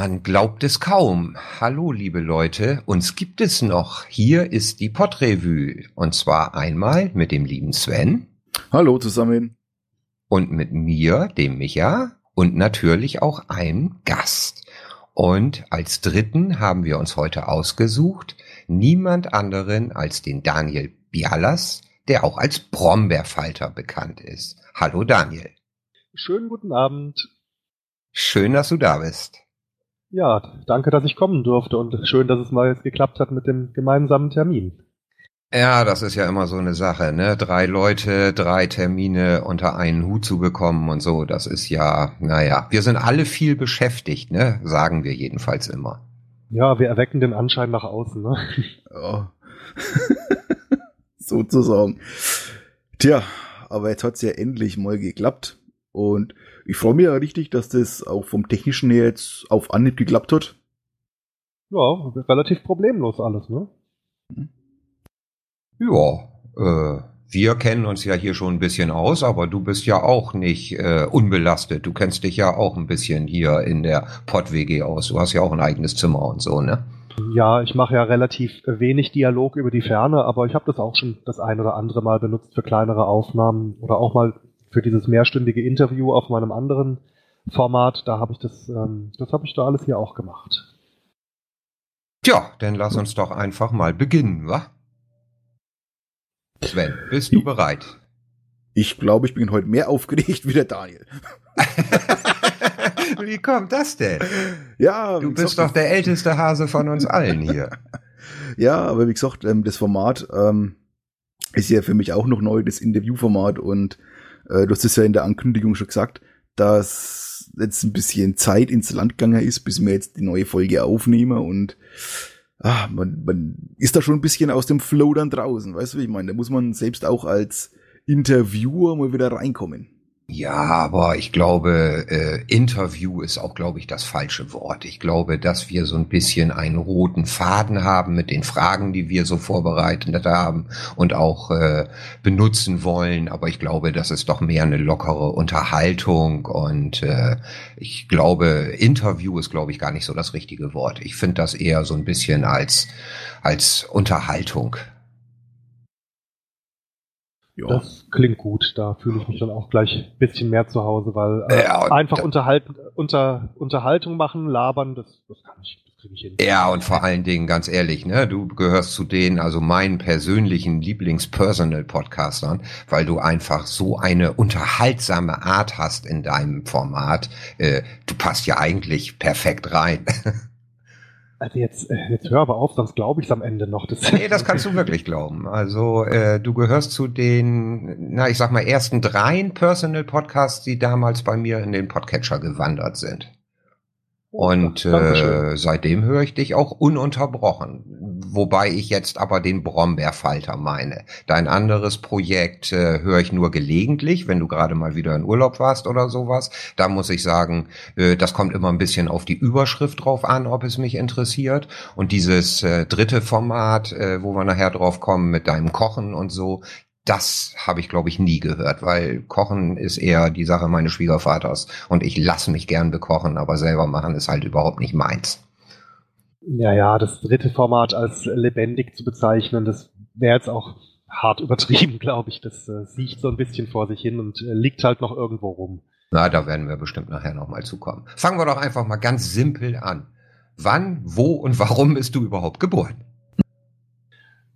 Man glaubt es kaum. Hallo, liebe Leute, uns gibt es noch. Hier ist die Podrevue. Und zwar einmal mit dem lieben Sven. Hallo zusammen. Und mit mir, dem Micha. Und natürlich auch einem Gast. Und als dritten haben wir uns heute ausgesucht, niemand anderen als den Daniel Bialas, der auch als Brombeerfalter bekannt ist. Hallo Daniel. Schönen guten Abend. Schön, dass du da bist. Ja, danke, dass ich kommen durfte und schön, dass es mal jetzt geklappt hat mit dem gemeinsamen Termin. Ja, das ist ja immer so eine Sache, ne? Drei Leute, drei Termine unter einen Hut zu bekommen und so, das ist ja, naja, wir sind alle viel beschäftigt, ne? Sagen wir jedenfalls immer. Ja, wir erwecken den Anschein nach außen, ne? Ja. Sozusagen. Tja, aber jetzt hat's ja endlich mal geklappt. Und ich freue mich ja richtig, dass das auch vom Technischen her jetzt auf Anhieb geklappt hat. Ja, relativ problemlos alles, ne? Ja, äh, wir kennen uns ja hier schon ein bisschen aus, aber du bist ja auch nicht äh, unbelastet. Du kennst dich ja auch ein bisschen hier in der Pott-WG aus. Du hast ja auch ein eigenes Zimmer und so, ne? Ja, ich mache ja relativ wenig Dialog über die Ferne, aber ich habe das auch schon das ein oder andere Mal benutzt für kleinere Aufnahmen oder auch mal für dieses mehrstündige Interview auf meinem anderen Format, da habe ich das, ähm, das habe ich da alles hier auch gemacht. Tja, dann lass uns doch einfach mal beginnen, wa? Sven, bist du bereit? Ich glaube, ich bin heute mehr aufgeregt wie der Daniel. wie kommt das denn? Ja, du bist gesagt, doch der älteste Hase von uns allen hier. ja, aber wie gesagt, ähm, das Format ähm, ist ja für mich auch noch neu, das Interviewformat und äh, du hast es ja in der Ankündigung schon gesagt, dass jetzt ein bisschen Zeit ins Land gegangen ist, bis wir jetzt die neue Folge aufnehmen und ah, man, man ist da schon ein bisschen aus dem Flow dann draußen, weißt du, wie ich meine? Da muss man selbst auch als Interviewer mal wieder reinkommen. Ja, aber ich glaube, äh, Interview ist auch, glaube ich, das falsche Wort. Ich glaube, dass wir so ein bisschen einen roten Faden haben mit den Fragen, die wir so vorbereitet haben und auch äh, benutzen wollen. Aber ich glaube, das ist doch mehr eine lockere Unterhaltung und äh, ich glaube, Interview ist, glaube ich, gar nicht so das richtige Wort. Ich finde das eher so ein bisschen als als Unterhaltung. Ja. Das klingt gut. Da fühle ich mich dann auch gleich ein bisschen mehr zu Hause, weil äh, ja, einfach unterhalten, unter, Unterhaltung machen, labern, das, das kann ich. das kriege ich hin. Ja, und vor allen Dingen, ganz ehrlich, ne, du gehörst zu denen, also meinen persönlichen Lieblings-Personal-Podcastern, weil du einfach so eine unterhaltsame Art hast in deinem Format. Äh, du passt ja eigentlich perfekt rein. Also jetzt, äh, jetzt hör aber auf, sonst glaube ich es am Ende noch. Das nee, das kannst du wirklich glauben. Also äh, du gehörst zu den, na ich sag mal, ersten dreien Personal Podcasts, die damals bei mir in den Podcatcher gewandert sind. Und äh, seitdem höre ich dich auch ununterbrochen. Wobei ich jetzt aber den Brombeerfalter meine. Dein anderes Projekt äh, höre ich nur gelegentlich, wenn du gerade mal wieder in Urlaub warst oder sowas. Da muss ich sagen, äh, das kommt immer ein bisschen auf die Überschrift drauf an, ob es mich interessiert. Und dieses äh, dritte Format, äh, wo wir nachher drauf kommen mit deinem Kochen und so, das habe ich, glaube ich, nie gehört, weil Kochen ist eher die Sache meines Schwiegervaters. Und ich lasse mich gern bekochen, aber selber machen ist halt überhaupt nicht meins. Ja, ja, das dritte Format als lebendig zu bezeichnen, das wäre jetzt auch hart übertrieben, glaube ich. Das äh, sieht so ein bisschen vor sich hin und äh, liegt halt noch irgendwo rum. Na, da werden wir bestimmt nachher nochmal zukommen. Fangen wir doch einfach mal ganz simpel an. Wann, wo und warum bist du überhaupt geboren?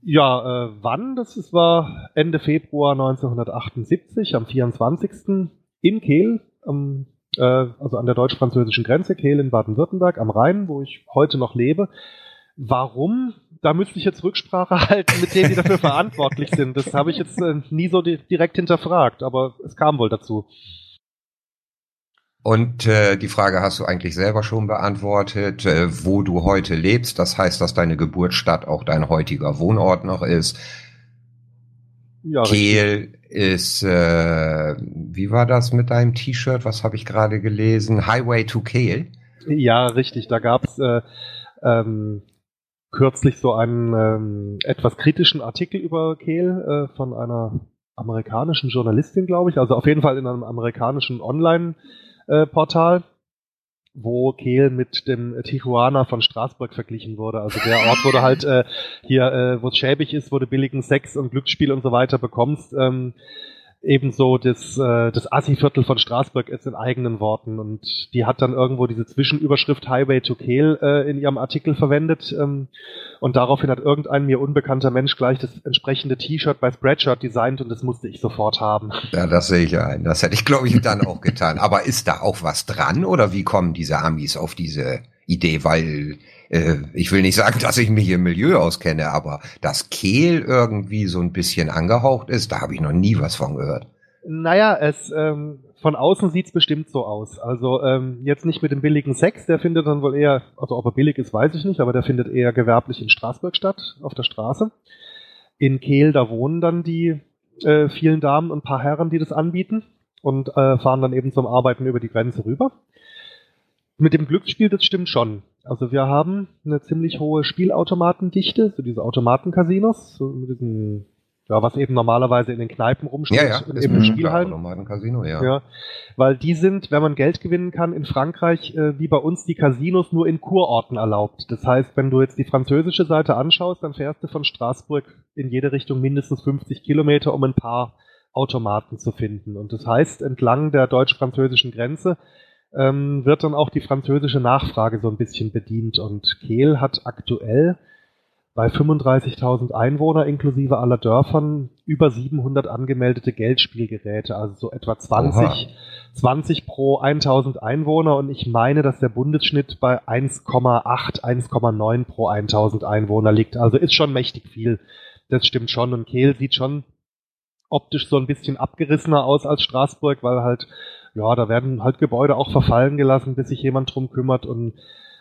Ja, äh, wann? Das war Ende Februar 1978, am 24. in Kehl, am, äh, also an der deutsch-französischen Grenze, Kehl in Baden-Württemberg am Rhein, wo ich heute noch lebe. Warum? Da müsste ich jetzt Rücksprache halten mit denen, die dafür verantwortlich sind. Das habe ich jetzt äh, nie so di direkt hinterfragt, aber es kam wohl dazu. Und äh, die Frage hast du eigentlich selber schon beantwortet, äh, wo du heute lebst. Das heißt, dass deine Geburtsstadt auch dein heutiger Wohnort noch ist. Ja, Kehl richtig. ist, äh, wie war das mit deinem T-Shirt? Was habe ich gerade gelesen? Highway to Kehl. Ja, richtig. Da gab's äh, ähm, kürzlich so einen ähm, etwas kritischen Artikel über Kehl äh, von einer amerikanischen Journalistin, glaube ich. Also auf jeden Fall in einem amerikanischen Online- äh, Portal. wo Kehl mit dem Tijuana von Straßburg verglichen wurde. Also der Ort, wo du halt äh, hier, äh, wo es schäbig ist, wo du billigen Sex und Glücksspiel und so weiter bekommst. Ähm, ebenso das, äh, das Assi-Viertel von Straßburg ist in eigenen Worten. Und die hat dann irgendwo diese Zwischenüberschrift Highway to Kehl äh, in ihrem Artikel verwendet. Ähm, und daraufhin hat irgendein mir unbekannter Mensch gleich das entsprechende T-Shirt bei Spreadshirt designt und das musste ich sofort haben. Ja, das sehe ich ein. Das hätte ich, glaube ich, dann auch getan. Aber ist da auch was dran oder wie kommen diese Amis auf diese Idee? Weil äh, ich will nicht sagen, dass ich mich im Milieu auskenne, aber dass Kehl irgendwie so ein bisschen angehaucht ist, da habe ich noch nie was von gehört. Naja, es ähm, von außen sieht's bestimmt so aus. Also ähm, jetzt nicht mit dem billigen Sex, der findet dann wohl eher, also ob er billig ist, weiß ich nicht, aber der findet eher gewerblich in Straßburg statt, auf der Straße. In Kehl, da wohnen dann die äh, vielen Damen und paar Herren, die das anbieten und äh, fahren dann eben zum Arbeiten über die Grenze rüber. Mit dem Glücksspiel, das stimmt schon. Also wir haben eine ziemlich hohe Spielautomatendichte, so diese Automatencasinos, so mit diesen, ja, was eben normalerweise in den Kneipen rumsteht, Ja, ja, klar, Spielhallen. Automatencasino, ja. Ja, weil die sind, wenn man Geld gewinnen kann, in Frankreich äh, wie bei uns die Casinos nur in Kurorten erlaubt. Das heißt, wenn du jetzt die französische Seite anschaust, dann fährst du von Straßburg in jede Richtung mindestens 50 Kilometer, um ein paar Automaten zu finden. Und das heißt, entlang der deutsch-französischen Grenze ähm, wird dann auch die französische Nachfrage so ein bisschen bedient. Und Kehl hat aktuell bei 35.000 Einwohner inklusive aller Dörfern über 700 angemeldete Geldspielgeräte, also so etwa 20, Oha. 20 pro 1000 Einwohner und ich meine, dass der Bundesschnitt bei 1,8, 1,9 pro 1000 Einwohner liegt. Also ist schon mächtig viel. Das stimmt schon und Kehl sieht schon optisch so ein bisschen abgerissener aus als Straßburg, weil halt, ja, da werden halt Gebäude auch verfallen gelassen, bis sich jemand drum kümmert und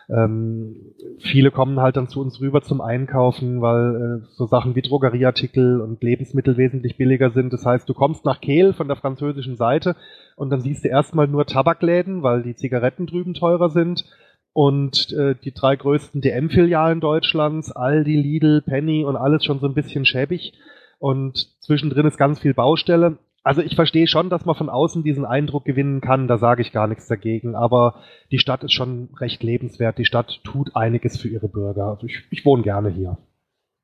ähm, viele kommen halt dann zu uns rüber zum Einkaufen, weil äh, so Sachen wie Drogerieartikel und Lebensmittel wesentlich billiger sind. Das heißt, du kommst nach Kehl von der französischen Seite und dann siehst du erstmal nur Tabakläden, weil die Zigaretten drüben teurer sind. Und äh, die drei größten DM-Filialen Deutschlands, Aldi, Lidl, Penny und alles schon so ein bisschen schäbig. Und zwischendrin ist ganz viel Baustelle. Also ich verstehe schon, dass man von außen diesen Eindruck gewinnen kann, da sage ich gar nichts dagegen, aber die Stadt ist schon recht lebenswert, die Stadt tut einiges für ihre Bürger. Also ich, ich wohne gerne hier.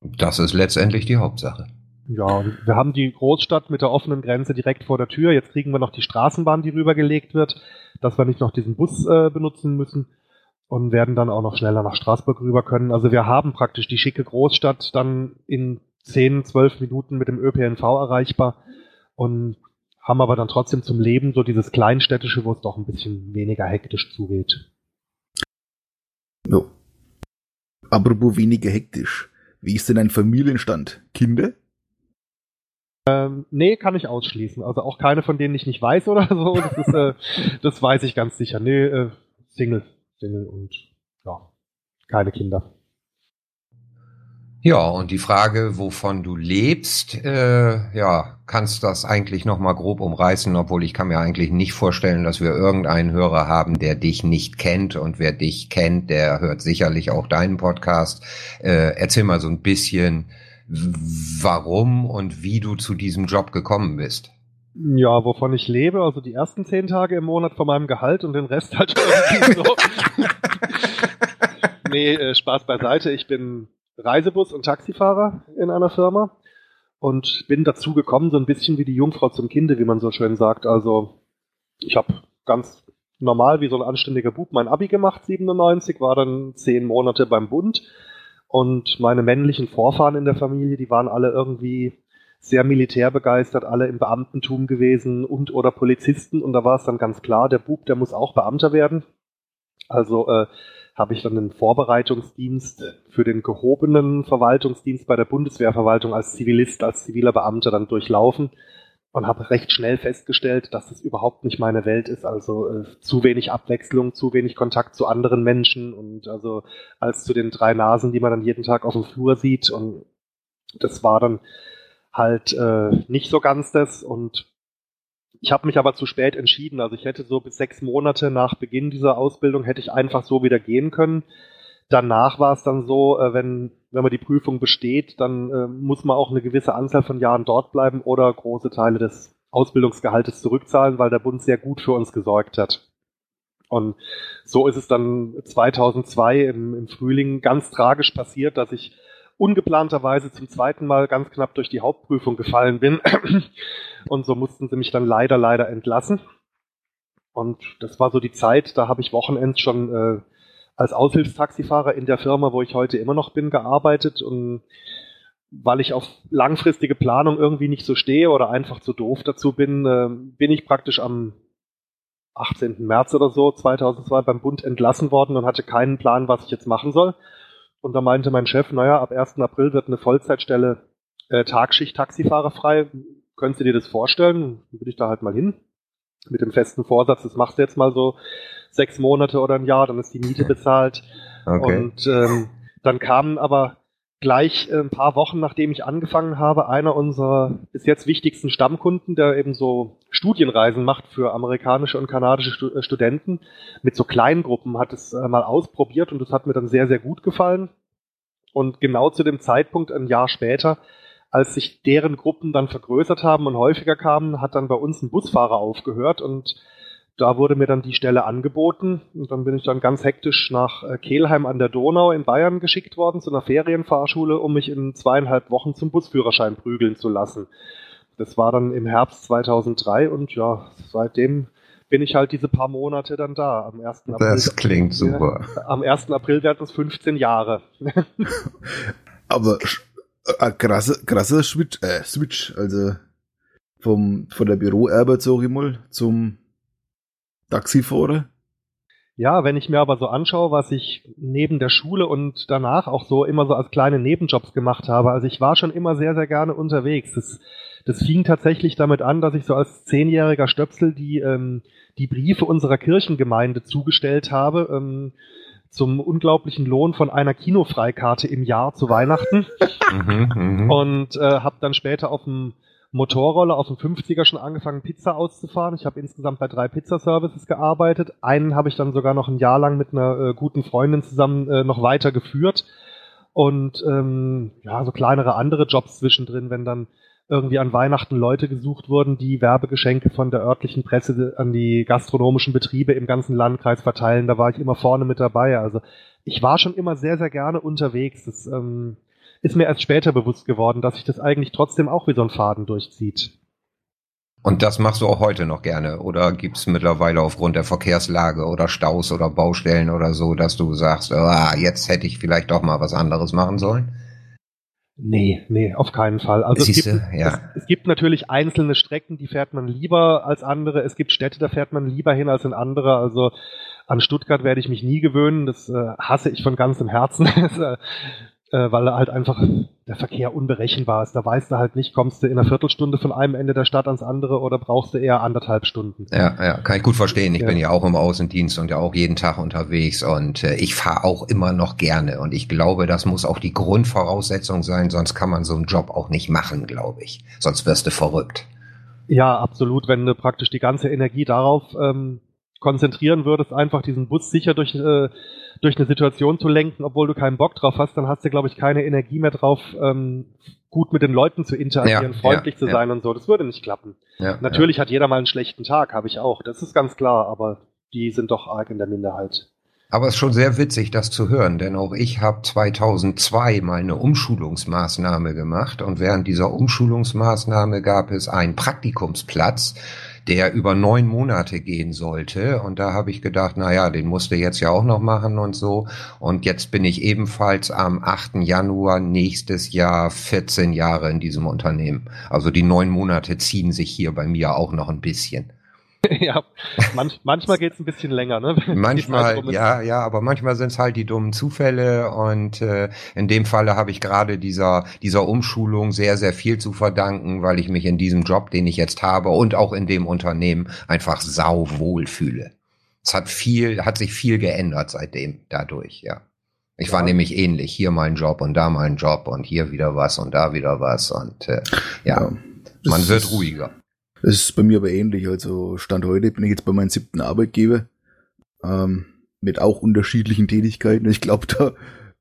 Das ist letztendlich die Hauptsache. Ja, und wir haben die Großstadt mit der offenen Grenze direkt vor der Tür. Jetzt kriegen wir noch die Straßenbahn, die rübergelegt wird, dass wir nicht noch diesen Bus äh, benutzen müssen und werden dann auch noch schneller nach Straßburg rüber können. Also wir haben praktisch die schicke Großstadt dann in 10, 12 Minuten mit dem ÖPNV erreichbar und haben aber dann trotzdem zum Leben so dieses Kleinstädtische, wo es doch ein bisschen weniger hektisch zugeht. Ja. Apropos weniger hektisch. Wie ist denn ein Familienstand? Kinder? Ähm, nee, kann ich ausschließen. Also auch keine von denen ich nicht weiß oder so. Das, ist, äh, das weiß ich ganz sicher. Nee, äh, Single. Single und ja, keine Kinder. Ja, und die Frage, wovon du lebst, äh, ja, kannst das eigentlich noch mal grob umreißen, obwohl ich kann mir eigentlich nicht vorstellen, dass wir irgendeinen Hörer haben, der dich nicht kennt und wer dich kennt, der hört sicherlich auch deinen Podcast. Äh, erzähl mal so ein bisschen, warum und wie du zu diesem Job gekommen bist. Ja, wovon ich lebe, also die ersten zehn Tage im Monat von meinem Gehalt und den Rest halt irgendwie so. nee, äh, Spaß beiseite. Ich bin Reisebus- und Taxifahrer in einer Firma und bin dazu gekommen, so ein bisschen wie die Jungfrau zum Kinde, wie man so schön sagt. Also ich habe ganz normal wie so ein anständiger Bub mein Abi gemacht, 97, war dann zehn Monate beim Bund und meine männlichen Vorfahren in der Familie, die waren alle irgendwie sehr militärbegeistert, alle im Beamtentum gewesen und oder Polizisten und da war es dann ganz klar, der Bub, der muss auch Beamter werden. Also äh, habe ich dann den Vorbereitungsdienst für den gehobenen Verwaltungsdienst bei der Bundeswehrverwaltung als Zivilist, als ziviler Beamter dann durchlaufen und habe recht schnell festgestellt, dass das überhaupt nicht meine Welt ist. Also äh, zu wenig Abwechslung, zu wenig Kontakt zu anderen Menschen und also als zu den drei Nasen, die man dann jeden Tag auf dem Flur sieht. Und das war dann halt äh, nicht so ganz das. Und ich habe mich aber zu spät entschieden. Also ich hätte so bis sechs Monate nach Beginn dieser Ausbildung hätte ich einfach so wieder gehen können. Danach war es dann so, äh, wenn, wenn man die Prüfung besteht, dann äh, muss man auch eine gewisse Anzahl von Jahren dort bleiben oder große Teile des Ausbildungsgehaltes zurückzahlen, weil der Bund sehr gut für uns gesorgt hat. Und so ist es dann 2002 im, im Frühling ganz tragisch passiert, dass ich ungeplanterweise zum zweiten Mal ganz knapp durch die Hauptprüfung gefallen bin. Und so mussten sie mich dann leider, leider entlassen. Und das war so die Zeit, da habe ich Wochenends schon äh, als Aushilfstaxifahrer in der Firma, wo ich heute immer noch bin, gearbeitet. Und weil ich auf langfristige Planung irgendwie nicht so stehe oder einfach zu doof dazu bin, äh, bin ich praktisch am 18. März oder so 2002 beim Bund entlassen worden und hatte keinen Plan, was ich jetzt machen soll. Und da meinte mein Chef, naja, ab 1. April wird eine Vollzeitstelle äh, Tagschicht-Taxifahrer frei. Könntest du dir das vorstellen? Dann bin ich da halt mal hin. Mit dem festen Vorsatz, das machst du jetzt mal so sechs Monate oder ein Jahr, dann ist die Miete bezahlt. Okay. Und ähm, dann kamen aber gleich äh, ein paar Wochen nachdem ich angefangen habe, einer unserer bis jetzt wichtigsten Stammkunden, der eben so Studienreisen macht für amerikanische und kanadische Stu äh, Studenten mit so kleinen Gruppen, hat es äh, mal ausprobiert und das hat mir dann sehr, sehr gut gefallen. Und genau zu dem Zeitpunkt, ein Jahr später, als sich deren Gruppen dann vergrößert haben und häufiger kamen, hat dann bei uns ein Busfahrer aufgehört und da wurde mir dann die Stelle angeboten und dann bin ich dann ganz hektisch nach äh, Kelheim an der Donau in Bayern geschickt worden zu einer Ferienfahrschule, um mich in zweieinhalb Wochen zum Busführerschein prügeln zu lassen. Das war dann im Herbst 2003 und ja, seitdem bin ich halt diese paar Monate dann da. Am 1. April. Das klingt super. Am 1. April werden es 15 Jahre. Aber äh, krasse, krasser Switch, äh, Switch, also vom, von der Büroarbeit, sag ich mal, zum Taxifahrer? Ja, wenn ich mir aber so anschaue, was ich neben der Schule und danach auch so immer so als kleine Nebenjobs gemacht habe, also ich war schon immer sehr, sehr gerne unterwegs. Das, das fing tatsächlich damit an, dass ich so als zehnjähriger Stöpsel die, ähm, die Briefe unserer Kirchengemeinde zugestellt habe. Ähm, zum unglaublichen Lohn von einer Kinofreikarte im Jahr zu Weihnachten mhm, mhm. und äh, habe dann später auf dem Motorroller auf dem 50er schon angefangen, Pizza auszufahren. Ich habe insgesamt bei drei Pizzaservices gearbeitet. Einen habe ich dann sogar noch ein Jahr lang mit einer äh, guten Freundin zusammen äh, noch weiter geführt. Und ähm, ja, so kleinere andere Jobs zwischendrin, wenn dann irgendwie an Weihnachten Leute gesucht wurden, die Werbegeschenke von der örtlichen Presse an die gastronomischen Betriebe im ganzen Landkreis verteilen. Da war ich immer vorne mit dabei. Also ich war schon immer sehr, sehr gerne unterwegs. Das ähm, ist mir erst später bewusst geworden, dass sich das eigentlich trotzdem auch wie so ein Faden durchzieht. Und das machst du auch heute noch gerne? Oder gibt's mittlerweile aufgrund der Verkehrslage oder Staus oder Baustellen oder so, dass du sagst, ah, jetzt hätte ich vielleicht doch mal was anderes machen sollen? Nee, nee, auf keinen Fall. Also es gibt, ja. es, es, gibt natürlich einzelne Strecken, die fährt man lieber als andere. Es gibt Städte, da fährt man lieber hin als in andere. Also an Stuttgart werde ich mich nie gewöhnen. Das äh, hasse ich von ganzem Herzen. Äh, äh, weil halt einfach der Verkehr unberechenbar ist. Da weißt du halt nicht, kommst du in einer Viertelstunde von einem Ende der Stadt ans andere oder brauchst du eher anderthalb Stunden. Ja, ja, kann ich gut verstehen. Ich ja. bin ja auch im Außendienst und ja auch jeden Tag unterwegs und äh, ich fahre auch immer noch gerne und ich glaube, das muss auch die Grundvoraussetzung sein, sonst kann man so einen Job auch nicht machen, glaube ich. Sonst wirst du verrückt. Ja, absolut. Wenn du praktisch die ganze Energie darauf ähm, konzentrieren würdest, einfach diesen Bus sicher durch äh, durch eine Situation zu lenken, obwohl du keinen Bock drauf hast, dann hast du, glaube ich, keine Energie mehr drauf, ähm, gut mit den Leuten zu interagieren, ja, freundlich ja, zu sein ja. und so. Das würde nicht klappen. Natürlich hat jeder mal einen schlechten Tag, habe ich auch. Das ist ganz klar, aber die sind doch arg in der Minderheit. Aber es ist schon sehr witzig, das zu hören, denn auch ich habe 2002 mal eine Umschulungsmaßnahme gemacht und während dieser Umschulungsmaßnahme gab es einen Praktikumsplatz der über neun Monate gehen sollte. Und da habe ich gedacht, na ja, den musste jetzt ja auch noch machen und so. Und jetzt bin ich ebenfalls am 8. Januar nächstes Jahr 14 Jahre in diesem Unternehmen. Also die neun Monate ziehen sich hier bei mir auch noch ein bisschen. ja, manch, manchmal geht's ein bisschen länger, ne? Manchmal, ja, ja, aber manchmal sind's halt die dummen Zufälle und äh, in dem Falle habe ich gerade dieser dieser Umschulung sehr sehr viel zu verdanken, weil ich mich in diesem Job, den ich jetzt habe und auch in dem Unternehmen einfach sau wohl fühle. Es hat viel, hat sich viel geändert seitdem dadurch, ja. Ich ja. war nämlich ähnlich, hier mal ein Job und da mal ein Job und hier wieder was und da wieder was und äh, ja, ja man wird ruhiger. Das ist bei mir aber ähnlich. Also Stand heute bin ich jetzt bei meinem siebten Arbeitgeber ähm, mit auch unterschiedlichen Tätigkeiten. Ich glaube, da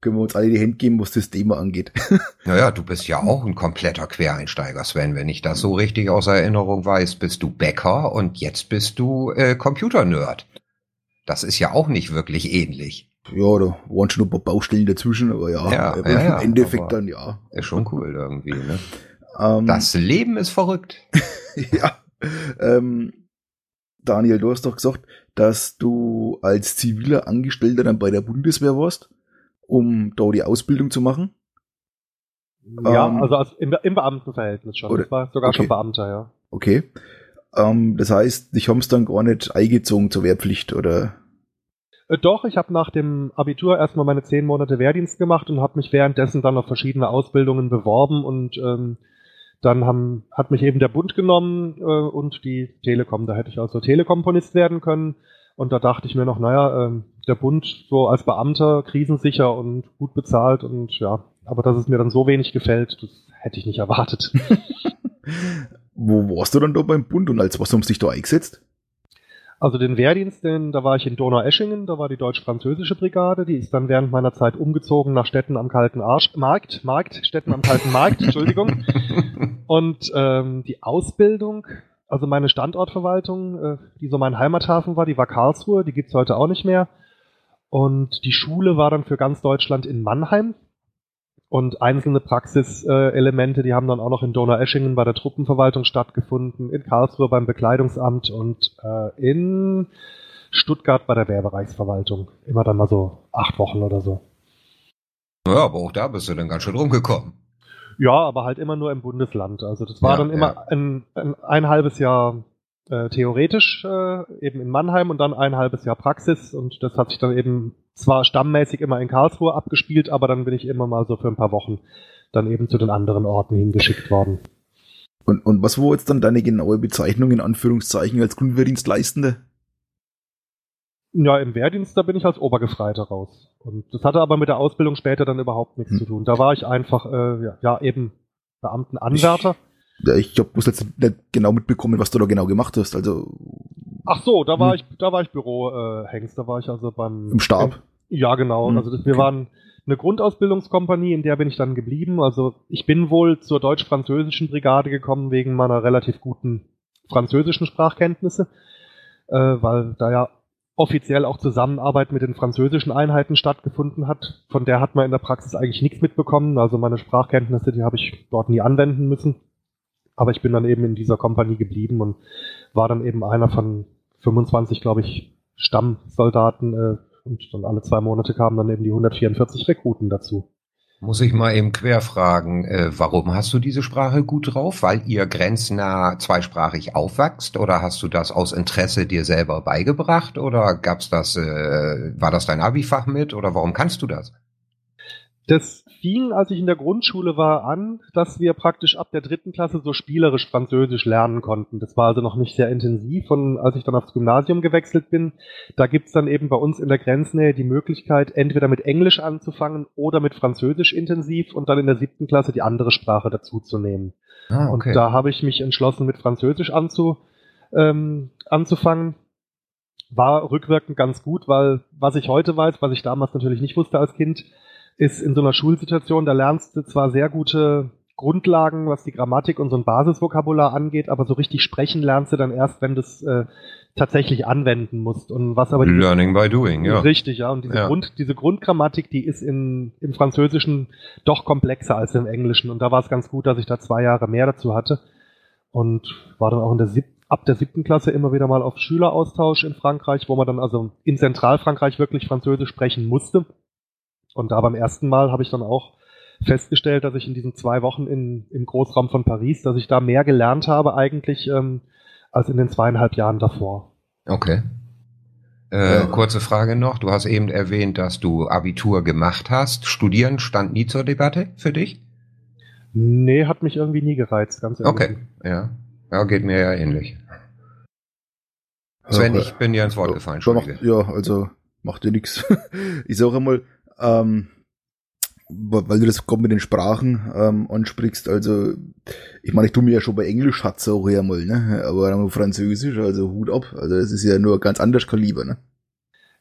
können wir uns alle die Hände geben, was das Thema angeht. Naja, du bist ja auch ein kompletter Quereinsteiger, Sven. Wenn ich das so richtig aus Erinnerung weiß, bist du Bäcker und jetzt bist du äh, Computernerd. Das ist ja auch nicht wirklich ähnlich. Ja, da waren schon ein paar Baustellen dazwischen, aber ja, Ja, ja, im Endeffekt dann ja. Ist schon cool irgendwie, ne? Ähm, Das Leben ist verrückt. ja. Ähm, Daniel, du hast doch gesagt, dass du als ziviler Angestellter dann bei der Bundeswehr warst, um da die Ausbildung zu machen. Ja, Ähm, also als, im, im Beamtenverhältnis schon. oder- das war sogar okay. schon Beamter, ja. Okay. Ähm, das heißt, dich haben's dann gar nicht eingezogen zur Wehrpflicht, oder? Äh, Doch, ich habe nach dem Abitur erstmal meine zehn Monate Wehrdienst gemacht und habe mich währenddessen dann auf verschiedene Ausbildungen beworben und ähm, dann haben, hat mich eben der Bund genommen äh, und die Telekom. Da hätte ich also Telekomponist werden können. Und da dachte ich mir noch, naja, ähm, der Bund so als Beamter, krisensicher und gut bezahlt und ja, aber dass es mir dann so wenig gefällt, das hätte ich nicht erwartet. Wo warst du dann da beim Bund und als was haben sie dich da eingesetzt? Also den Wehrdienst, den, da war ich in Donaueschingen, da war die deutsch-französische Brigade, die ist dann während meiner Zeit umgezogen nach Städten am kalten Arsch, Markt, Markt, Städten am kalten Markt, Entschuldigung. Und ähm, die Ausbildung, also meine Standortverwaltung, äh, die so mein Heimathafen war, die war Karlsruhe, die gibt's heute auch nicht mehr. Und die Schule war dann für ganz Deutschland in Mannheim. Und einzelne Praxiselemente, die haben dann auch noch in Donaueschingen bei der Truppenverwaltung stattgefunden, in Karlsruhe beim Bekleidungsamt und äh, in Stuttgart bei der Wehrbereichsverwaltung. Immer dann mal so acht Wochen oder so. Ja, aber auch da bist du dann ganz schön rumgekommen. Ja, aber halt immer nur im Bundesland. Also das war Ja, dann immer ja. ein, ein, ein halbes Jahr äh, theoretisch äh, eben in Mannheim und dann ein halbes Jahr Praxis und das hat sich dann eben zwar stammmäßig immer in Karlsruhe abgespielt, aber dann bin ich immer mal so für ein paar Wochen dann eben zu den anderen Orten hingeschickt worden. Und, und was war jetzt dann deine genaue Bezeichnung in Anführungszeichen als Grundwehrdienstleistende? Ja, im Wehrdienst, da bin ich als Obergefreiter raus. Und das hatte aber mit der Ausbildung später dann überhaupt nichts Hm. zu tun. Da war ich einfach, äh, ja, ja, eben Beamtenanwärter. Ja, ich habe bloß jetzt nicht genau mitbekommen, was du da genau gemacht hast. Also Ach so, da war Hm. ich, da war ich Bürohengst, äh, Hengst. da war ich also beim im Stab. Ja, genau. Hm, Also das, wir okay. waren eine Grundausbildungskompanie, in der bin ich dann geblieben. Also ich bin wohl zur deutsch-französischen Brigade gekommen wegen meiner relativ guten französischen Sprachkenntnisse, äh, weil da ja offiziell auch Zusammenarbeit mit den französischen Einheiten stattgefunden hat. Von der hat man in der Praxis eigentlich nichts mitbekommen. Also meine Sprachkenntnisse, die habe ich dort nie anwenden müssen. Aber ich bin dann eben in dieser Kompanie geblieben und war dann eben einer von 25, glaube ich, Stammsoldaten. Äh, und dann alle zwei Monate kamen dann eben die 144 Rekruten dazu. Muss ich mal eben quer fragen, äh, warum hast du diese Sprache gut drauf? Weil ihr grenznah zweisprachig aufwachst oder hast du das aus Interesse dir selber beigebracht oder gab's das, äh, war das dein Abifach mit oder warum kannst du das? Das fing, als ich in der Grundschule war, an, dass wir praktisch ab der dritten Klasse so spielerisch Französisch lernen konnten. Das war also noch nicht sehr intensiv. Und als ich dann aufs Gymnasium gewechselt bin, da gibt's dann eben bei uns in der Grenznähe die Möglichkeit, entweder mit Englisch anzufangen oder mit Französisch intensiv und dann in der siebten Klasse die andere Sprache dazuzunehmen. Ah, Und da habe ich mich entschlossen, mit Französisch anzu, ähm, anzufangen. War rückwirkend ganz gut, weil was ich heute weiß, was ich damals natürlich nicht wusste als Kind, ist in so einer Schulsituation, da lernst du zwar sehr gute Grundlagen, was die Grammatik und so ein Basisvokabular angeht, aber so richtig sprechen lernst du dann erst, wenn du es äh, tatsächlich anwenden musst. Und was aber Learning by doing, ja. Richtig, ja. Und diese, Ja. Grund, diese Grundgrammatik, die ist in, im Französischen doch komplexer als im Englischen. Und da war es ganz gut, dass ich da zwei Jahre mehr dazu hatte. Und war dann auch in der sieb ab der siebten Klasse immer wieder mal auf Schüleraustausch in Frankreich, wo man dann also in Zentralfrankreich wirklich Französisch sprechen musste. Und da beim ersten Mal habe ich dann auch festgestellt, dass ich in diesen zwei Wochen in, im Großraum von Paris, dass ich da mehr gelernt habe eigentlich ähm, als in den zweieinhalb Jahren davor. Okay. Äh, Ja. Kurze Frage noch. Du hast eben erwähnt, dass du Abitur gemacht hast. Studieren stand nie zur Debatte für dich? Nee, hat mich irgendwie nie gereizt, ganz ehrlich. Okay, ja. Ja, geht mir ja ähnlich. Sven, ich bin dir ins Wort gefallen, Ja, macht, ja, also macht ja nix. Ich sage einmal, ähm, weil du das gerade mit den Sprachen ähm, ansprichst, also ich meine, ich tue mir ja schon bei Englisch hat's auch einmal, ne? Aber dann Französisch, also Hut ab. Also das ist ja nur ganz anders Kaliber, ne?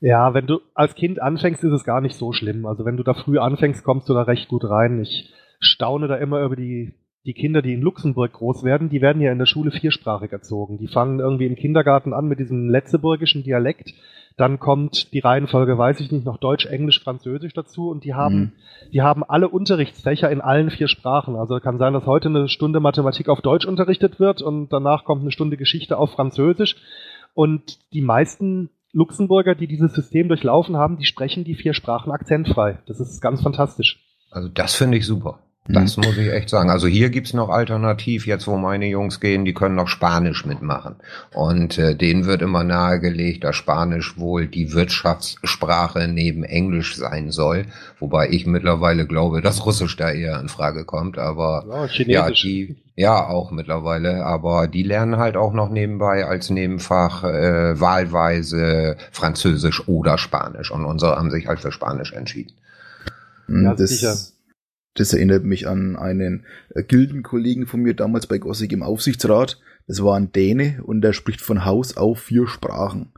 Ja, wenn du als Kind anfängst, ist es gar nicht so schlimm. Also wenn du da früh anfängst, kommst du da recht gut rein. Ich staune da immer über die, die Kinder, die in Luxemburg groß werden. Die werden ja in der Schule viersprachig erzogen. Die fangen irgendwie im Kindergarten an mit diesem letzeburgischen Dialekt. Dann kommt die Reihenfolge, weiß ich nicht, noch Deutsch, Englisch, Französisch dazu und die haben, mhm. die haben alle Unterrichtsfächer in allen vier Sprachen. Also kann sein, dass heute eine Stunde Mathematik auf Deutsch unterrichtet wird und danach kommt eine Stunde Geschichte auf Französisch. Und die meisten Luxemburger, die dieses System durchlaufen haben, die sprechen die vier Sprachen akzentfrei. Das ist ganz fantastisch. Also das finde ich super. Das mhm. muss ich echt sagen. Also hier gibt's noch alternativ, jetzt wo meine Jungs gehen, die können noch Spanisch mitmachen. Und äh, denen wird immer nahegelegt, dass Spanisch wohl die Wirtschaftssprache neben Englisch sein soll. Wobei ich mittlerweile glaube, dass Russisch da eher in Frage kommt. Aber ja, ja die ja auch mittlerweile. Aber die lernen halt auch noch nebenbei als Nebenfach äh, wahlweise Französisch oder Spanisch. Und unsere haben sich halt für Spanisch entschieden. Ja, das sicher das erinnert mich an einen äh, Gildenkollegen von mir damals bei Gossig im Aufsichtsrat. Das war ein Däne und der spricht von Haus auf vier Sprachen.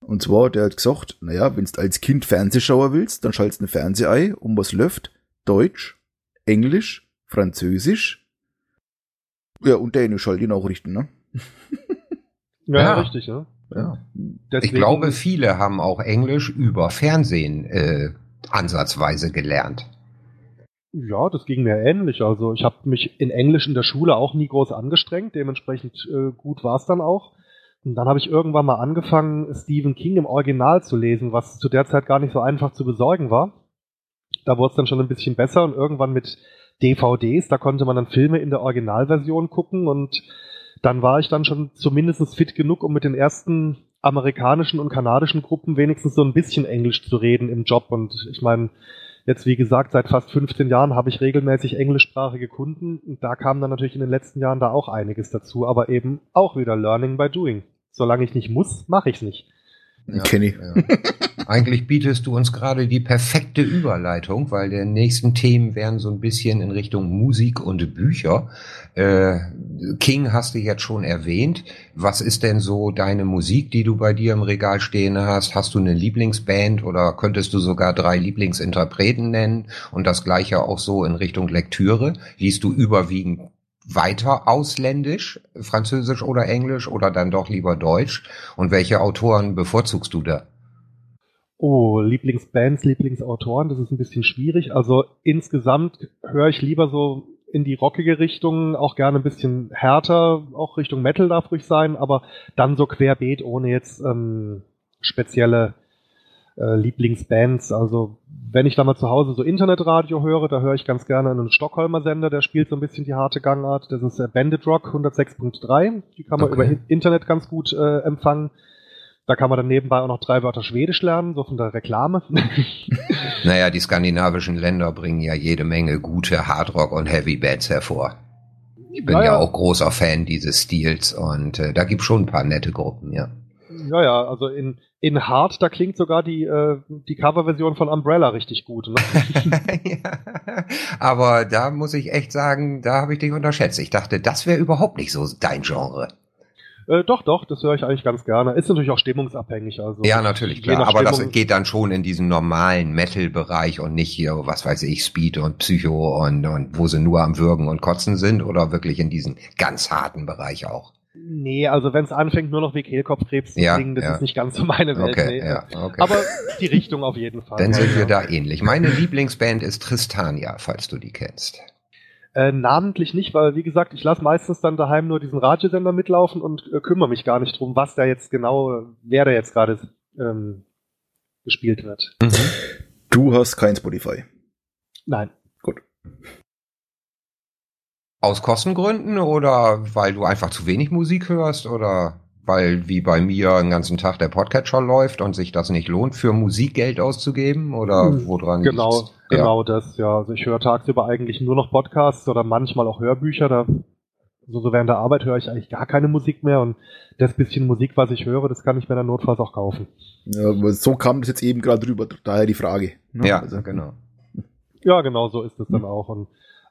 Und zwar, der hat gesagt, naja, wenn du als Kind Fernsehschauer willst, dann schaltest du ein Fernsehei, um was läuft. Deutsch, Englisch, Französisch. Ja, und Dänisch halt ihn auch richten, ne? ja, ja, richtig, ja. ja. Ich glaube, viele haben auch Englisch über Fernsehen äh, ansatzweise gelernt. Ja, das ging mir ähnlich. Also ich habe mich in Englisch in der Schule auch nie groß angestrengt, dementsprechend äh, gut war es dann auch. Und dann habe ich irgendwann mal angefangen, Stephen King im Original zu lesen, was zu der Zeit gar nicht so einfach zu besorgen war. Da wurde es dann schon ein bisschen besser und irgendwann mit DVDs, da konnte man dann Filme in der Originalversion gucken und dann war ich dann schon zumindest fit genug, um mit den ersten amerikanischen und kanadischen Gruppen wenigstens so ein bisschen Englisch zu reden im Job. Und ich meine, Jetzt, wie gesagt, seit fast 15 Jahren habe ich regelmäßig englischsprachige Kunden und da kam dann natürlich in den letzten Jahren da auch einiges dazu, aber eben auch wieder Learning by Doing. Solange ich nicht muss, mache ich es nicht. Ja, Kenny. Ja. Eigentlich bietest du uns gerade die perfekte Überleitung, weil der nächsten Themen wären so ein bisschen in Richtung Musik und Bücher. Äh, King hast du jetzt schon erwähnt. Was ist denn so deine Musik, die du bei dir im Regal stehen hast? Hast du eine Lieblingsband oder könntest du sogar drei Lieblingsinterpreten nennen? Und das gleiche auch so in Richtung Lektüre. Liest du überwiegend weiter ausländisch, Französisch oder Englisch oder dann doch lieber Deutsch? Und welche Autoren bevorzugst du da? Oh, Lieblingsbands, Lieblingsautoren, das ist ein bisschen schwierig. Also insgesamt höre ich lieber so in die rockige Richtung, auch gerne ein bisschen härter, auch Richtung Metal darf ruhig sein, aber dann so querbeet, ohne jetzt ähm, spezielle äh, Lieblingsbands. Also wenn ich da mal zu Hause so Internetradio höre, da höre ich ganz gerne einen Stockholmer Sender, der spielt so ein bisschen die harte Gangart. Das ist der Bandit Rock 106.3. Die kann man okay. über Internet ganz gut äh, empfangen. Da kann man dann nebenbei auch noch drei Wörter Schwedisch lernen, so von der Reklame. naja, die skandinavischen Länder bringen ja jede Menge gute Hardrock- und Heavy-Bands hervor. Ich bin naja. ja auch großer Fan dieses Stils und äh, da gibt schon ein paar nette Gruppen, ja. Ja, ja, also in, in Hard, da klingt sogar die, äh, die Coverversion von Umbrella richtig gut. Ne? ja, aber da muss ich echt sagen, da habe ich dich unterschätzt. Ich dachte, das wäre überhaupt nicht so dein Genre. Äh, doch, doch, das höre ich eigentlich ganz gerne. Ist natürlich auch stimmungsabhängig. Also ja, natürlich, klar. Aber Stimmung das geht dann schon in diesen normalen Metal-Bereich und nicht hier, was weiß ich, Speed und Psycho und, und wo sie nur am Würgen und Kotzen sind oder wirklich in diesen ganz harten Bereich auch. Nee, also wenn es anfängt, nur noch wie Kehlkopfkrebs zu ja, klingen, das ja. ist nicht ganz so meine Welt. Okay, nee. ja, okay. Aber die Richtung auf jeden Fall. Dann sind wir da ähnlich. Meine Lieblingsband ist Tristania, falls du die kennst. Äh, namentlich nicht, weil wie gesagt, ich lasse meistens dann daheim nur diesen Radiosender mitlaufen und äh, kümmere mich gar nicht drum, was da jetzt genau, wer da jetzt gerade ähm, gespielt wird. Mhm. Du hast kein Spotify. Nein. Gut. Aus Kostengründen oder weil du einfach zu wenig Musik hörst oder weil wie bei mir den ganzen Tag der Podcatcher läuft und sich das nicht lohnt, für Musik Geld auszugeben oder hm, woran Genau, liegt's? genau ja. das, ja. Also ich höre tagsüber eigentlich nur noch Podcasts oder manchmal auch Hörbücher. Da, so, so während der Arbeit höre ich eigentlich gar keine Musik mehr und das bisschen Musik, was ich höre, das kann ich mir dann notfalls auch kaufen. Ja, so kam das jetzt eben gerade drüber, daher die Frage. Ne? Ja, also, genau. Ja, genau, so ist es dann auch. Und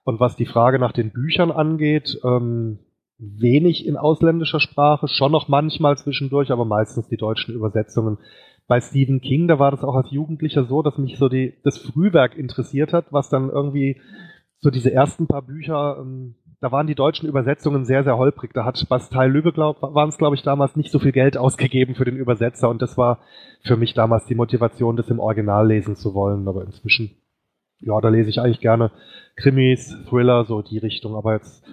und was die Frage nach den Büchern angeht, ähm, wenig in ausländischer Sprache, schon noch manchmal zwischendurch, aber meistens die deutschen Übersetzungen. Bei Stephen King, da war das auch als Jugendlicher so, dass mich so die, das Frühwerk interessiert hat, was dann irgendwie so diese ersten paar Bücher ähm, da waren die deutschen Übersetzungen sehr, sehr holprig. Da hat Bastei glaub, waren es, glaube ich, damals nicht so viel Geld ausgegeben für den Übersetzer und das war für mich damals die Motivation, das im Original lesen zu wollen. Aber inzwischen, ja, da lese ich eigentlich gerne Krimis, Thriller, so die Richtung, aber jetzt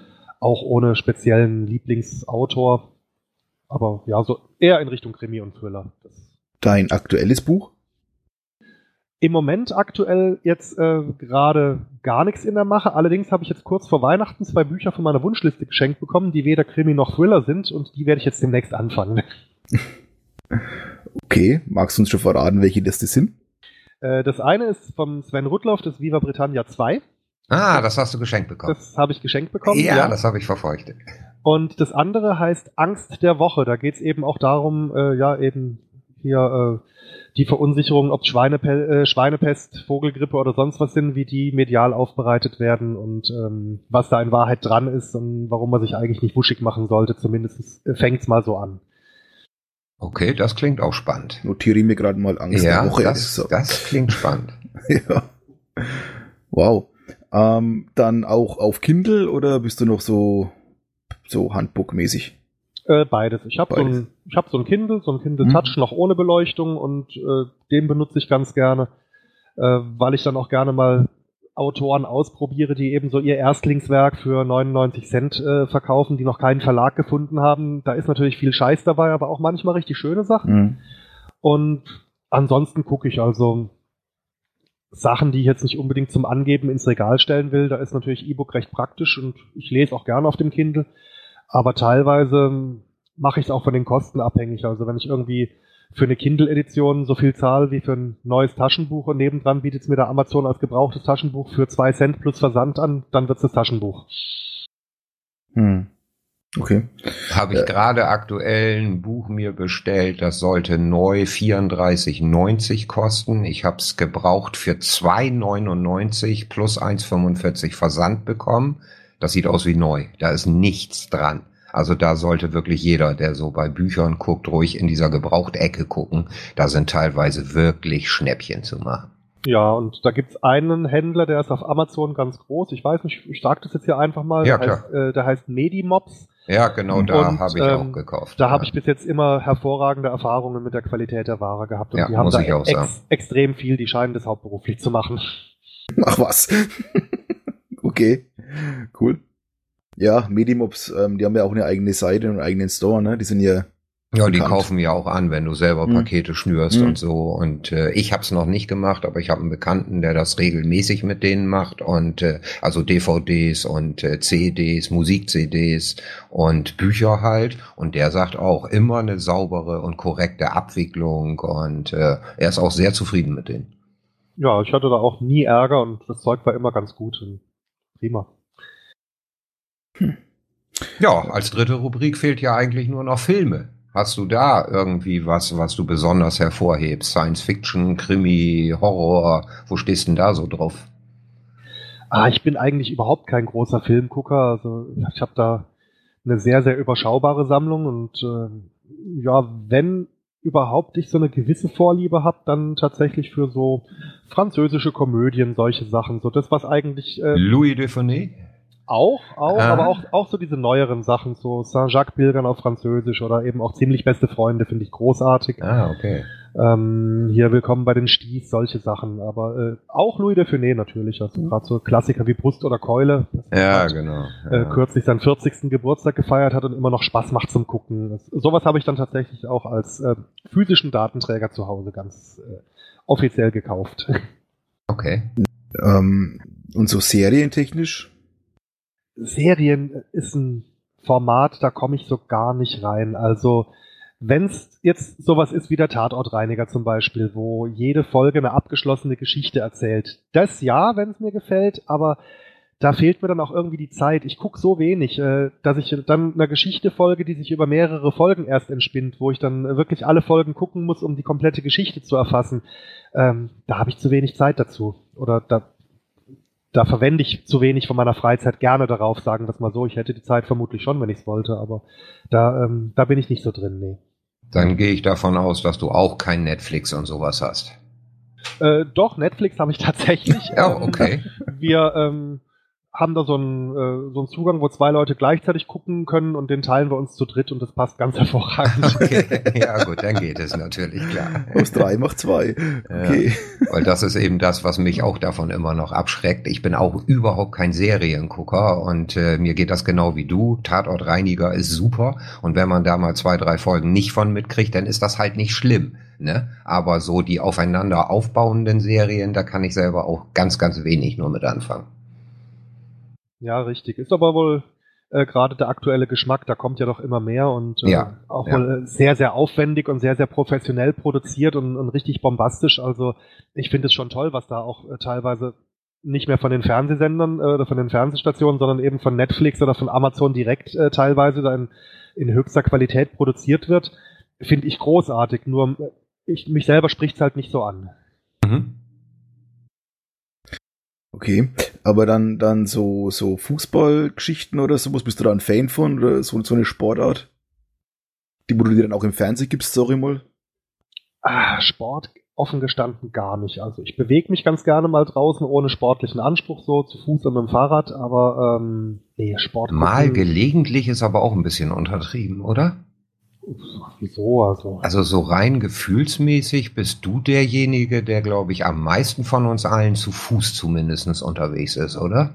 auch ohne speziellen Lieblingsautor. Aber ja, so eher in Richtung Krimi und Thriller. Dein aktuelles Buch? Im Moment aktuell jetzt äh, gerade gar nichts in der Mache. Allerdings habe ich jetzt kurz vor Weihnachten zwei Bücher von meiner Wunschliste geschenkt bekommen, die weder Krimi noch Thriller sind und die werde ich jetzt demnächst anfangen. Okay, magst du uns schon verraten, welche das sind? Äh, das eine ist vom Sven Rudloff, das Viva Britannia 2. Ah, das hast du geschenkt bekommen. Das habe ich geschenkt bekommen. ja, ja, das habe ich verfolgt. Und das andere heißt Angst der Woche. Da geht es eben auch darum, äh, ja, eben hier äh, die Verunsicherung, ob Schweinepe äh, Schweinepest, Vogelgrippe oder sonst was sind, wie die medial aufbereitet werden und ähm, was da in Wahrheit dran ist und warum man sich eigentlich nicht wuschig machen sollte. Zumindest fängt's mal so an. Okay, das klingt auch spannend. Notiere ich mir gerade mal Angst ja, der Woche. Das, So. das klingt spannend. ja. Wow. Ähm, dann auch auf Kindle oder bist du noch so, so Handbook-mäßig? Äh, beides. Ich habe so ein, ich hab so ein Kindle, so ein Kindle Mhm. Touch noch ohne Beleuchtung und äh, den benutze ich ganz gerne, äh, weil ich dann auch gerne mal Autoren ausprobiere, die eben so ihr Erstlingswerk für 99 Cent äh, verkaufen, die noch keinen Verlag gefunden haben. Da ist natürlich viel Scheiß dabei, aber auch manchmal richtig schöne Sachen. Mhm. Und ansonsten gucke ich also Sachen, die ich jetzt nicht unbedingt zum Angeben ins Regal stellen will. Da ist natürlich E-Book recht praktisch und ich lese auch gerne auf dem Kindle. Aber teilweise mache ich es auch von den Kosten abhängig. Also wenn ich irgendwie für eine Kindle-Edition so viel zahle wie für ein neues Taschenbuch und nebendran bietet es mir da Amazon als gebrauchtes Taschenbuch für zwei Cent plus Versand an, dann wird's das Taschenbuch. Hm. Okay. Habe ich Äh. gerade aktuell ein Buch mir bestellt, das sollte neu 34,90 kosten. Ich habe es gebraucht für 2,99 plus 1,45 Versand bekommen. Das sieht aus wie neu. Da ist nichts dran. Also da sollte wirklich jeder, der so bei Büchern guckt, ruhig in dieser Gebrauchtecke gucken. Da sind teilweise wirklich Schnäppchen zu machen. Ja, und da gibt's einen Händler, der ist auf Amazon ganz groß. Ich weiß nicht, ich sage das jetzt hier einfach mal. Ja, der, heißt, äh, der heißt Medimops. Ja, genau da habe ich ähm, auch gekauft. Da ja. habe ich bis jetzt immer hervorragende Erfahrungen mit der Qualität der Ware gehabt. Und Ja, die haben muss da ich auch sagen. ex extrem viel, die scheinen das hauptberuflich zu machen. Ach was. okay. Cool. Ja, Medimops, ähm, die haben ja auch eine eigene Seite und einen eigenen Store, ne? Die sind ja. Ja, die bekannt. kaufen ja auch an, wenn du selber Mhm. Pakete schnürst Mhm. und so. Und äh, ich habe es noch nicht gemacht, aber ich habe einen Bekannten, der das regelmäßig mit denen macht. Und äh, also DVDs und äh, CDs, Musik-CDs und Bücher halt. Und der sagt auch immer eine saubere und korrekte Abwicklung. Und äh, er ist auch sehr zufrieden mit denen. Ja, ich hatte da auch nie Ärger und das Zeug war immer ganz gut. Und prima. Ja, als dritte Rubrik fehlt ja eigentlich nur noch Filme. Hast du da irgendwie was, was du besonders hervorhebst? Science Fiction, Krimi, Horror? Wo stehst denn da so drauf? Ah, ich bin eigentlich überhaupt kein großer Filmgucker. Also ich habe da eine sehr, sehr überschaubare Sammlung und äh, ja, wenn überhaupt ich so eine gewisse Vorliebe habe, dann tatsächlich für so französische Komödien, solche Sachen. So das, was eigentlich äh, Louis Dufournet? Auch, auch, Ah. aber auch, auch so diese neueren Sachen, so Saint-Jacques Pilgern auf Französisch oder eben auch ziemlich beste Freunde, finde ich großartig. Ah, okay. Ähm, hier Willkommen bei den Sties, solche Sachen. Aber äh, auch Louis de Funès natürlich. Also Mhm. gerade so Klassiker wie Brust oder Keule. Ja, hat, genau. Äh, Ja. kürzlich seinen 40. Geburtstag gefeiert hat und immer noch Spaß macht zum Gucken. Das, sowas habe ich dann tatsächlich auch als äh, physischen Datenträger zu Hause ganz äh, offiziell gekauft. Okay. Ähm, und so serientechnisch? Serien ist ein Format, da komme ich so gar nicht rein. Also wenn es jetzt sowas ist wie der Tatortreiniger zum Beispiel, wo jede Folge eine abgeschlossene Geschichte erzählt, das ja, wenn es mir gefällt, aber da fehlt mir dann auch irgendwie die Zeit. Ich gucke so wenig, äh, dass ich dann einer Geschichte folge, die sich über mehrere Folgen erst entspinnt, wo ich dann wirklich alle Folgen gucken muss, um die komplette Geschichte zu erfassen. Ähm, da habe ich zu wenig Zeit dazu. Oder da da verwende ich zu wenig von meiner Freizeit gerne darauf, sagen wir es mal so. Ich hätte die Zeit vermutlich schon, wenn ich es wollte, aber da, ähm, da bin ich nicht so drin, nee. Dann gehe ich davon aus, dass du auch kein Netflix und sowas hast. Äh, doch, Netflix habe ich tatsächlich. Ja, okay. Wir ähm, haben da so einen, äh, so einen Zugang, wo zwei Leute gleichzeitig gucken können und den teilen wir uns zu dritt und das passt ganz hervorragend. Okay, ja gut, dann geht es natürlich, klar. Aus drei macht zwei. Okay. Ja, weil das ist eben das, was mich auch davon immer noch abschreckt. Ich bin auch überhaupt kein Seriengucker und äh, mir geht das genau wie du. Tatortreiniger ist super und wenn man da mal zwei, drei Folgen nicht von mitkriegt, dann ist das halt nicht schlimm. Ne? Aber so die aufeinander aufbauenden Serien, da kann ich selber auch ganz, ganz wenig nur mit anfangen. Ja, richtig. Ist aber wohl äh, gerade der aktuelle Geschmack, da kommt ja doch immer mehr und äh, ja, auch ja. wohl sehr, sehr aufwendig und sehr, sehr professionell produziert und, und richtig bombastisch. Also ich finde es schon toll, was da auch äh, teilweise nicht mehr von den Fernsehsendern äh, oder von den Fernsehstationen, sondern eben von Netflix oder von Amazon direkt äh, teilweise dann in höchster Qualität produziert wird. Finde ich großartig. Nur äh, ich, mich selber spricht es halt nicht so an. Mhm. Okay, aber dann, dann so, so Fußballgeschichten oder sowas, bist du da ein Fan von oder so, so eine Sportart? Die, wo du dir dann auch im Fernsehen gibst, sorry mal. Ah, Sport offen gestanden gar nicht. Also ich bewege mich ganz gerne mal draußen ohne sportlichen Anspruch, so zu Fuß und mit dem Fahrrad, aber ähm, nee, Sport. Mal gelegentlich ist aber auch ein bisschen untertrieben, oder? Wieso also? Also so rein gefühlsmäßig bist du derjenige, der, glaube ich, am meisten von uns allen zu Fuß zumindest unterwegs ist, oder?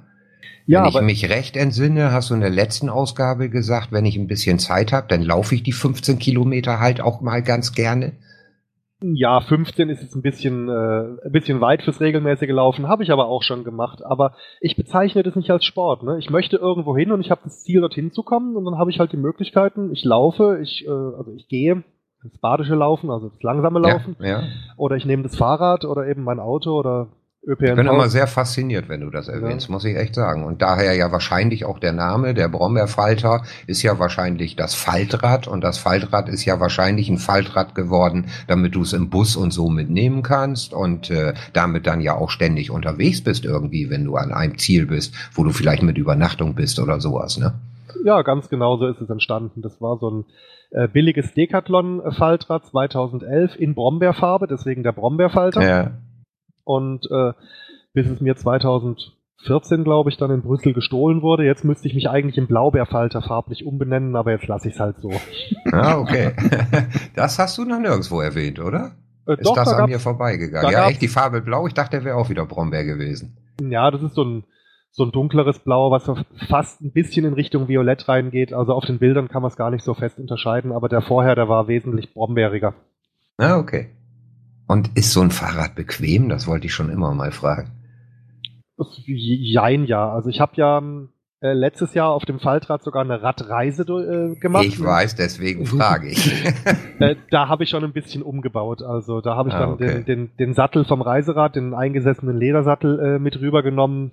Ja, wenn ich mich recht entsinne, hast du in der letzten Ausgabe gesagt, wenn ich ein bisschen Zeit habe, dann laufe ich die 15 Kilometer halt auch mal ganz gerne. Ja, 15 ist jetzt ein bisschen, äh, ein bisschen weit fürs regelmäßige Laufen, habe ich aber auch schon gemacht. Aber ich bezeichne das nicht als Sport. Ne? Ich möchte irgendwo hin und ich habe das Ziel, dorthin zu kommen und dann habe ich halt die Möglichkeiten. Ich laufe, ich, äh, also ich gehe das badische Laufen, also das langsame Laufen, Ja, ja. oder ich nehme das Fahrrad oder eben mein Auto oder ÖPNV. Ich bin immer sehr fasziniert, wenn du das erwähnst, muss ich echt sagen. Und daher ja wahrscheinlich auch der Name, der Brombeerfalter, ist ja wahrscheinlich das Faltrad und das Faltrad ist ja wahrscheinlich ein Faltrad geworden, damit du es im Bus und so mitnehmen kannst und äh, damit dann ja auch ständig unterwegs bist irgendwie, wenn du an einem Ziel bist, wo du vielleicht mit Übernachtung bist oder sowas, ne? Ja, ganz genau so ist es entstanden. Das war so ein äh, billiges Decathlon-Faltrad 2011 in Brombeerfarbe, deswegen der Brombeerfalter. Ja. Und äh, bis es mir 2014, glaube ich, dann in Brüssel gestohlen wurde. Jetzt müsste ich mich eigentlich in Blaubeerfalter farblich umbenennen, aber jetzt lasse ich es halt so. Ah, okay. Das hast du noch nirgendwo erwähnt, oder? Äh, Ist doch, das da an gab's- mir vorbeigegangen? Ja, echt die Farbe blau? Ich dachte, der wäre auch wieder Brombeer gewesen. Ja, das ist so ein, so ein dunkleres Blau, was fast ein bisschen in Richtung Violett reingeht. Also auf den Bildern kann man es gar nicht so fest unterscheiden, aber der vorher, der war wesentlich brombeeriger. Ah, okay. Und ist so ein Fahrrad bequem? Das wollte ich schon immer mal fragen. Jein, ja. Also ich habe ja äh, letztes Jahr auf dem Faltrad sogar eine Radreise äh, gemacht. Ich weiß, deswegen frage ich. Äh, da habe ich schon ein bisschen umgebaut. Also da habe ich Ah, dann okay. den, den, den Sattel vom Reiserad, den eingesessenen Ledersattel äh, mit rübergenommen.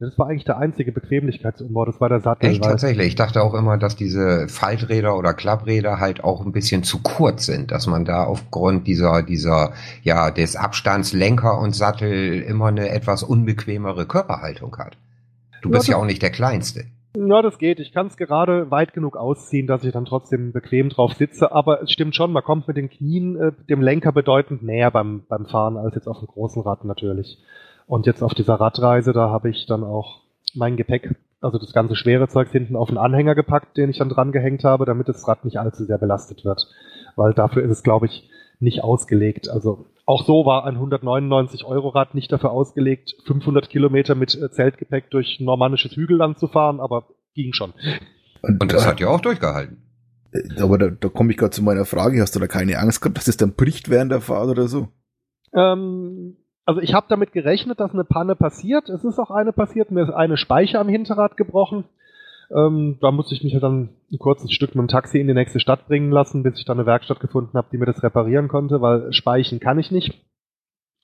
Das war eigentlich der einzige Bequemlichkeitsumbau. Das war der Sattel. Echt tatsächlich. Ich dachte auch immer, dass diese Falträder oder Klappräder halt auch ein bisschen zu kurz sind, dass man da aufgrund dieser, dieser, ja, des Abstands Lenker und Sattel immer eine etwas unbequemere Körperhaltung hat. Du Ja, bist ja auch nicht der Kleinste. Ja, das geht. Ich kann es gerade weit genug ausziehen, dass ich dann trotzdem bequem drauf sitze. Aber es stimmt schon, man kommt mit den Knien äh, dem Lenker bedeutend näher beim, beim Fahren als jetzt auf dem großen Rad natürlich. Und jetzt auf dieser Radreise, da habe ich dann auch mein Gepäck, also das ganze schwere Zeug hinten auf einen Anhänger gepackt, den ich dann dran gehängt habe, damit das Rad nicht allzu sehr belastet wird. Weil dafür ist es, glaube ich, nicht ausgelegt. Also auch so war ein 199 Euro Rad nicht dafür ausgelegt, 500 Kilometer mit äh, Zeltgepäck durch normannisches Hügelland zu fahren, aber ging schon. Und das hat ja auch durchgehalten. Äh, Aber da, da komme ich gerade zu meiner Frage. Hast du da keine Angst gehabt, dass es dann bricht während der Fahrt oder so? Ähm, also ich habe damit gerechnet, dass eine Panne passiert. Es ist auch eine passiert. Mir ist eine Speiche am Hinterrad gebrochen. Ähm, da musste ich mich ja dann ein kurzes Stück mit dem Taxi in die nächste Stadt bringen lassen, bis ich dann eine Werkstatt gefunden habe, die mir das reparieren konnte, weil Speichen kann ich nicht.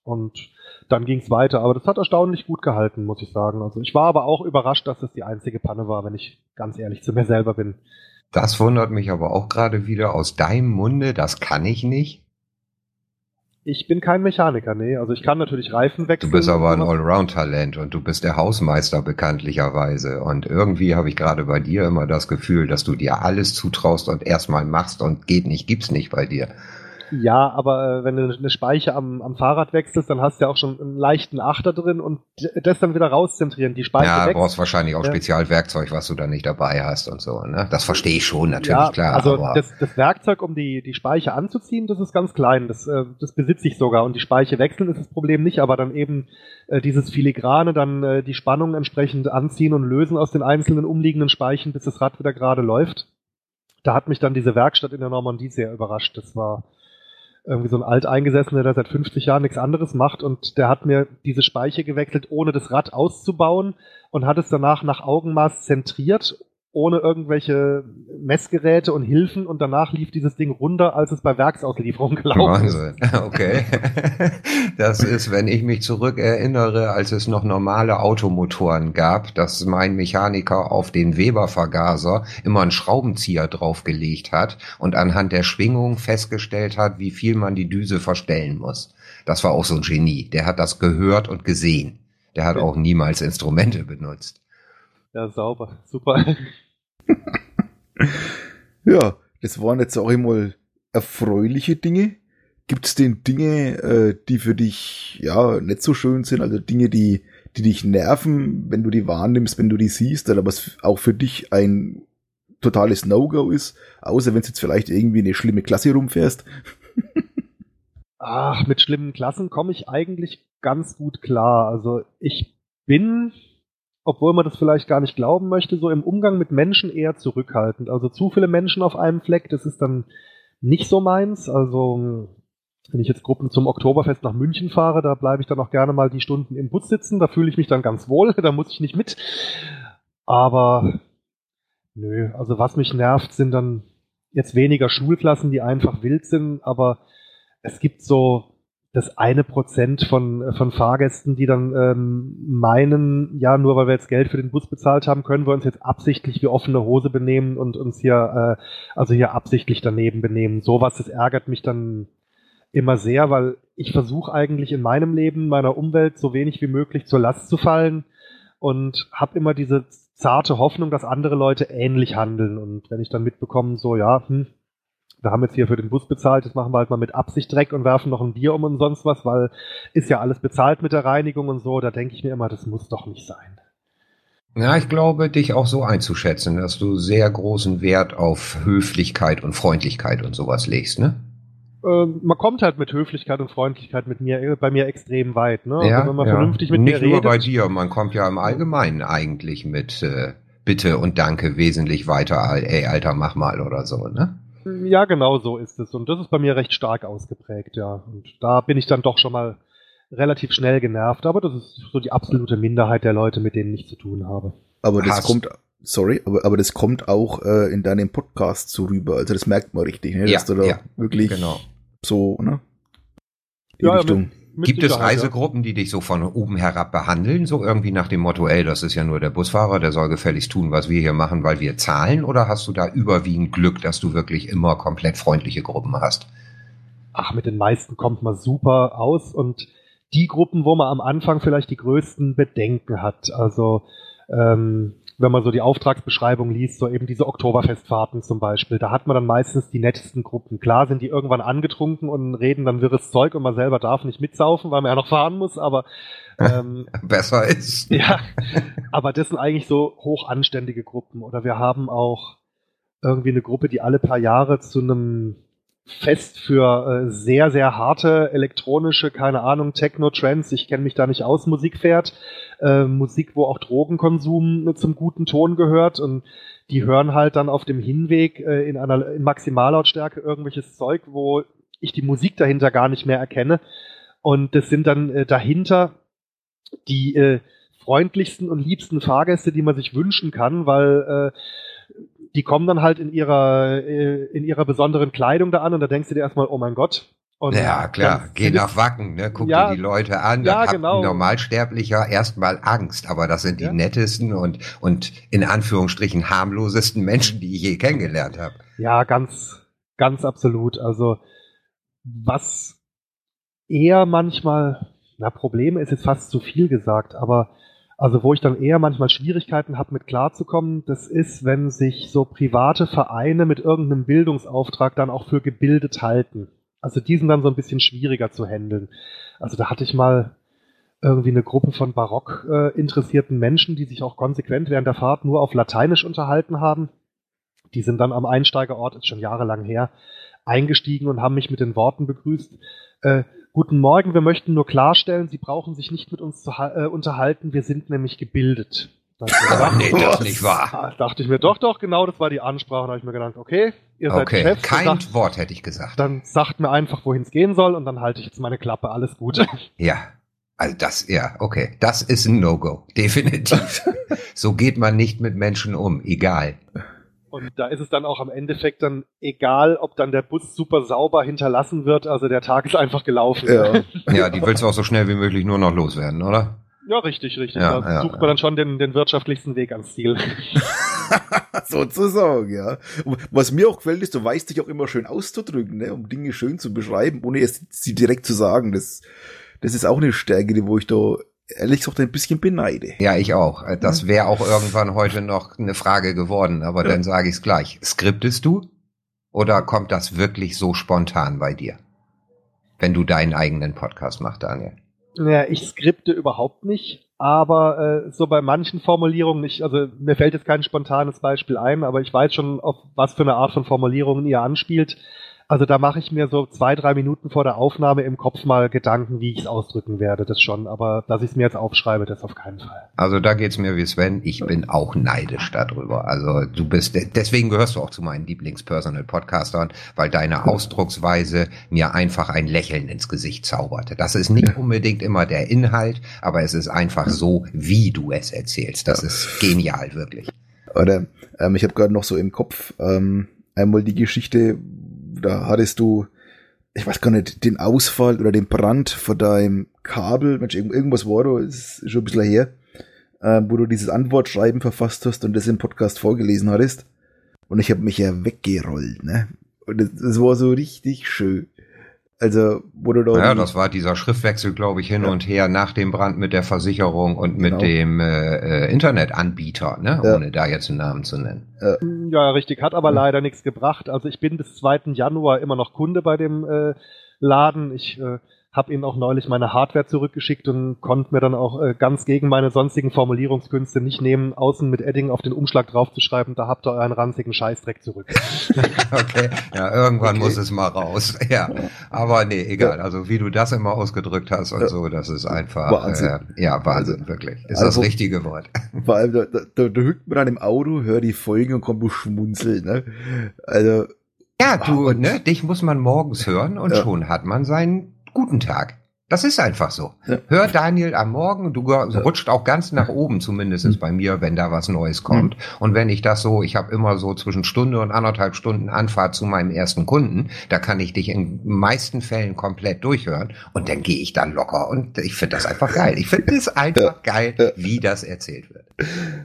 Und dann ging es weiter. Aber das hat erstaunlich gut gehalten, muss ich sagen. Also ich war aber auch überrascht, dass das die einzige Panne war, wenn ich ganz ehrlich zu mir selber bin. Das wundert mich aber auch gerade wieder aus deinem Munde. Das kann ich nicht. Ich bin kein Mechaniker, nee. Also ich kann natürlich Reifen wechseln. Du bist aber ein. Allround-Talent und du bist der Hausmeister bekanntlicherweise. Und irgendwie habe ich gerade bei dir immer das Gefühl, dass du dir alles zutraust und erstmal machst und geht nicht, gibt's nicht bei dir. Ja, aber äh, wenn du eine Speiche am, am Fahrrad wechselst, dann hast du ja auch schon einen leichten Achter drin und das dann wieder rauszentrieren. Die Speiche Ja, du brauchst wahrscheinlich auch Ja. Spezialwerkzeug, was du da nicht dabei hast und so. Ne? Das verstehe ich schon, natürlich, ja, klar. also das, das Werkzeug, um die, die Speiche anzuziehen, das ist ganz klein. Das, äh, das besitze ich sogar. Und die Speiche wechseln ist das Problem nicht, aber dann eben äh, dieses Filigrane, dann äh, die Spannung entsprechend anziehen und lösen aus den einzelnen umliegenden Speichen, bis das Rad wieder gerade läuft. Da hat mich dann diese Werkstatt in der Normandie sehr überrascht. Das war irgendwie so ein Alteingesessener, der seit 50 Jahren nichts anderes macht und der hat mir diese Speiche gewechselt, ohne das Rad auszubauen und hat es danach nach Augenmaß zentriert, ohne irgendwelche Messgeräte und Hilfen und danach lief dieses Ding runter, als es bei Werksauslieferung gelaufen ist. Wahnsinn. Okay. Das ist, wenn ich mich zurück erinnere, als es noch normale Automotoren gab, dass mein Mechaniker auf den Weber-Vergaser immer einen Schraubenzieher draufgelegt hat und anhand der Schwingung festgestellt hat, wie viel man die Düse verstellen muss. Das war auch so ein Genie. Der hat das gehört und gesehen. Der hat auch niemals Instrumente benutzt. Ja, sauber. Super. Ja, das waren jetzt auch einmal erfreuliche Dinge. Gibt es denn Dinge, äh, die für dich ja nicht so schön sind, also Dinge, die, die dich nerven, wenn du die wahrnimmst, wenn du die siehst, oder was auch für dich ein totales No-Go ist, außer wenn du jetzt vielleicht irgendwie eine schlimme Klasse rumfährst? Ach, mit schlimmen Klassen komme ich eigentlich ganz gut klar. Also ich bin, obwohl man das vielleicht gar nicht glauben möchte, so im Umgang mit Menschen eher zurückhaltend. Also zu viele Menschen auf einem Fleck, das ist dann nicht so meins. Also wenn ich jetzt Gruppen zum Oktoberfest nach München fahre, da bleibe ich dann auch gerne mal die Stunden im Bus sitzen. Da fühle ich mich dann ganz wohl, da muss ich nicht mit. Aber nö, also was mich nervt, sind dann jetzt weniger Schulklassen, die einfach wild sind, aber es gibt so das eine Prozent von, von Fahrgästen, die dann ähm, meinen, ja, nur weil wir jetzt Geld für den Bus bezahlt haben, können wir uns jetzt absichtlich wie offene Hose benehmen und uns hier, äh, also hier absichtlich daneben benehmen. Sowas, das ärgert mich dann immer sehr, weil ich versuche eigentlich in meinem Leben, meiner Umwelt so wenig wie möglich zur Last zu fallen und habe immer diese zarte Hoffnung, dass andere Leute ähnlich handeln. Und wenn ich dann mitbekomme, so, ja, hm, wir haben jetzt hier für den Bus bezahlt, jetzt machen wir halt mal mit Absicht Dreck und werfen noch ein Bier um und sonst was, weil ist ja alles bezahlt mit der Reinigung und so, da denke ich mir immer, das muss doch nicht sein. Ja, ich glaube, dich auch so einzuschätzen, dass du sehr großen Wert auf Höflichkeit und Freundlichkeit und sowas legst, ne? Ähm, man kommt halt mit Höflichkeit und Freundlichkeit mit mir, bei mir extrem weit, ne? ja, also wenn man ja. vernünftig mit Nicht mir nur redet. bei dir, man kommt ja im Allgemeinen eigentlich mit äh, Bitte und Danke wesentlich weiter, ey, Alter, mach mal oder so, ne? Ja, genau so ist es. Und das ist bei mir recht stark ausgeprägt, ja. Und da bin ich dann doch schon mal relativ schnell genervt. Aber das ist so die absolute Minderheit der Leute, mit denen ich zu tun habe. Aber das Hass. kommt, sorry, aber, aber das kommt auch äh, in deinem Podcast so rüber. Also das merkt man richtig, ne? Ja, dass du da ja, wirklich Genau. so, ne? Die Ja, ja, Richtung. Gibt es. Reisegruppen, die dich so von oben herab behandeln, so irgendwie nach dem Motto, ey, das ist ja nur der Busfahrer, der soll gefälligst tun, was wir hier machen, weil wir zahlen? Oder hast du da überwiegend Glück, dass du wirklich immer komplett freundliche Gruppen hast? ach, mit den meisten kommt man super aus und die Gruppen, wo man am Anfang vielleicht die größten Bedenken hat, also ähm, wenn man so die Auftragsbeschreibung liest, so eben diese Oktoberfestfahrten zum Beispiel, da hat man dann meistens die nettesten Gruppen. Klar sind die irgendwann angetrunken und reden dann wirres Zeug und man selber darf nicht mitsaufen, weil man ja noch fahren muss, aber ähm, Besser ist. ja, aber das sind eigentlich so hoch anständige Gruppen. Oder wir haben auch irgendwie eine Gruppe, die alle paar Jahre zu einem Fest für äh, sehr, sehr harte elektronische, keine Ahnung, Techno-Trends, ich kenne mich da nicht aus, Musik fährt. Äh, Musik, wo auch Drogenkonsum zum guten Ton gehört und die hören halt dann auf dem Hinweg äh, in einer in Maximallautstärke irgendwelches Zeug, wo ich die Musik dahinter gar nicht mehr erkenne. Und das sind dann äh, dahinter die äh, freundlichsten und liebsten Fahrgäste, die man sich wünschen kann, weil äh, die kommen dann halt in ihrer äh, in ihrer besonderen Kleidung da an und da denkst du dir erstmal, oh mein Gott. Und ja, klar. Geh nach Wacken, ne? Guck Ja, dir die Leute an. ja, dann hat genau. ein Normalsterblicher erstmal Angst. Aber das sind die Ja. nettesten und, und in Anführungsstrichen harmlosesten Menschen, die ich je kennengelernt habe. Ja, ganz, ganz absolut. Also was eher manchmal, na Probleme ist jetzt fast zu viel gesagt, aber also wo ich dann eher manchmal Schwierigkeiten habe, mit klarzukommen, das ist, wenn sich so private Vereine mit irgendeinem Bildungsauftrag dann auch für gebildet halten. Also die sind dann so ein bisschen schwieriger zu handeln. Also da hatte ich mal irgendwie eine Gruppe von barock äh, interessierten Menschen, die sich auch konsequent während der Fahrt nur auf Lateinisch unterhalten haben. Die sind dann am Einsteigerort, ist schon jahrelang her, eingestiegen und haben mich mit den Worten begrüßt. Äh, Guten Morgen, wir möchten nur klarstellen, Sie brauchen sich nicht mit uns zu äh, unterhalten, wir sind nämlich gebildet. Ach, nee, das nicht wahr. Ah, dachte ich mir, doch, doch, genau, das war die Ansprache. Da habe ich mir gedacht, okay, ihr seid okay, Chef. kein sagt, Wort hätte ich gesagt. Dann sagt mir einfach, wohin es gehen soll und dann halte ich jetzt meine Klappe, alles gut. Ja, also das, ja, okay, das ist ein No-Go, definitiv. so geht man nicht mit Menschen um, egal. Und da ist es dann auch am Endeffekt dann egal, ob dann der Bus super sauber hinterlassen wird. Also der Tag ist einfach gelaufen. Ja. Ja, die willst du auch so schnell wie möglich nur noch loswerden, oder? Ja, richtig, richtig. Ja, da ja, sucht man dann schon den, den wirtschaftlichsten Weg ans Ziel. Sozusagen, ja. Und was mir auch gefällt, ist, du weißt dich auch immer schön auszudrücken, ne, um Dinge schön zu beschreiben, ohne es sie direkt zu sagen. Das, das ist auch eine Stärke, die wo ich da ehrlich gesagt ein bisschen beneide. Ja, ich auch. Das wäre auch irgendwann heute noch eine Frage geworden, aber dann sage ich es gleich. Skriptest du? Oder kommt das wirklich so spontan bei dir? Wenn du deinen eigenen Podcast machst, Daniel. Ja, ich skripte überhaupt nicht, aber äh, so bei manchen Formulierungen nicht. Also mir fällt jetzt kein spontanes Beispiel ein, aber ich weiß schon, auf was für eine Art von Formulierungen ihr anspielt. Also da mache ich mir so zwei, drei Minuten vor der Aufnahme im Kopf mal Gedanken, wie ich es ausdrücken werde, das schon. Aber dass ich es mir jetzt aufschreibe, das auf keinen Fall. Also da geht's mir wie Sven. Ich bin auch neidisch darüber. Also du bist, deswegen gehörst du auch zu meinen Lieblings-Personal-Podcastern, weil deine Ausdrucksweise mir einfach ein Lächeln ins Gesicht zauberte. Das ist nicht unbedingt immer der Inhalt, aber es ist einfach so, wie du es erzählst. Das ist genial, wirklich. Oder ähm, ich habe gerade noch so im Kopf ähm, einmal die Geschichte, da hattest du, ich weiß gar nicht, den Ausfall oder den Brand von deinem Kabel, Mensch, irgend- irgendwas war da, ist schon ein bisschen her, äh, wo du dieses Antwortschreiben verfasst hast und das im Podcast vorgelesen hattest. Und ich habe mich ja weggerollt, ne? Und das, das war so richtig schön. Also, wo du da Ja, das war dieser Schriftwechsel, glaube ich, hin Ja. und her nach dem Brand mit der Versicherung und mit Genau. dem äh, äh, Internetanbieter, ne? Ja. ohne da jetzt einen Namen zu nennen. Ja, richtig, hat aber leider nichts gebracht. Also ich bin bis 2. Januar immer noch Kunde bei dem äh, Laden. Ich äh, habe ihnen auch neulich meine Hardware zurückgeschickt und konnte mir dann auch äh, ganz gegen meine sonstigen Formulierungskünste nicht nehmen, außen mit Edding auf den Umschlag draufzuschreiben, da habt ihr euren ranzigen Scheißdreck zurück. Okay, ja, irgendwann Okay. muss es mal raus. Ja, aber nee, egal. Also wie du das immer ausgedrückt hast und Ja. so, das ist einfach, Wahnsinn. Äh, ja, Wahnsinn, wirklich. Ist also- das richtige Wort. Vor allem, da, da, da, hückt man dann im Auto, hört die Folgen und kommt schmunzeln, ne? Also, Ja, du, ne, dich muss man morgens hören und Ja. schon hat man seinen guten Tag. Das ist einfach so. Ja. Hör Daniel am Morgen, du rutscht auch ganz nach oben, zumindest Mhm. bei mir, wenn da was Neues kommt. Und wenn ich das so, ich habe immer so zwischen Stunde und anderthalb Stunden Anfahrt zu meinem ersten Kunden, da kann ich dich in meisten Fällen komplett durchhören und dann gehe ich da locker und ich finde das einfach geil. Ich finde es einfach geil, wie das erzählt wird.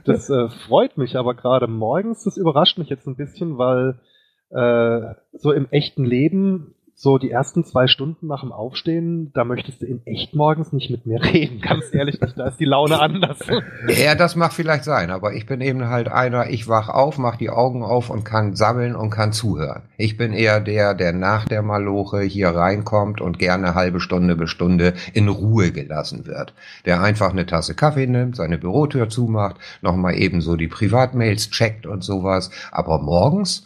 Das äh, freut mich aber gerade morgens, das überrascht mich jetzt ein bisschen, weil äh, so im echten Leben, so die ersten zwei Stunden nach dem Aufstehen, da möchtest du in echt morgens nicht mit mir reden, ganz ehrlich nicht, da ist die Laune anders. Ja, das mag vielleicht sein, aber ich bin eben halt einer, ich wach auf, mach die Augen auf und kann sammeln und kann zuhören. Ich bin eher der, der nach der Maloche hier reinkommt und gerne halbe Stunde bis Stunde in Ruhe gelassen wird. Der einfach eine Tasse Kaffee nimmt, seine Bürotür zumacht, nochmal eben so die Privatmails checkt und sowas. Aber morgens,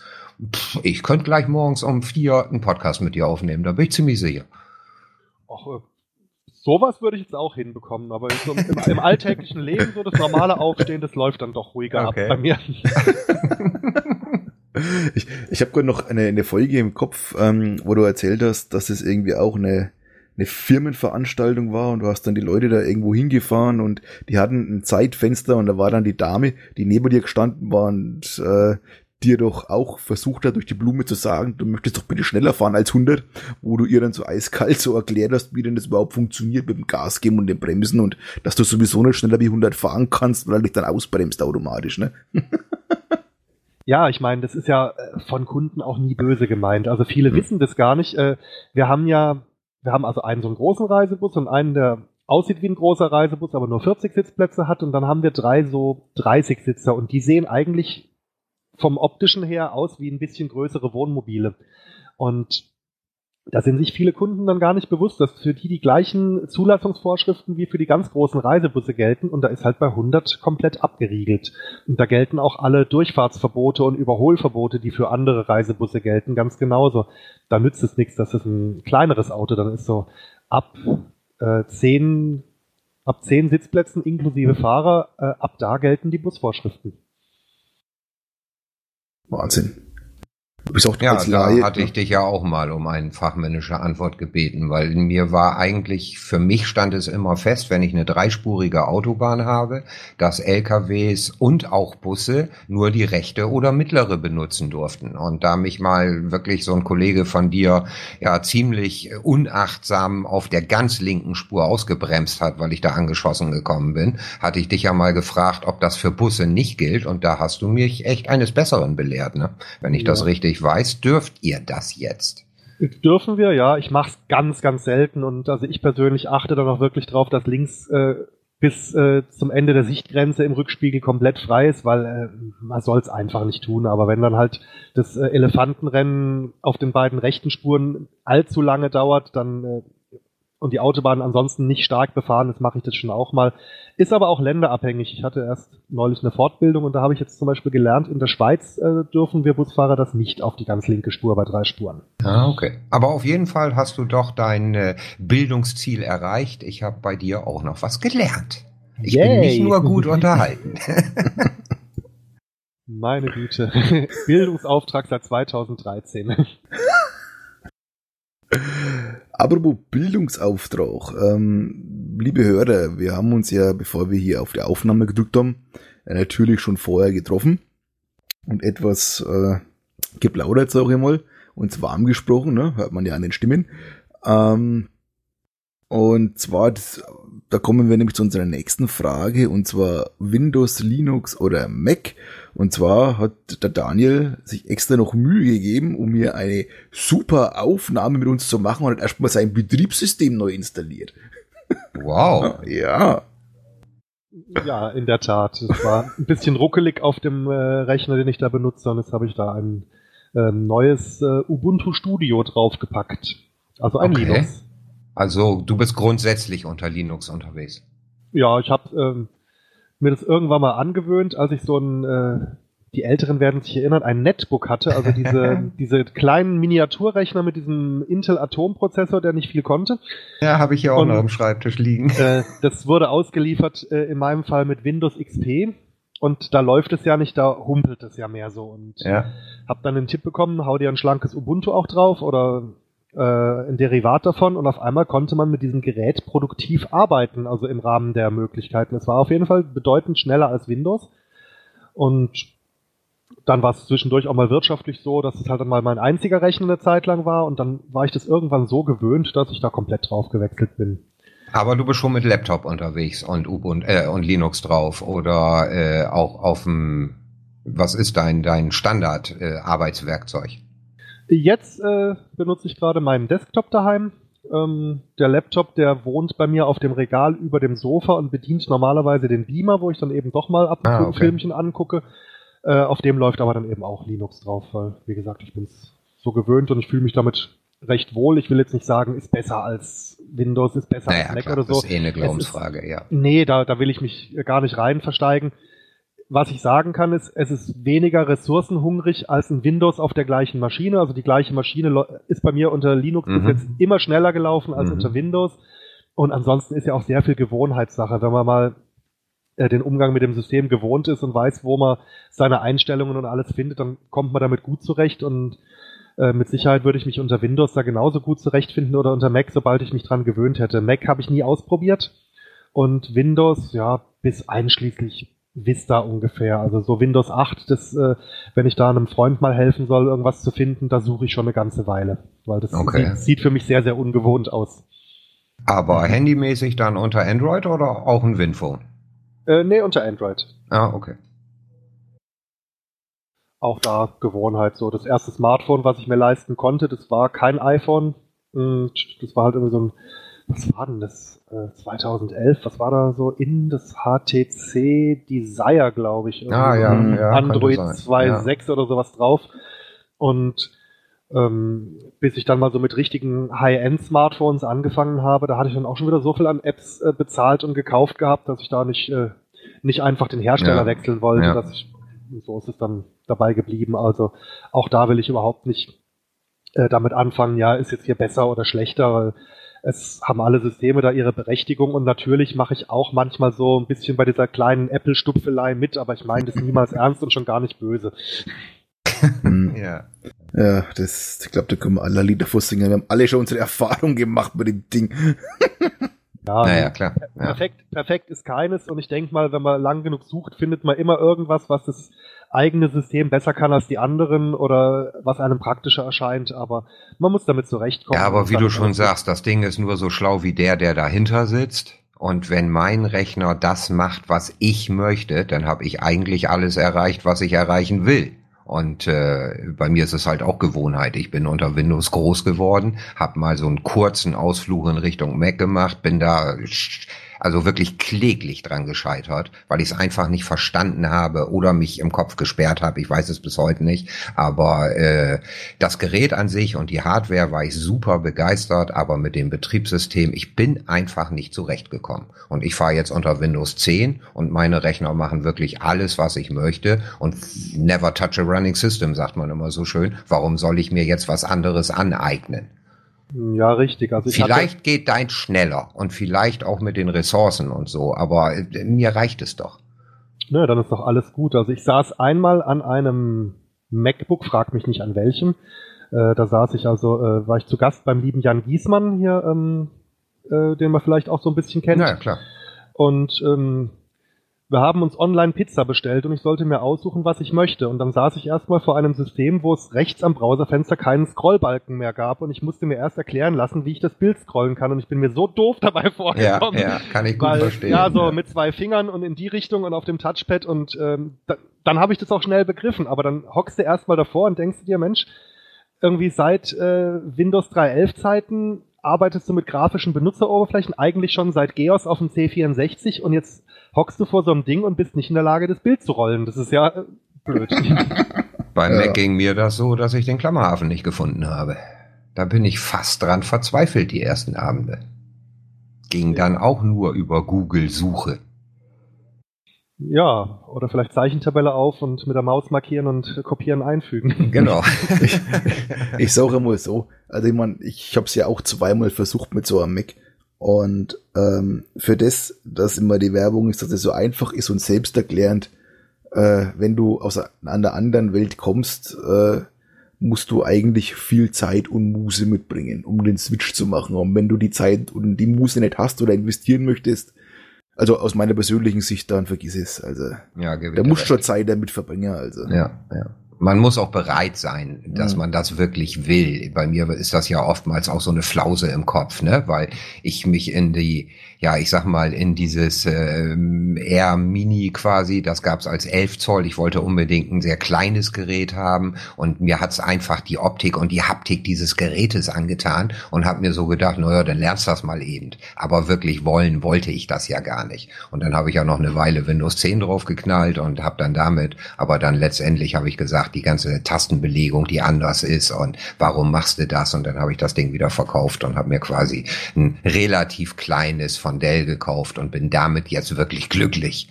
pff, ich könnte gleich morgens um vier einen Podcast mit dir aufnehmen, da bin ich ziemlich sicher. Auch, äh, sowas würde ich jetzt auch hinbekommen, aber so im, im alltäglichen Leben, so das normale Aufstehen, das läuft dann doch ruhiger Okay. ab bei mir. ich, ich habe gerade noch eine, eine Folge im Kopf, ähm, wo du erzählt hast, dass es irgendwie auch eine, eine Firmenveranstaltung war und du hast dann die Leute da irgendwo hingefahren und die hatten ein Zeitfenster und da war dann die Dame, die neben dir gestanden war und äh, dir doch auch versucht hat, durch die Blume zu sagen, du möchtest doch bitte schneller fahren als 100, wo du ihr dann so eiskalt so erklärt hast, wie denn das überhaupt funktioniert mit dem Gas geben und dem Bremsen und dass du sowieso nicht schneller wie 100 fahren kannst, weil du dich dann ausbremst automatisch, ne? Ja, ich meine, das ist ja äh, von Kunden auch nie böse gemeint. Also viele Mhm. wissen das gar nicht. Äh, Wir haben ja, wir haben also einen so einen großen Reisebus und einen, der aussieht wie ein großer Reisebus, aber nur 40 Sitzplätze hat und dann haben wir drei so 30 Sitzer und die sehen eigentlich vom optischen her aus wie ein bisschen größere Wohnmobile. Und da sind sich viele Kunden dann gar nicht bewusst, dass für die die gleichen Zulassungsvorschriften wie für die ganz großen Reisebusse gelten und da ist halt bei 100 komplett abgeriegelt. Und da gelten auch alle Durchfahrtsverbote und Überholverbote, die für andere Reisebusse gelten, ganz genauso. Da nützt es nichts, dass es ein kleineres Auto dann ist, so ab äh, 10 ab zehn Sitzplätzen inklusive Fahrer, äh, ab da gelten die Busvorschriften. Wahnsinn. Du bist auch ja, da Laie, hatte ich dich ja auch mal um eine fachmännische Antwort gebeten, weil mir war eigentlich, für mich stand es immer fest, wenn ich eine dreispurige Autobahn habe, dass LKWs und auch Busse nur die rechte oder mittlere benutzen durften. Und da mich mal wirklich so ein Kollege von dir ja ziemlich unachtsam auf der ganz linken Spur ausgebremst hat, weil ich da angeschossen gekommen bin, hatte ich dich ja mal gefragt, ob das für Busse nicht gilt. Und da hast du mich echt eines Besseren belehrt, ne? wenn ich ja. das richtig ich weiß, dürft ihr das jetzt? Dürfen wir, ja. Ich mache es ganz, ganz selten und also ich persönlich achte dann auch wirklich drauf, dass links äh, bis äh, zum Ende der Sichtgrenze im Rückspiegel komplett frei ist, weil äh, man soll es einfach nicht tun. Aber wenn dann halt das äh, Elefantenrennen auf den beiden rechten Spuren allzu lange dauert, dann äh, und die Autobahn ansonsten nicht stark befahren ist, mache ich das schon auch mal. Ist aber auch länderabhängig. Ich hatte erst neulich eine Fortbildung und da habe ich jetzt zum Beispiel gelernt, in der Schweiz äh, dürfen wir Busfahrer das nicht auf die ganz linke Spur bei drei Spuren. Ah, okay. Aber auf jeden Fall hast du doch dein äh, Bildungsziel erreicht. Ich habe bei dir auch noch was gelernt. Ich Yay. bin nicht nur gut unterhalten. Meine Güte. Bildungsauftrag seit 2013. Apropos Bildungsauftrag, ähm, liebe Hörer, wir haben uns ja, bevor wir hier auf die Aufnahme gedrückt haben, natürlich schon vorher getroffen und etwas äh, geplaudert, sag ich mal, uns warm gesprochen, ne? hört man ja an den Stimmen. Ähm, und zwar, das, da kommen wir nämlich zu unserer nächsten Frage, und zwar Windows, Linux oder Mac. Und zwar hat der Daniel sich extra noch Mühe gegeben, um hier eine super Aufnahme mit uns zu machen und hat erstmal sein Betriebssystem neu installiert. Wow. ja. Ja, in der Tat. Es war ein bisschen ruckelig auf dem äh, Rechner, den ich da benutze, und jetzt habe ich da ein äh, neues äh, Ubuntu Studio draufgepackt. Also ein okay. Linux. Also du bist grundsätzlich unter Linux unterwegs. Ja, ich habe ähm, mir das irgendwann mal angewöhnt, als ich so ein, äh, die Älteren werden sich erinnern, ein Netbook hatte, also diese, diese kleinen Miniaturrechner mit diesem Intel Atom-Prozessor, der nicht viel konnte. Ja, habe ich ja auch Und, noch am Schreibtisch liegen. Äh, das wurde ausgeliefert, äh, in meinem Fall mit Windows XP. Und da läuft es ja nicht, da humpelt es ja mehr so. Und ja. hab dann den Tipp bekommen, hau dir ein schlankes Ubuntu auch drauf oder äh, ein Derivat davon und auf einmal konnte man mit diesem Gerät produktiv arbeiten, also im Rahmen der Möglichkeiten. Es war auf jeden Fall bedeutend schneller als Windows und dann war es zwischendurch auch mal wirtschaftlich so, dass es halt dann mal mein einziger Rechner eine Zeit lang war und dann war ich das irgendwann so gewöhnt, dass ich da komplett drauf gewechselt bin. Aber du bist schon mit Laptop unterwegs und Ubuntu äh, und Linux drauf oder äh, auch auf dem was ist dein dein Standard äh, Arbeitswerkzeug? Jetzt äh, benutze ich gerade meinen Desktop daheim. Ähm, der Laptop, der wohnt bei mir auf dem Regal über dem Sofa und bedient normalerweise den Beamer, wo ich dann eben doch mal ab und ah, ein okay. Filmchen angucke. Äh, auf dem läuft aber dann eben auch Linux drauf, weil, wie gesagt, ich bin es so gewöhnt und ich fühle mich damit recht wohl. Ich will jetzt nicht sagen, ist besser als Windows, ist besser naja, als Mac klar, oder so. Das ist eh eine Glaubensfrage, ist, ja. Nee, da, da will ich mich gar nicht rein versteigen was ich sagen kann, ist, es ist weniger ressourcenhungrig als ein Windows auf der gleichen Maschine. Also die gleiche Maschine ist bei mir unter Linux mhm. bis jetzt immer schneller gelaufen als mhm. unter Windows. Und ansonsten ist ja auch sehr viel Gewohnheitssache. Wenn man mal äh, den Umgang mit dem System gewohnt ist und weiß, wo man seine Einstellungen und alles findet, dann kommt man damit gut zurecht und äh, mit Sicherheit würde ich mich unter Windows da genauso gut zurechtfinden oder unter Mac, sobald ich mich dran gewöhnt hätte. Mac habe ich nie ausprobiert und Windows, ja, bis einschließlich Vista ungefähr. Also so Windows 8, das, äh, wenn ich da einem Freund mal helfen soll, irgendwas zu finden, da suche ich schon eine ganze Weile. Weil das okay. sieht, sieht, für mich sehr, sehr ungewohnt aus. Aber handymäßig dann unter Android oder auch ein Winphone? Äh, nee, unter Android. Ah, okay. Auch da Gewohnheit so. Das erste Smartphone, was ich mir leisten konnte, das war kein iPhone. Das war halt irgendwie so ein was war denn das? 2011, äh, was war da so in das HTC Desire, glaube ich. Ah, ja, ja, Android 2.6 ja. oder sowas drauf. Und Ähm, bis ich dann mal so mit richtigen High-End-Smartphones angefangen habe, da hatte ich dann auch schon wieder so viel an Apps äh, bezahlt und gekauft gehabt, dass ich da nicht, äh, nicht einfach den Hersteller Ja. wechseln wollte. Ja. Dass ich, so ist es dann dabei geblieben. Also auch da will ich überhaupt nicht äh, damit anfangen, ja, ist jetzt hier besser oder schlechter, weil es haben alle Systeme da ihre Berechtigung und natürlich mache ich auch manchmal so ein bisschen bei dieser kleinen Apple-Stupfelei mit, aber ich meine das niemals ernst und schon gar nicht böse. Hm. Ja. Ja, das, ich glaube, da können wir alle Lieder vorsingen. Wir haben alle schon unsere Erfahrung gemacht mit dem Ding. Ja, Naja, klar. Ja. perfekt, perfekt ist keines und ich denke mal, wenn man lang genug sucht, findet man immer irgendwas, was das eigene System besser kann als die anderen oder was einem praktischer erscheint, aber man muss damit zurechtkommen. Ja, aber wie du schon sagst, das Ding ist nur so schlau wie der, der dahinter sitzt. Und wenn mein Rechner das macht, was ich möchte, dann habe ich eigentlich alles erreicht, was ich erreichen will. Und äh, bei mir ist es halt auch Gewohnheit. Ich bin unter Windows groß geworden, habe mal so einen kurzen Ausflug in Richtung Mac gemacht, bin da also wirklich kläglich dran gescheitert, weil ich es einfach nicht verstanden habe oder mich im Kopf gesperrt habe. Ich weiß es bis heute nicht. Aber äh, das Gerät an sich und die Hardware war ich super begeistert, aber mit dem Betriebssystem, ich bin einfach nicht zurechtgekommen. Und ich fahre jetzt unter Windows 10 und meine Rechner machen wirklich alles, was ich möchte. Und never touch a running system, sagt man immer so schön. Warum soll ich mir jetzt was anderes aneignen? Ja, richtig. Also Vielleicht geht dein schneller und vielleicht auch mit den Ressourcen und so, aber äh, mir reicht es doch. Ne, dann ist doch alles gut. Also ich saß einmal an einem MacBook, frag mich nicht an welchem. Äh, da saß ich also, äh, war ich zu Gast beim lieben Jan Giesmann hier, ähm, äh, den man vielleicht auch so ein bisschen kennt. Ja, klar. Und ähm, wir haben uns online Pizza bestellt und ich sollte mir aussuchen, was ich möchte. Und dann saß ich erstmal vor einem System, wo es rechts am Browserfenster keinen Scrollbalken mehr gab. Und ich musste mir erst erklären lassen, wie ich das Bild scrollen kann. Und ich bin mir so doof dabei Ja, vorgekommen. ja, kann ich gut Weil, verstehen. ja, so ja. mit zwei Fingern und in die Richtung und auf dem Touchpad und ähm, da, dann habe ich das auch schnell begriffen. Aber dann hockst du erstmal davor und denkst dir, Mensch, irgendwie seit äh, Windows 3.11 Zeiten arbeitest du mit grafischen Benutzeroberflächen, eigentlich schon seit GEOS auf dem C64 und jetzt hockst du vor so einem Ding und bist nicht in der Lage, das Bild zu rollen. Das ist ja äh, blöd. Beim Ja. Mac ging mir das so, dass ich den Klammerhafen nicht gefunden habe. Da bin ich fast dran verzweifelt die ersten Abende. Ging dann auch nur über Google-Suche. Ja, oder vielleicht Zeichentabelle auf und mit der Maus markieren und kopieren einfügen. Genau. Ich, ich sage immer so, also ich meine, ich habe es ja auch zweimal versucht mit so einem Mac. Und ähm, für das, dass immer die Werbung ist, dass es so einfach ist und selbsterklärend, äh, wenn du aus einer anderen Welt kommst, äh, musst du eigentlich viel Zeit und Muße mitbringen, um den Switch zu machen. Und wenn du die Zeit und die Muße nicht hast oder investieren möchtest, also aus meiner persönlichen Sicht, dann vergiss es. Also ja, da recht. schon Zeit damit verbringen. Also Ja, ja. Man muss auch bereit sein, dass Ja. man das wirklich will. Bei mir ist das ja oftmals auch so eine Flause im Kopf, ne? Weil ich mich in die, ja, ich sag mal, in dieses ähm, Air Mini quasi, das gab's als 11 Zoll. Ich wollte unbedingt ein sehr kleines Gerät haben und mir hat's einfach die Optik und die Haptik dieses Gerätes angetan und hab mir so gedacht, naja, dann lernst du das mal eben. Aber wirklich wollen wollte ich das ja gar nicht. Und dann habe ich ja noch eine Weile Windows 10 draufgeknallt und habe dann damit, aber dann letztendlich habe ich gesagt, die ganze Tastenbelegung, die anders ist und warum machst du das? Und dann habe ich das Ding wieder verkauft und habe mir quasi ein relativ kleines von Dell gekauft und bin damit jetzt wirklich glücklich.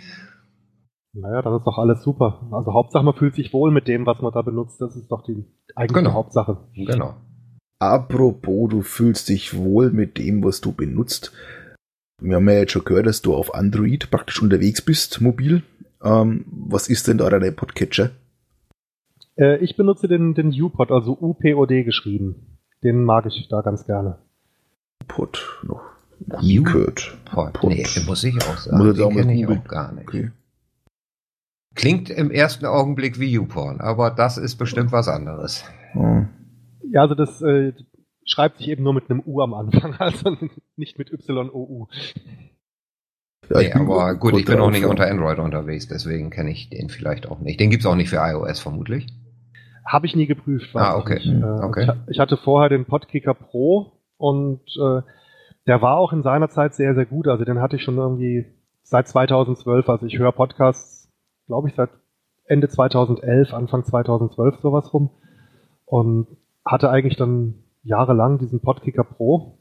Naja, das ist doch alles super. Also Hauptsache, man fühlt sich wohl mit dem, was man da benutzt. Das ist doch die eigentliche Genau. Hauptsache. Genau. Apropos, du fühlst dich wohl mit dem, was du benutzt. Wir haben ja jetzt schon gehört, dass du auf Android praktisch unterwegs bist, mobil. Ähm, was ist denn da dein Podcatcher? Äh, ich benutze den, den UPod, also UPOD geschrieben. Den mag ich da ganz gerne. Pod noch. Pod. Nee, muss ich auch sagen. Muss Den kenne ich auch gar nicht. Okay. Klingt im ersten Augenblick wie YouPorn, aber das ist bestimmt was anderes. Ja. Ja, also das äh, schreibt sich eben nur mit einem U am Anfang, also nicht mit YOU. Ja, nee, aber gut, ich bin auch nicht unter Android unterwegs, deswegen kenne ich den vielleicht auch nicht. Den gibt's auch nicht für iOS vermutlich. Habe ich nie geprüft. Ah, ich okay. nicht. Äh, Okay. Ich, ich hatte vorher den Podkicker Pro und äh, der war auch in seiner Zeit sehr, sehr gut. Also den hatte ich schon irgendwie seit 2012. Also ich höre Podcasts, glaube ich, seit Ende 2011, Anfang 2012 sowas rum. Und hatte eigentlich dann jahrelang diesen Podkicker Pro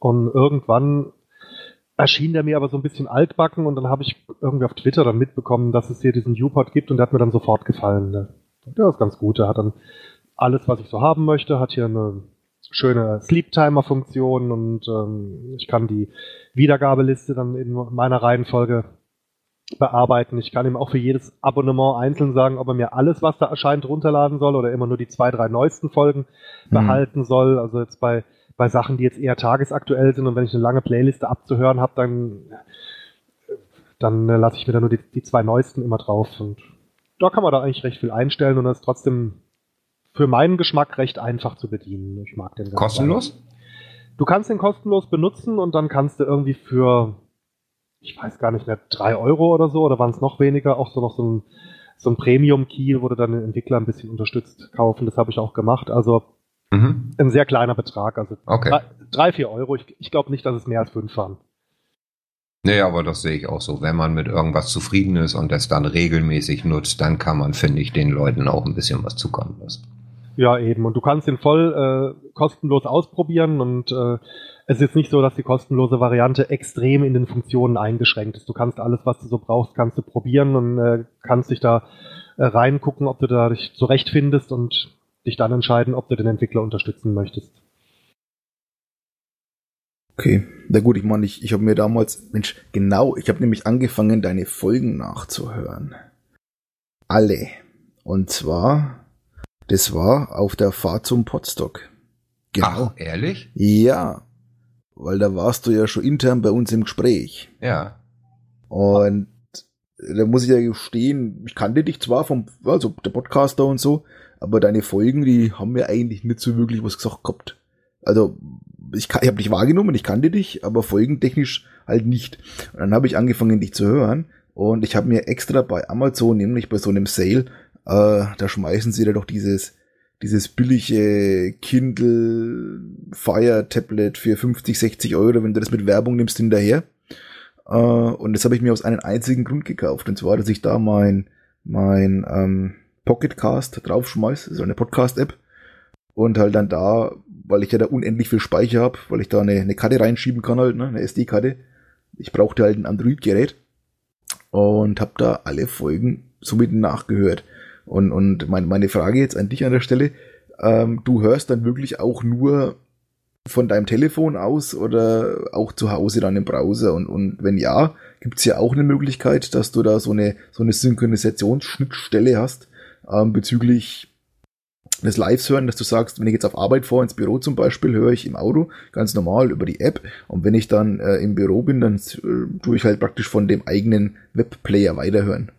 und irgendwann erschien der mir aber so ein bisschen altbacken und dann habe ich irgendwie auf Twitter dann mitbekommen, dass es hier diesen U-Pod gibt und der hat mir dann sofort gefallen. Ne? Der ist ganz gut. Der hat dann alles, was ich so haben möchte, hat hier eine schöne Sleep-Timer-Funktion und ähm, ich kann die Wiedergabeliste dann in meiner Reihenfolge bearbeiten. Ich kann ihm auch für jedes Abonnement einzeln sagen, ob er mir alles, was da erscheint, runterladen soll oder immer nur die zwei, drei neuesten Folgen mhm. behalten soll. Also jetzt bei, bei Sachen, die jetzt eher tagesaktuell sind und wenn ich eine lange Playliste abzuhören habe, dann, dann lasse ich mir da nur die, die zwei neuesten immer drauf. Und da kann man da eigentlich recht viel einstellen und das ist trotzdem für meinen Geschmack recht einfach zu bedienen. Ich mag den. Kostenlos? Du kannst den kostenlos benutzen und dann kannst du irgendwie für, ich weiß gar nicht mehr, drei Euro oder so, oder waren es noch weniger, auch so noch so ein, so ein Premium-Key, wo du dann den Entwickler ein bisschen unterstützt kaufen. Das habe ich auch gemacht. Also mhm. ein sehr kleiner Betrag. Also okay. drei, drei, vier Euro. Ich, ich glaube nicht, dass es mehr als fünf waren. Nee, aber das sehe ich auch so. Wenn man mit irgendwas zufrieden ist und es dann regelmäßig nutzt, dann kann man, finde ich, den Leuten auch ein bisschen was zukommen lassen. Ja, eben. Und du kannst ihn voll äh, kostenlos ausprobieren und äh, es ist nicht so, dass die kostenlose Variante extrem in den Funktionen eingeschränkt ist. Du kannst alles, was du so brauchst, kannst du probieren und äh, kannst dich da äh, reingucken, ob du da dich zurechtfindest und dich dann entscheiden, ob du den Entwickler unterstützen möchtest. Okay, na gut, ich meine, ich, ich habe mir damals, Mensch, genau, ich habe nämlich angefangen, deine Folgen nachzuhören. Alle. Und zwar das war auf der Fahrt zum Potstock. Genau. Ach, ehrlich? Ja. Weil da warst du ja schon intern bei uns im Gespräch. Ja. Und da muss ich ja gestehen, ich kannte dich zwar vom, also der Podcaster und so, aber deine Folgen, die haben mir eigentlich nicht so wirklich was gesagt gehabt. Also ich, ich habe dich wahrgenommen, ich kannte dich, aber folgentechnisch halt nicht. Und dann habe ich angefangen, dich zu hören und ich habe mir extra bei Amazon, nämlich bei so einem Sale, äh, da schmeißen sie da doch dieses, dieses billige Kindle Fire Tablet für 50, 60 Euro, wenn du das mit Werbung nimmst, hinterher. Äh, und das habe ich mir aus einem einzigen Grund gekauft. Und zwar, dass ich da mein, mein ähm, Pocketcast draufschmeiß, also eine Podcast-App. Und halt dann da, weil ich ja da unendlich viel Speicher habe, weil ich da eine, eine Karte reinschieben kann halt, ne, eine SD-Karte. Ich brauchte halt ein Android-Gerät und habe da alle Folgen somit nachgehört. Und, und mein, meine Frage jetzt an dich an der Stelle, ähm, du hörst dann wirklich auch nur von deinem Telefon aus oder auch zu Hause dann im Browser? Und, und wenn ja, gibt es ja auch eine Möglichkeit, dass du da so eine, so eine Synchronisationsschnittstelle hast ähm, bezüglich des Lives hören, dass du sagst, wenn ich jetzt auf Arbeit fahre, ins Büro zum Beispiel, höre ich im Auto ganz normal über die App und wenn ich dann äh, im Büro bin, dann äh, tue ich halt praktisch von dem eigenen Webplayer weiterhören.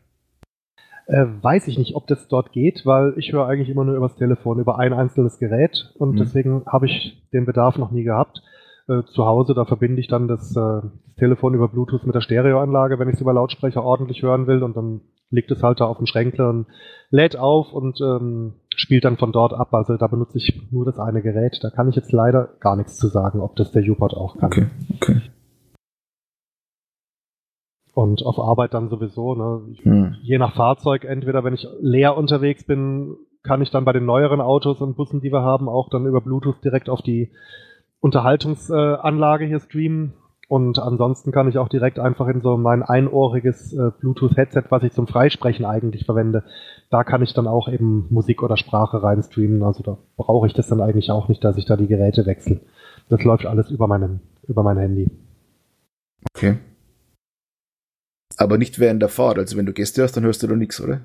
Äh, weiß ich nicht, ob das dort geht, weil ich höre eigentlich immer nur übers Telefon, über ein einzelnes Gerät und mhm. deswegen habe ich den Bedarf noch nie gehabt. Äh, zu Hause, da verbinde ich dann das, äh, das, Telefon über Bluetooth mit der Stereoanlage, wenn ich es über Lautsprecher ordentlich hören will und dann liegt es halt da auf dem Schränkler und lädt auf und ähm, spielt dann von dort ab. Also da benutze ich nur das eine Gerät. Da kann ich jetzt leider gar nichts zu sagen, ob das der U-Pod auch kann. Okay, okay. Und auf Arbeit dann sowieso, ne? Hm. Je nach Fahrzeug, entweder wenn ich leer unterwegs bin, kann ich dann bei den neueren Autos und Bussen, die wir haben, auch dann über Bluetooth direkt auf die Unterhaltungsanlage hier streamen. Und ansonsten kann ich auch direkt einfach in so mein einohriges äh, Bluetooth-Headset, was ich zum Freisprechen eigentlich verwende, da kann ich dann auch eben Musik oder Sprache rein streamen. Also da brauche ich das dann eigentlich auch nicht, dass ich da die Geräte wechsle. Das läuft alles über meinen, über mein Handy. Okay. Aber nicht während der Fahrt. Also wenn du Gäste hast, dann hörst du doch nichts, oder?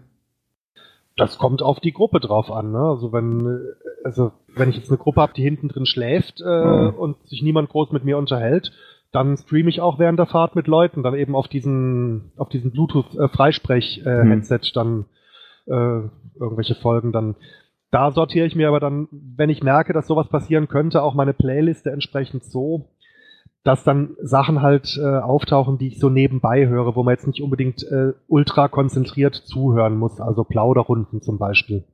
Das kommt auf die Gruppe drauf an. Ne? Also wenn also wenn ich jetzt eine Gruppe habe, die hinten drin schläft äh, oh. und sich niemand groß mit mir unterhält, dann streame ich auch während der Fahrt mit Leuten, dann eben auf diesen auf diesen Bluetooth äh, äh, hm. Headset dann äh, irgendwelche Folgen dann da sortiere ich mir aber dann, wenn ich merke, dass sowas passieren könnte, auch meine Playliste entsprechend so, dass dann Sachen halt äh, auftauchen, die ich so nebenbei höre, wo man jetzt nicht unbedingt äh, ultra konzentriert zuhören muss, also Plauderrunden zum Beispiel.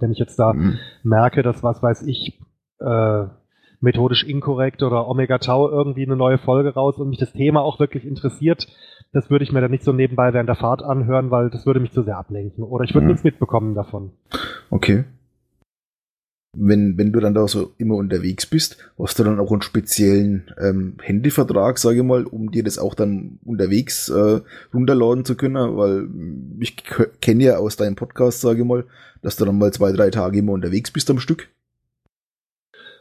Wenn ich jetzt da mhm. merke, dass was weiß ich, äh, methodisch inkorrekt oder Omega Tau irgendwie eine neue Folge raus und mich das Thema auch wirklich interessiert, das würde ich mir dann nicht so nebenbei während der Fahrt anhören, weil das würde mich zu sehr ablenken. Oder ich würde mhm. nichts mitbekommen davon. Okay. wenn, wenn du dann da so immer unterwegs bist, hast du dann auch einen speziellen ähm, Handyvertrag, sage ich mal, um dir das auch dann unterwegs äh, runterladen zu können, weil ich kenne ja aus deinem Podcast, sage ich mal, dass du dann mal zwei, drei Tage immer unterwegs bist am Stück.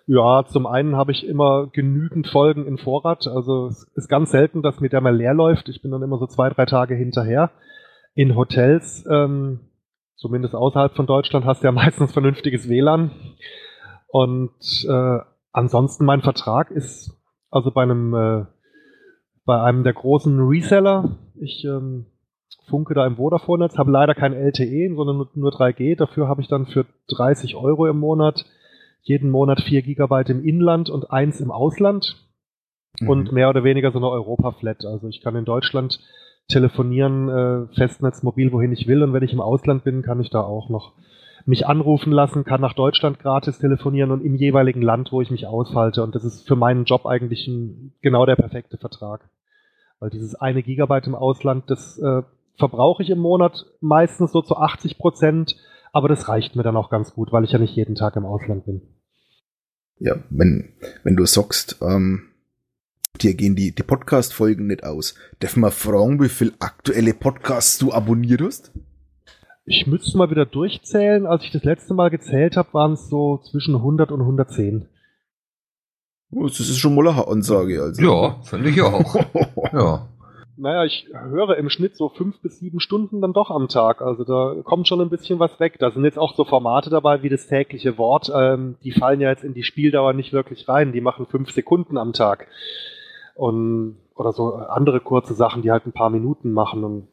Ja, zum einen habe ich immer genügend Folgen in Vorrat. Also es ist ganz selten, dass mir der mal leer läuft. Ich bin dann immer so zwei, drei Tage hinterher. In Hotels ähm, zumindest außerhalb von Deutschland, hast du ja meistens vernünftiges WLAN. Und äh, ansonsten mein Vertrag ist also bei einem äh, bei einem der großen Reseller. Ich ähm, funke da im Vodafone-Netz, habe leider kein LTE, sondern nur, nur 3G. Dafür habe ich dann für 30 Euro im Monat jeden Monat 4 Gigabyte im Inland und eins im Ausland. Mhm. Und mehr oder weniger so eine Europa-Flat. Also ich kann in Deutschland telefonieren, äh, Festnetz, mobil, wohin ich will. Und wenn ich im Ausland bin, kann ich da auch noch mich anrufen lassen, kann nach Deutschland gratis telefonieren und im jeweiligen Land, wo ich mich ausfalte. Und das ist für meinen Job eigentlich ein, genau der perfekte Vertrag. Weil dieses eine Gigabyte im Ausland, das äh, verbrauche ich im Monat meistens so zu 80 Prozent, aber das reicht mir dann auch ganz gut, weil ich ja nicht jeden Tag im Ausland bin. Ja, wenn, wenn du sagst, ähm, dir gehen die, die Podcast-Folgen nicht aus. Darf man fragen, wie viele aktuelle Podcasts du abonniert hast? Ich müsste mal wieder durchzählen. Als ich das letzte Mal gezählt habe, waren es so zwischen 100 und 110. Das ist schon mal eine Ansage. Also. Ja, finde ich auch. ja. Naja, ich höre im Schnitt so fünf bis sieben Stunden dann doch am Tag. Also da kommt schon ein bisschen was weg. Da sind jetzt auch so Formate dabei wie das tägliche Wort. Ähm, die fallen ja jetzt in die Spieldauer nicht wirklich rein. Die machen fünf Sekunden am Tag und oder so andere kurze Sachen, die halt ein paar Minuten machen und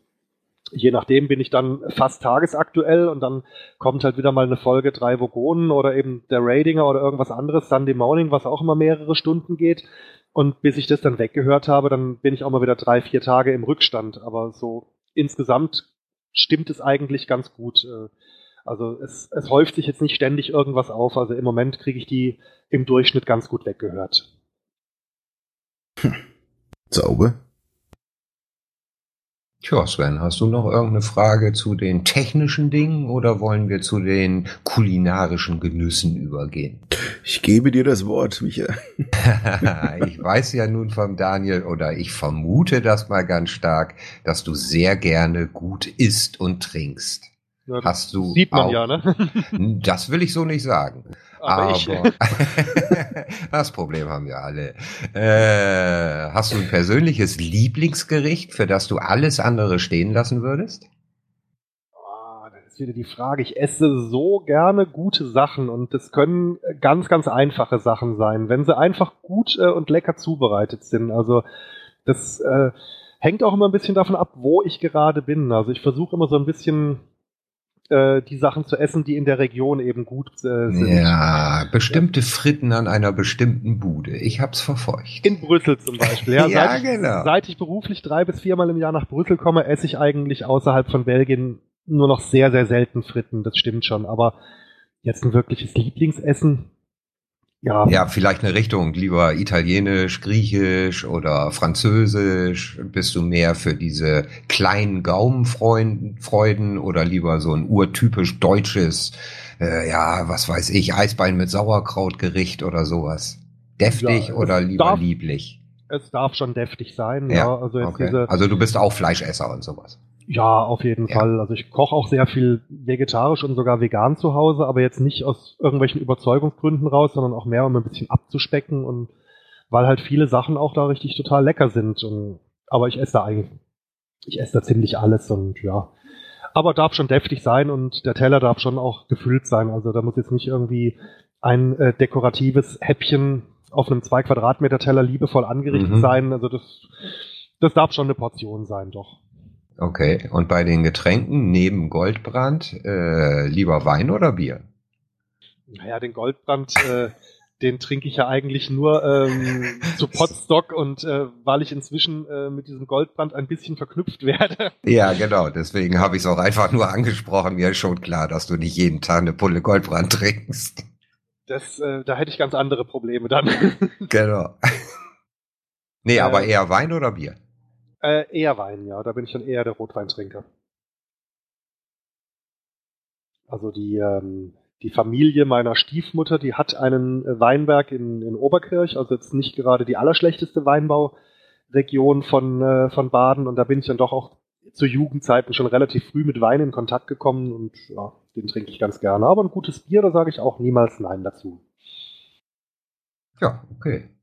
je nachdem bin ich dann fast tagesaktuell und dann kommt halt wieder mal eine Folge drei Vogonen oder eben der Radinger oder irgendwas anderes, Sunday Morning, was auch immer mehrere Stunden geht. Und bis ich das dann weggehört habe, dann bin ich auch mal wieder drei, vier Tage im Rückstand. Aber so insgesamt stimmt es eigentlich ganz gut. Äh, also es, es häuft sich jetzt nicht ständig irgendwas auf. Also im Moment kriege ich die im Durchschnitt ganz gut weggehört. Hm. Sauber. Tja, Sven, hast du noch irgendeine Frage zu den technischen Dingen oder wollen wir zu den kulinarischen Genüssen übergehen? Ich gebe dir das Wort, Michael. ich weiß ja nun vom Daniel oder ich vermute das mal ganz stark, dass du sehr gerne gut isst und trinkst. Ja, hast du sieht man auch, ja, ne? das will ich so nicht sagen. Aber, Aber das Problem haben wir alle. Äh, hast du ein persönliches Lieblingsgericht, für das du alles andere stehen lassen würdest? Oh, das ist wieder die Frage. Ich esse so gerne gute Sachen und das können ganz, ganz einfache Sachen sein, wenn sie einfach gut äh, und lecker zubereitet sind. Also das äh, hängt auch immer ein bisschen davon ab, wo ich gerade bin. Also ich versuche immer so ein bisschen äh, die Sachen zu essen, die in der Region eben gut äh, sind. Ja, bestimmte. Fritten an einer bestimmten Bude. Ich hab's verfolgt. In Brüssel zum Beispiel. Ja, ja seit, genau. Ich, seit ich beruflich drei bis viermal im Jahr nach Brüssel komme, esse ich eigentlich außerhalb von Belgien nur noch sehr, sehr selten Fritten. Das stimmt schon. Aber jetzt ein wirkliches Lieblingsessen ja. Ja, vielleicht eine Richtung, lieber Italienisch, Griechisch oder Französisch. Bist du mehr für diese kleinen Gaumenfreuden oder lieber so ein urtypisch deutsches, äh, ja, was weiß ich, Eisbein mit Sauerkrautgericht oder sowas? Deftig ja, oder lieber darf, lieblich? Es darf schon deftig sein, ja. ja also, okay. also du bist auch Fleischesser und sowas. Ja, auf jeden ja. Fall. Also ich koche auch sehr viel vegetarisch und sogar vegan zu Hause, aber jetzt nicht aus irgendwelchen Überzeugungsgründen raus, sondern auch mehr, um ein bisschen abzuspecken und weil halt viele Sachen auch da richtig total lecker sind. Und, aber ich esse da eigentlich, ich esse da ziemlich alles und ja. Aber darf schon deftig sein und der Teller darf schon auch gefüllt sein. Also da muss jetzt nicht irgendwie ein äh, dekoratives Häppchen auf einem zwei Quadratmeter Teller liebevoll angerichtet mhm. sein. Also das, das darf schon eine Portion sein, doch. Okay, und bei den Getränken neben Goldbrand äh, lieber Wein oder Bier? Naja, den Goldbrand, äh, den trinke ich ja eigentlich nur ähm, zu Potstock und äh, weil ich inzwischen äh, mit diesem Goldbrand ein bisschen verknüpft werde. Ja, genau, deswegen habe ich es auch einfach nur angesprochen. Mir ist schon klar, dass du nicht jeden Tag eine Pulle Goldbrand trinkst. Das, äh, da hätte ich ganz andere Probleme dann. genau. Nee, aber äh, eher Wein oder Bier? Äh, eher Wein, ja. Da bin ich dann eher der Rotweintrinker. Also die, ähm, die Familie meiner Stiefmutter, die hat einen Weinberg in, in Oberkirch, also jetzt nicht gerade die allerschlechteste Weinbauregion von, äh, von Baden. Und da bin ich dann doch auch zu Jugendzeiten schon relativ früh mit Wein in Kontakt gekommen und ja, den trinke ich ganz gerne. Aber ein gutes Bier, da sage ich auch niemals Nein dazu. Ja, okay.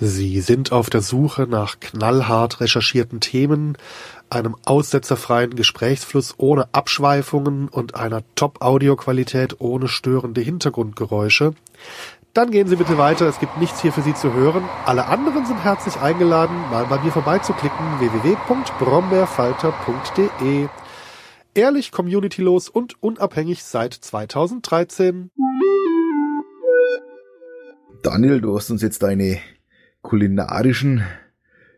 Sie sind auf der Suche nach knallhart recherchierten Themen, einem aussetzerfreien Gesprächsfluss ohne Abschweifungen und einer Top-Audioqualität ohne störende Hintergrundgeräusche. Dann gehen Sie bitte weiter, es gibt nichts hier für Sie zu hören. Alle anderen sind herzlich eingeladen, mal bei mir vorbeizuklicken www.brombeerfalter.de. Ehrlich, communitylos und unabhängig seit 2013. Daniel, du hast uns jetzt deine kulinarischen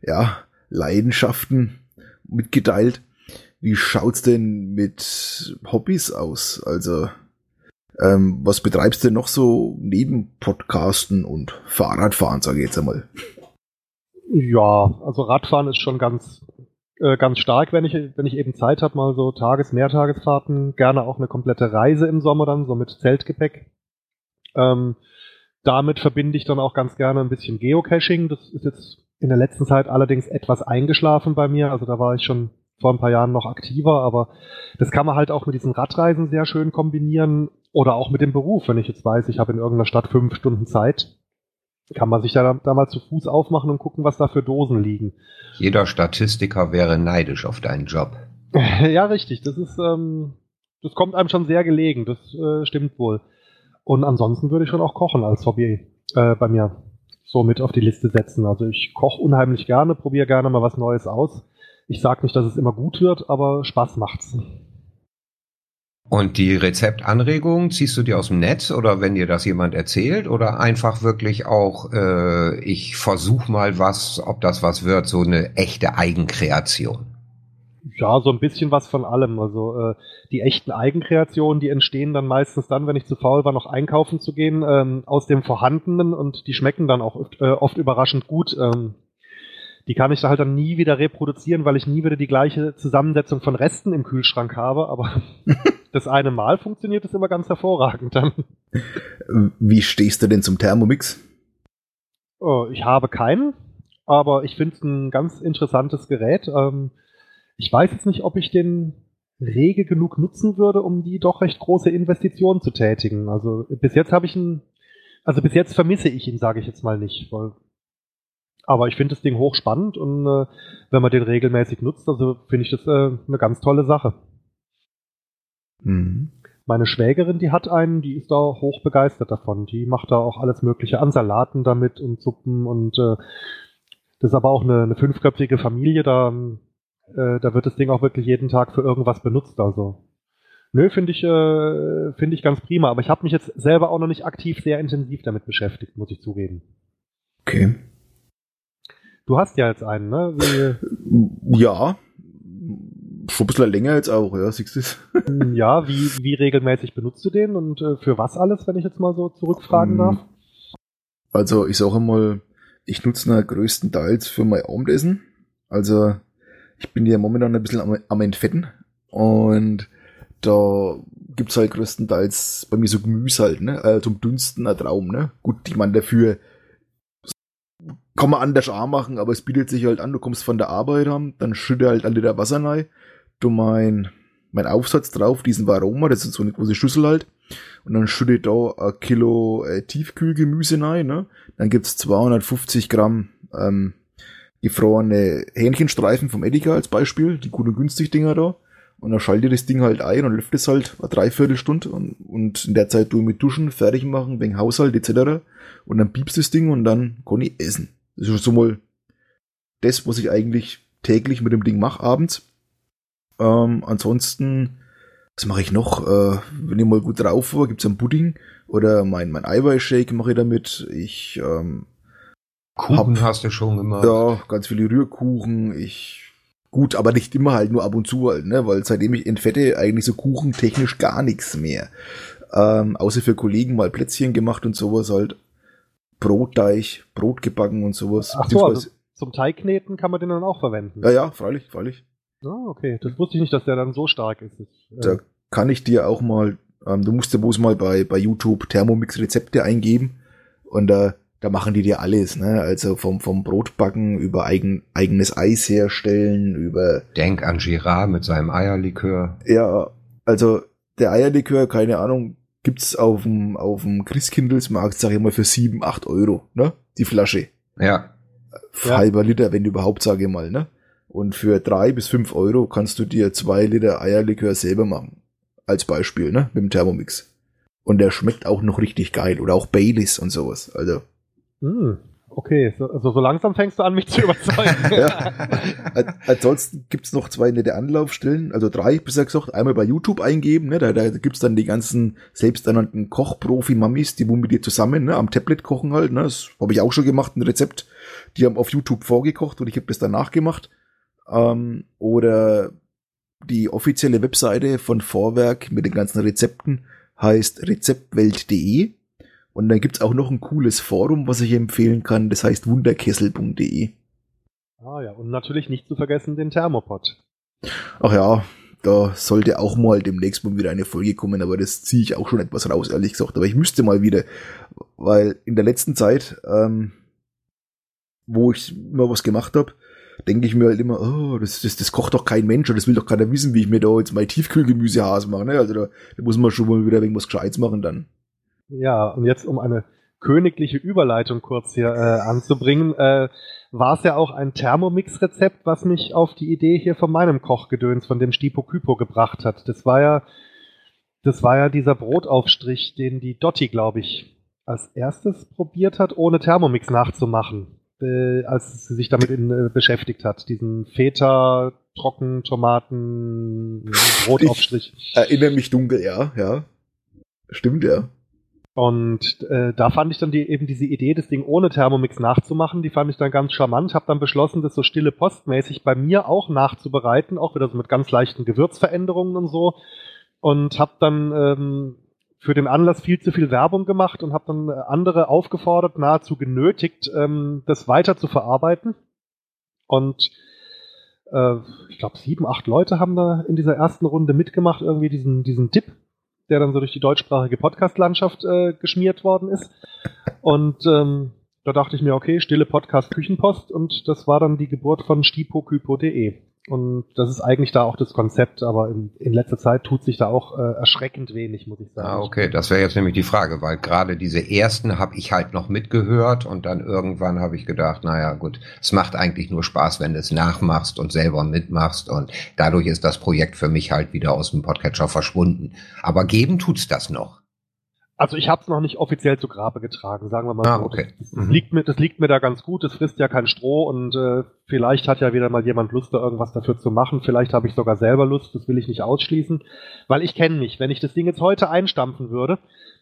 ja, Leidenschaften mitgeteilt. Wie schaut's denn mit Hobbys aus? Also, ähm, was betreibst du noch so neben Podcasten und Fahrradfahren, sage ich jetzt einmal? Ja, also Radfahren ist schon ganz äh, ganz stark, wenn ich wenn ich eben Zeit habe, mal so Tages-, Mehrtagesfahrten, gerne auch eine komplette Reise im Sommer dann, so mit Zeltgepäck. Ähm, damit verbinde ich dann auch ganz gerne ein bisschen Geocaching. Das ist jetzt in der letzten Zeit allerdings etwas eingeschlafen bei mir. Also da war ich schon vor ein paar Jahren noch aktiver, aber das kann man halt auch mit diesen Radreisen sehr schön kombinieren oder auch mit dem Beruf. Wenn ich jetzt weiß, ich habe in irgendeiner Stadt fünf Stunden Zeit, kann man sich da, da mal zu Fuß aufmachen und gucken, was da für Dosen liegen. Jeder Statistiker wäre neidisch auf deinen Job. ja, richtig. Das ist, ähm, das kommt einem schon sehr gelegen. Das äh, stimmt wohl. Und ansonsten würde ich schon auch Kochen als Hobby äh, bei mir so mit auf die Liste setzen. Also ich koche unheimlich gerne, probiere gerne mal was Neues aus. Ich sage nicht, dass es immer gut wird, aber Spaß macht's. Und die Rezeptanregungen ziehst du dir aus dem Netz oder wenn dir das jemand erzählt oder einfach wirklich auch, äh, ich versuche mal was, ob das was wird, so eine echte Eigenkreation? Ja, so ein bisschen was von allem. Also äh, die echten Eigenkreationen, die entstehen dann meistens dann, wenn ich zu faul war, noch einkaufen zu gehen, ähm, aus dem Vorhandenen und die schmecken dann auch oft, äh, oft überraschend gut. Ähm, die kann ich da halt dann nie wieder reproduzieren, weil ich nie wieder die gleiche Zusammensetzung von Resten im Kühlschrank habe. Aber das eine Mal funktioniert es immer ganz hervorragend dann. Wie stehst du denn zum Thermomix? Oh, ich habe keinen, aber ich finde es ein ganz interessantes Gerät. Ähm, ich weiß jetzt nicht, ob ich den rege genug nutzen würde, um die doch recht große Investition zu tätigen. Also bis jetzt habe ich ihn, also bis jetzt vermisse ich ihn, sage ich jetzt mal nicht. Weil, aber ich finde das Ding hochspannend und äh, wenn man den regelmäßig nutzt, also finde ich das äh, eine ganz tolle Sache. Mhm. Meine Schwägerin, die hat einen, die ist da hoch begeistert davon. Die macht da auch alles Mögliche an Salaten damit und Suppen und äh, das ist aber auch eine, eine fünfköpfige Familie, da äh, da wird das Ding auch wirklich jeden Tag für irgendwas benutzt. Also nö, finde ich, äh, finde ich ganz prima. Aber ich habe mich jetzt selber auch noch nicht aktiv sehr intensiv damit beschäftigt, muss ich zugeben. Okay. Du hast ja jetzt einen, ne? Wie, ja. Schon ein bisschen länger jetzt auch, ja, siehst du hm, Ja, wie, wie regelmäßig benutzt du den und äh, für was alles, wenn ich jetzt mal so zurückfragen um, darf? Also ich sage mal, ich nutze ihn größtenteils für mein Abendessen. Also ich bin ja momentan ein bisschen am, am Entfetten und da gibt's halt größtenteils bei mir so Gemüse halt, ne? Äh, zum Dünsten ein Traum, ne? Gut, die man dafür kann man anders auch machen, aber es bietet sich halt an, du kommst von der Arbeit haben, dann schütte halt alle der Wasser rein, du mein, mein Aufsatz drauf, diesen Varoma, das ist so eine große Schüssel halt, und dann schütte da ein Kilo äh, Tiefkühlgemüse rein, ne? Dann gibt's 250 Gramm ähm, gefrorene Hähnchenstreifen vom Edeka als Beispiel, die gut und günstig Dinger da. Und dann schalte das Ding halt ein und läuft es halt eine Dreiviertelstunde und, und in der Zeit du mit Duschen, fertig machen, wegen Haushalt etc. Und dann piepst das Ding und dann kann ich essen. Das ist so mal das, was ich eigentlich täglich mit dem Ding mache abends. Ähm, ansonsten, was mache ich noch? Äh, wenn ich mal gut drauf war, gibt's einen Pudding oder mein, mein Eiweißshake mache ich damit. Ich ähm, Kuchen hab, hast du schon gemacht. Ja, ganz viele Rührkuchen. Ich gut, aber nicht immer halt, nur ab und zu halt, ne? Weil seitdem ich entfette, eigentlich so Kuchen technisch gar nichts mehr. Ähm, außer für Kollegen mal Plätzchen gemacht und sowas halt. Brotteig, Brot gebacken und sowas. Ach so, also zum Teigkneten kann man den dann auch verwenden. Ja, ja, freilich, freilich. Oh, okay. Das wusste ich nicht, dass der dann so stark ist. Das, äh da kann ich dir auch mal, ähm, du musst ja bloß mal bei, bei YouTube Thermomix Rezepte eingeben und da, da machen die dir alles, ne? Also vom, vom Brotbacken über eigen, eigenes Eis herstellen, über. Denk an Girard mit seinem Eierlikör. Ja, also der Eierlikör, keine Ahnung, gibt's auf dem, auf dem Christkindlesmarkt, sag ich mal, für sieben, acht Euro, ne? Die Flasche. Ja. Halber Liter, wenn überhaupt, sage ich mal, ne? Und für drei bis fünf Euro kannst du dir zwei Liter Eierlikör selber machen. Als Beispiel, ne? Mit dem Thermomix. Und der schmeckt auch noch richtig geil. Oder auch Baileys und sowas. Also. Mm, okay, so, also so langsam fängst du an, mich zu überzeugen. ja. Ansonsten gibt's noch zwei nette Anlaufstellen, also drei, besser gesagt. Einmal bei YouTube eingeben, ne? da, da gibt's dann die ganzen selbsternannten Kochprofi-Mammis, die wo mit dir zusammen ne? am Tablet kochen halt. Ne? Das habe ich auch schon gemacht, ein Rezept. Die haben auf YouTube vorgekocht und ich habe das danach gemacht ähm, oder die offizielle Webseite von Vorwerk mit den ganzen Rezepten heißt rezeptwelt.de und dann gibt's auch noch ein cooles Forum, was ich empfehlen kann, das heißt wunderkessel.de. Ah ja, und natürlich nicht zu vergessen den Thermopod. Ach ja, da sollte auch mal demnächst mal wieder eine Folge kommen, aber das ziehe ich auch schon etwas raus, ehrlich gesagt. Aber ich müsste mal wieder, weil in der letzten Zeit, ähm, wo ich mal was gemacht habe, denke ich mir halt immer, oh, das, das, das kocht doch kein Mensch und das will doch keiner wissen, wie ich mir da jetzt mein Tiefkühlgemüsehaas mache. Ne? Also da, da muss man schon mal wieder irgendwas Gescheites machen dann. Ja, und jetzt um eine königliche Überleitung kurz hier äh, anzubringen, äh, war es ja auch ein Thermomix-Rezept, was mich auf die Idee hier von meinem Kochgedöns, von dem Stipo Kypo gebracht hat. Das war ja, das war ja dieser Brotaufstrich, den die Dotti, glaube ich, als erstes probiert hat, ohne Thermomix nachzumachen äh, als sie sich damit in, äh, beschäftigt hat. Diesen Feta, Trocken, Tomaten, Brotaufstrich. Ich erinnere mich dunkel, ja, ja. Stimmt, ja. Und äh, da fand ich dann die, eben diese Idee, das Ding ohne Thermomix nachzumachen, die fand ich dann ganz charmant. Hab dann beschlossen, das so stille postmäßig bei mir auch nachzubereiten, auch wieder so mit ganz leichten Gewürzveränderungen und so. Und hab dann ähm, für den Anlass viel zu viel Werbung gemacht und habe dann äh, andere aufgefordert, nahezu genötigt, ähm, das weiter zu verarbeiten. Und äh, ich glaube, sieben, acht Leute haben da in dieser ersten Runde mitgemacht, irgendwie diesen, diesen Tipp, der dann so durch die deutschsprachige Podcast-Landschaft äh, geschmiert worden ist. Und ähm, da dachte ich mir, okay, stille Podcast Küchenpost und das war dann die Geburt von stipokypo.de. Und das ist eigentlich da auch das Konzept, aber in, in letzter Zeit tut sich da auch äh, erschreckend wenig, muss ich sagen. Ah, okay, das wäre jetzt nämlich die Frage, weil gerade diese ersten habe ich halt noch mitgehört und dann irgendwann habe ich gedacht, naja gut, es macht eigentlich nur Spaß, wenn du es nachmachst und selber mitmachst und dadurch ist das Projekt für mich halt wieder aus dem Podcatcher verschwunden. Aber geben tut's das noch. Also ich habe es noch nicht offiziell zu Grabe getragen, sagen wir mal ah, so. Okay. Das, das, mhm. liegt mir, das liegt mir da ganz gut. Es frisst ja kein Stroh und äh, vielleicht hat ja wieder mal jemand Lust, da irgendwas dafür zu machen. Vielleicht habe ich sogar selber Lust. Das will ich nicht ausschließen, weil ich kenne mich. Wenn ich das Ding jetzt heute einstampfen würde,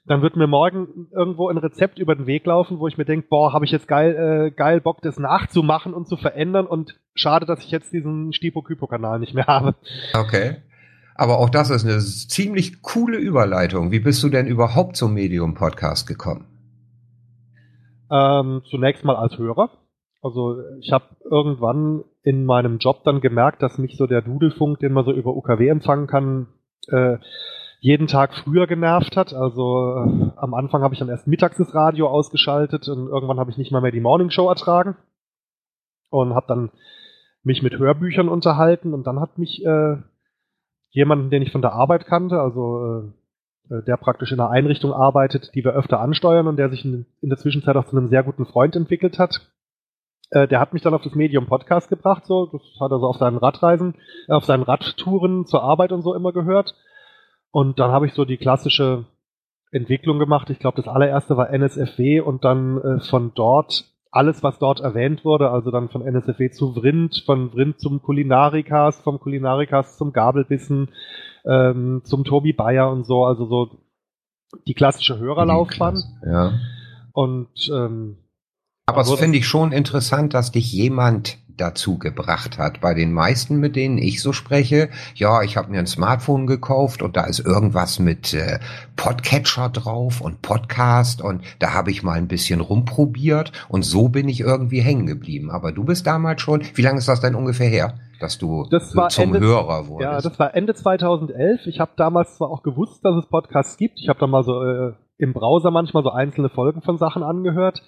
dann wird mir morgen irgendwo ein Rezept über den Weg laufen, wo ich mir denke, boah, habe ich jetzt geil, äh, geil Bock, das nachzumachen und zu verändern und schade, dass ich jetzt diesen Stipo-Kypo-Kanal nicht mehr habe. Okay. Aber auch das ist eine ziemlich coole Überleitung. Wie bist du denn überhaupt zum Medium-Podcast gekommen? Ähm, zunächst mal als Hörer. Also ich habe irgendwann in meinem Job dann gemerkt, dass mich so der Dudelfunk, den man so über UKW empfangen kann, äh, jeden Tag früher genervt hat. Also äh, am Anfang habe ich dann erst mittags das Radio ausgeschaltet und irgendwann habe ich nicht mal mehr die Morningshow ertragen und habe dann mich mit Hörbüchern unterhalten und dann hat mich äh, jemanden, den ich von der Arbeit kannte, also äh, der praktisch in einer Einrichtung arbeitet, die wir öfter ansteuern und der sich in, der Zwischenzeit auch zu einem sehr guten Freund entwickelt hat. Äh, der hat mich dann auf das Medium Podcast gebracht, so das hat er so auf seinen Radreisen, äh, auf seinen Radtouren zur Arbeit und so immer gehört. Und dann habe ich so die klassische Entwicklung gemacht. Ich glaube, das allererste war NSFW und dann äh, von dort alles, was dort erwähnt wurde, also dann von NSFW zu Vrind, von Vrind zum Kulinarikas, vom Kulinarikas zum Gabelbissen, ähm, zum Tobi Bayer und so, also so die klassische Hörerlaufbahn. Ja. Und ähm, aber es finde ich schon interessant, dass dich jemand dazu gebracht hat. Bei den meisten, mit denen ich so spreche, ja, ich habe mir ein Smartphone gekauft und da ist irgendwas mit äh, Podcatcher drauf und Podcast und da habe ich mal ein bisschen rumprobiert und so bin ich irgendwie hängen geblieben. Aber du bist damals schon, wie lange ist das denn ungefähr her? dass du Das war zum Ende- Hörer wurdest. Ja, das war Ende 2011. Ich habe damals zwar auch gewusst, dass es Podcasts gibt. Ich habe dann mal so äh, im Browser manchmal so einzelne Folgen von Sachen angehört.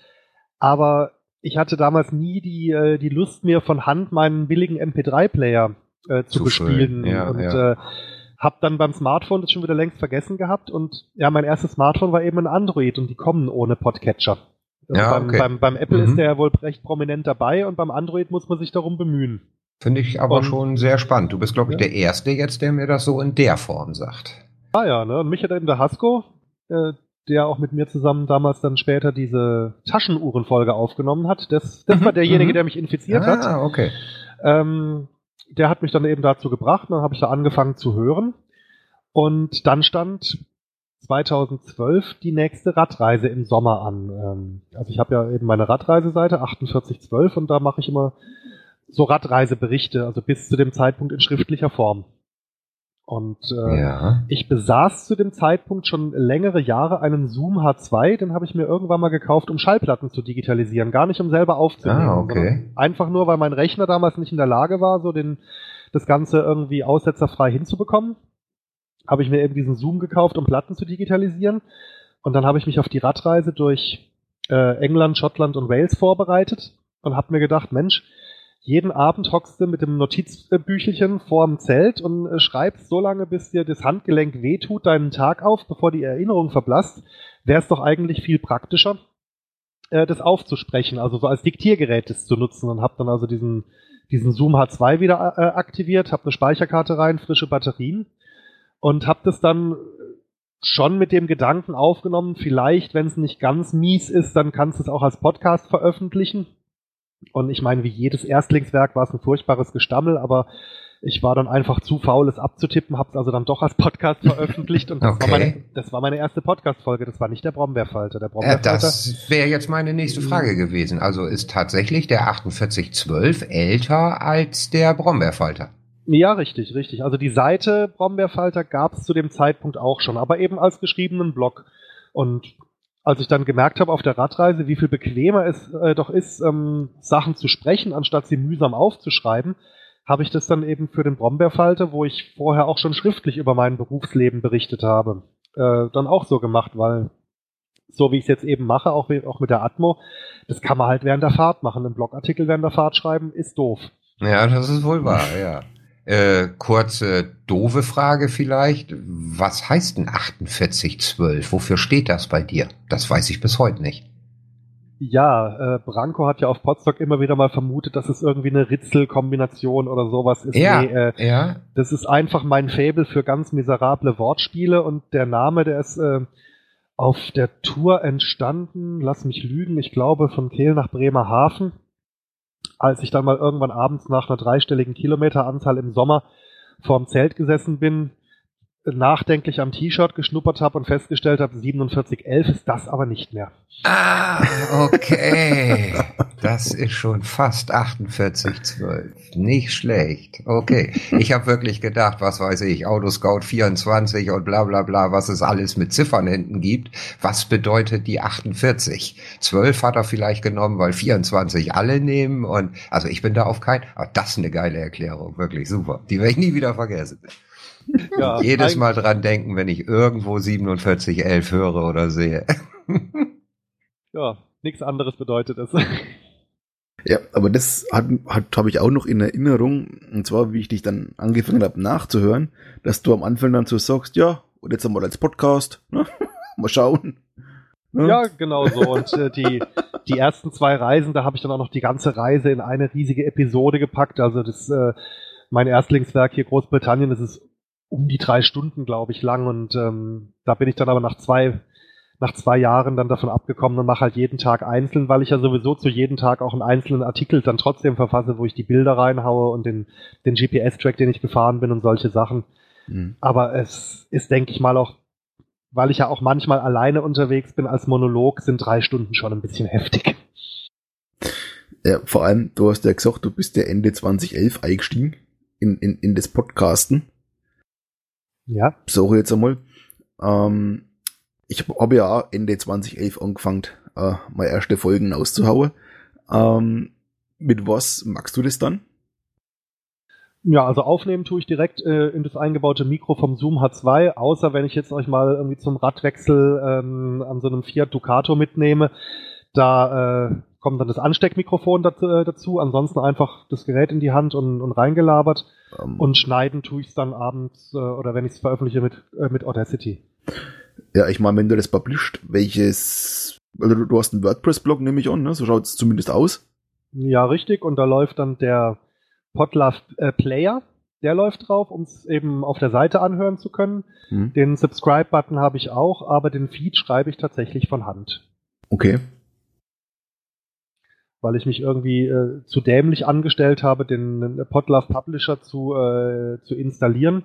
Aber ich hatte damals nie die, äh, die Lust, mir von Hand meinen billigen MP3-Player äh, zu, Zu bespielen. ja, und ja. Äh, habe dann beim Smartphone das schon wieder längst vergessen gehabt. Und ja, mein erstes Smartphone war eben ein Android und die kommen ohne Podcatcher. Also Ja, beim, okay. beim, beim Apple Mhm. ist der ja wohl recht prominent dabei und beim Android muss man sich darum bemühen. Finde ich aber Und- schon sehr spannend. Du bist, glaube ich, Ja. der Erste jetzt, der mir das so in der Form sagt. Ah ja, ne? Und mich hat eben der Hasko, äh, der auch mit mir zusammen damals dann später diese Taschenuhrenfolge aufgenommen hat. Das, das Mhm, war derjenige, mhm. der mich infiziert hat. Ah, okay. Ähm, der hat mich dann eben dazu gebracht. Dann habe ich da angefangen zu hören. Und dann stand 2012 die nächste Radreise im Sommer an. Ähm, also ich habe ja eben meine Radreiseseite 4812 und da mache ich immer so Radreiseberichte, also bis zu dem Zeitpunkt in schriftlicher Form. Und äh, Ja. ich besaß zu dem Zeitpunkt schon längere Jahre einen Zoom H2, den habe ich mir irgendwann mal gekauft, um Schallplatten zu digitalisieren, gar nicht um selber aufzunehmen. Ah, okay. Einfach nur, weil mein Rechner damals nicht in der Lage war, so den, das Ganze irgendwie aussetzerfrei hinzubekommen, habe ich mir eben diesen Zoom gekauft, um Platten zu digitalisieren. Und dann habe ich mich auf die Radreise durch äh, England, Schottland und Wales vorbereitet und habe mir gedacht, Mensch, jeden Abend hockst du mit dem Notizbüchelchen vorm Zelt und äh, schreibst so lange, bis dir das Handgelenk wehtut, deinen Tag auf, bevor die Erinnerung verblasst. Wäre es doch eigentlich viel praktischer, äh, das aufzusprechen, also so als Diktiergerät das zu nutzen und habe dann also diesen, diesen Zoom H2 wieder äh, aktiviert, habe eine Speicherkarte rein, frische Batterien und habe das dann schon mit dem Gedanken aufgenommen, vielleicht, wenn es nicht ganz mies ist, dann kannst du es auch als Podcast veröffentlichen. Und ich meine, wie jedes Erstlingswerk war es ein furchtbares Gestammel, aber ich war dann einfach zu faul, es abzutippen, habe es also dann doch als Podcast veröffentlicht und das, Okay. war, meine, das war meine erste Podcast-Folge. Das war nicht der Brombeerfalter. Der Äh, Brombeerfalter. das wäre jetzt meine nächste Frage gewesen. Also ist tatsächlich der 4812 älter als der Brombeerfalter? Ja, richtig, richtig. Also die Seite Brombeerfalter gab es zu dem Zeitpunkt auch schon, aber eben als geschriebenen Blog. Und als ich dann gemerkt habe auf der Radreise, wie viel bequemer es äh, doch ist, ähm, Sachen zu sprechen, anstatt sie mühsam aufzuschreiben, habe ich das dann eben für den Brombeerfalter, wo ich vorher auch schon schriftlich über mein Berufsleben berichtet habe, äh, dann auch so gemacht, weil so wie ich es jetzt eben mache, auch, auch mit der Atmo, das kann man halt während der Fahrt machen. Einen Blogartikel während der Fahrt schreiben ist doof. Ja, das ist wohl wahr, ja. Äh, kurze, doofe Frage vielleicht. Was heißt denn 4812? Wofür steht das bei dir? Das weiß ich bis heute nicht. Ja, äh, Branko hat ja auf Potsdok immer wieder mal vermutet, dass es irgendwie eine Ritzel-Kombination oder sowas ist. Ja. Nee, äh, Ja? das ist einfach mein Faible für ganz miserable Wortspiele und der Name, der ist äh, auf der Tour entstanden, lass mich lügen, ich glaube von Kehl nach Bremerhaven, als ich dann mal irgendwann abends nach einer dreistelligen Kilometeranzahl im Sommer vorm Zelt gesessen bin, nachdenklich am T-Shirt geschnuppert habe und festgestellt habe, 4711 ist das aber nicht mehr. Ah, okay. Das ist schon fast 4812. Nicht schlecht. Okay. Ich habe wirklich gedacht, was weiß ich, Autoscout 24 und bla bla bla, was es alles mit Ziffern hinten gibt. Was bedeutet die 48? 12 hat er vielleicht genommen, weil 24 alle nehmen und also ich bin da auf kein, aber das ist eine geile Erklärung, wirklich super. Die werde ich nie wieder vergessen. Ja, Jedes Mal dran denken, wenn ich irgendwo 4711 höre oder sehe. Ja, nichts anderes bedeutet es. Ja, aber das hat, hat habe ich auch noch in Erinnerung, und zwar, wie ich dich dann angefangen habe nachzuhören, dass du am Anfang dann so sagst, ja, und jetzt haben wir als Podcast, ne? mal schauen. Ne? Ja, genau so. Und äh, die, die ersten zwei Reisen, da habe ich dann auch noch die ganze Reise in eine riesige Episode gepackt. Also das, äh, mein Erstlingswerk hier Großbritannien, das ist um die drei Stunden, glaube ich, lang. Und ähm, da bin ich dann aber nach zwei, nach zwei Jahren dann davon abgekommen und mache halt jeden Tag einzeln, weil ich ja sowieso zu jedem Tag auch einen einzelnen Artikel dann trotzdem verfasse, wo ich die Bilder reinhaue und den, den GPS-Track, den ich gefahren bin und solche Sachen. Hm. Aber es ist, denke ich mal, auch, weil ich ja auch manchmal alleine unterwegs bin als Monolog, sind drei Stunden schon ein bisschen heftig. Ja, vor allem, du hast ja gesagt, du bist ja Ende 2011 eingestiegen in, in, in das Podcasten. Ja. So jetzt einmal. Ähm, ich habe ja auch Ende 2011 angefangen, äh, meine erste Folgen auszuhauen. Ähm, mit was magst du das dann? Ja, also aufnehmen tue ich direkt äh, in das eingebaute Mikro vom Zoom H2, außer wenn ich jetzt euch mal irgendwie zum Radwechsel ähm, an so einem Fiat Ducato mitnehme. Da äh, kommt dann das Ansteckmikrofon dazu, äh, dazu, ansonsten einfach das Gerät in die Hand und, und reingelabert. Ähm, Und schneiden tue ich es dann abends äh, oder wenn ich es veröffentliche mit, äh, mit Audacity. ja, ich meine, wenn du das published, welches, also du, hast einen WordPress-Blog, nehme ich an, ne? So schaut es zumindest aus. Ja, richtig. Und da läuft dann der Podlove äh, Player, der läuft drauf, um es eben auf der Seite anhören zu können. Hm. Den Subscribe-Button habe ich auch, aber den Feed schreibe ich tatsächlich von Hand. Okay. Weil ich mich irgendwie äh, zu dämlich angestellt habe, den, den Podlove Publisher zu, äh, zu installieren.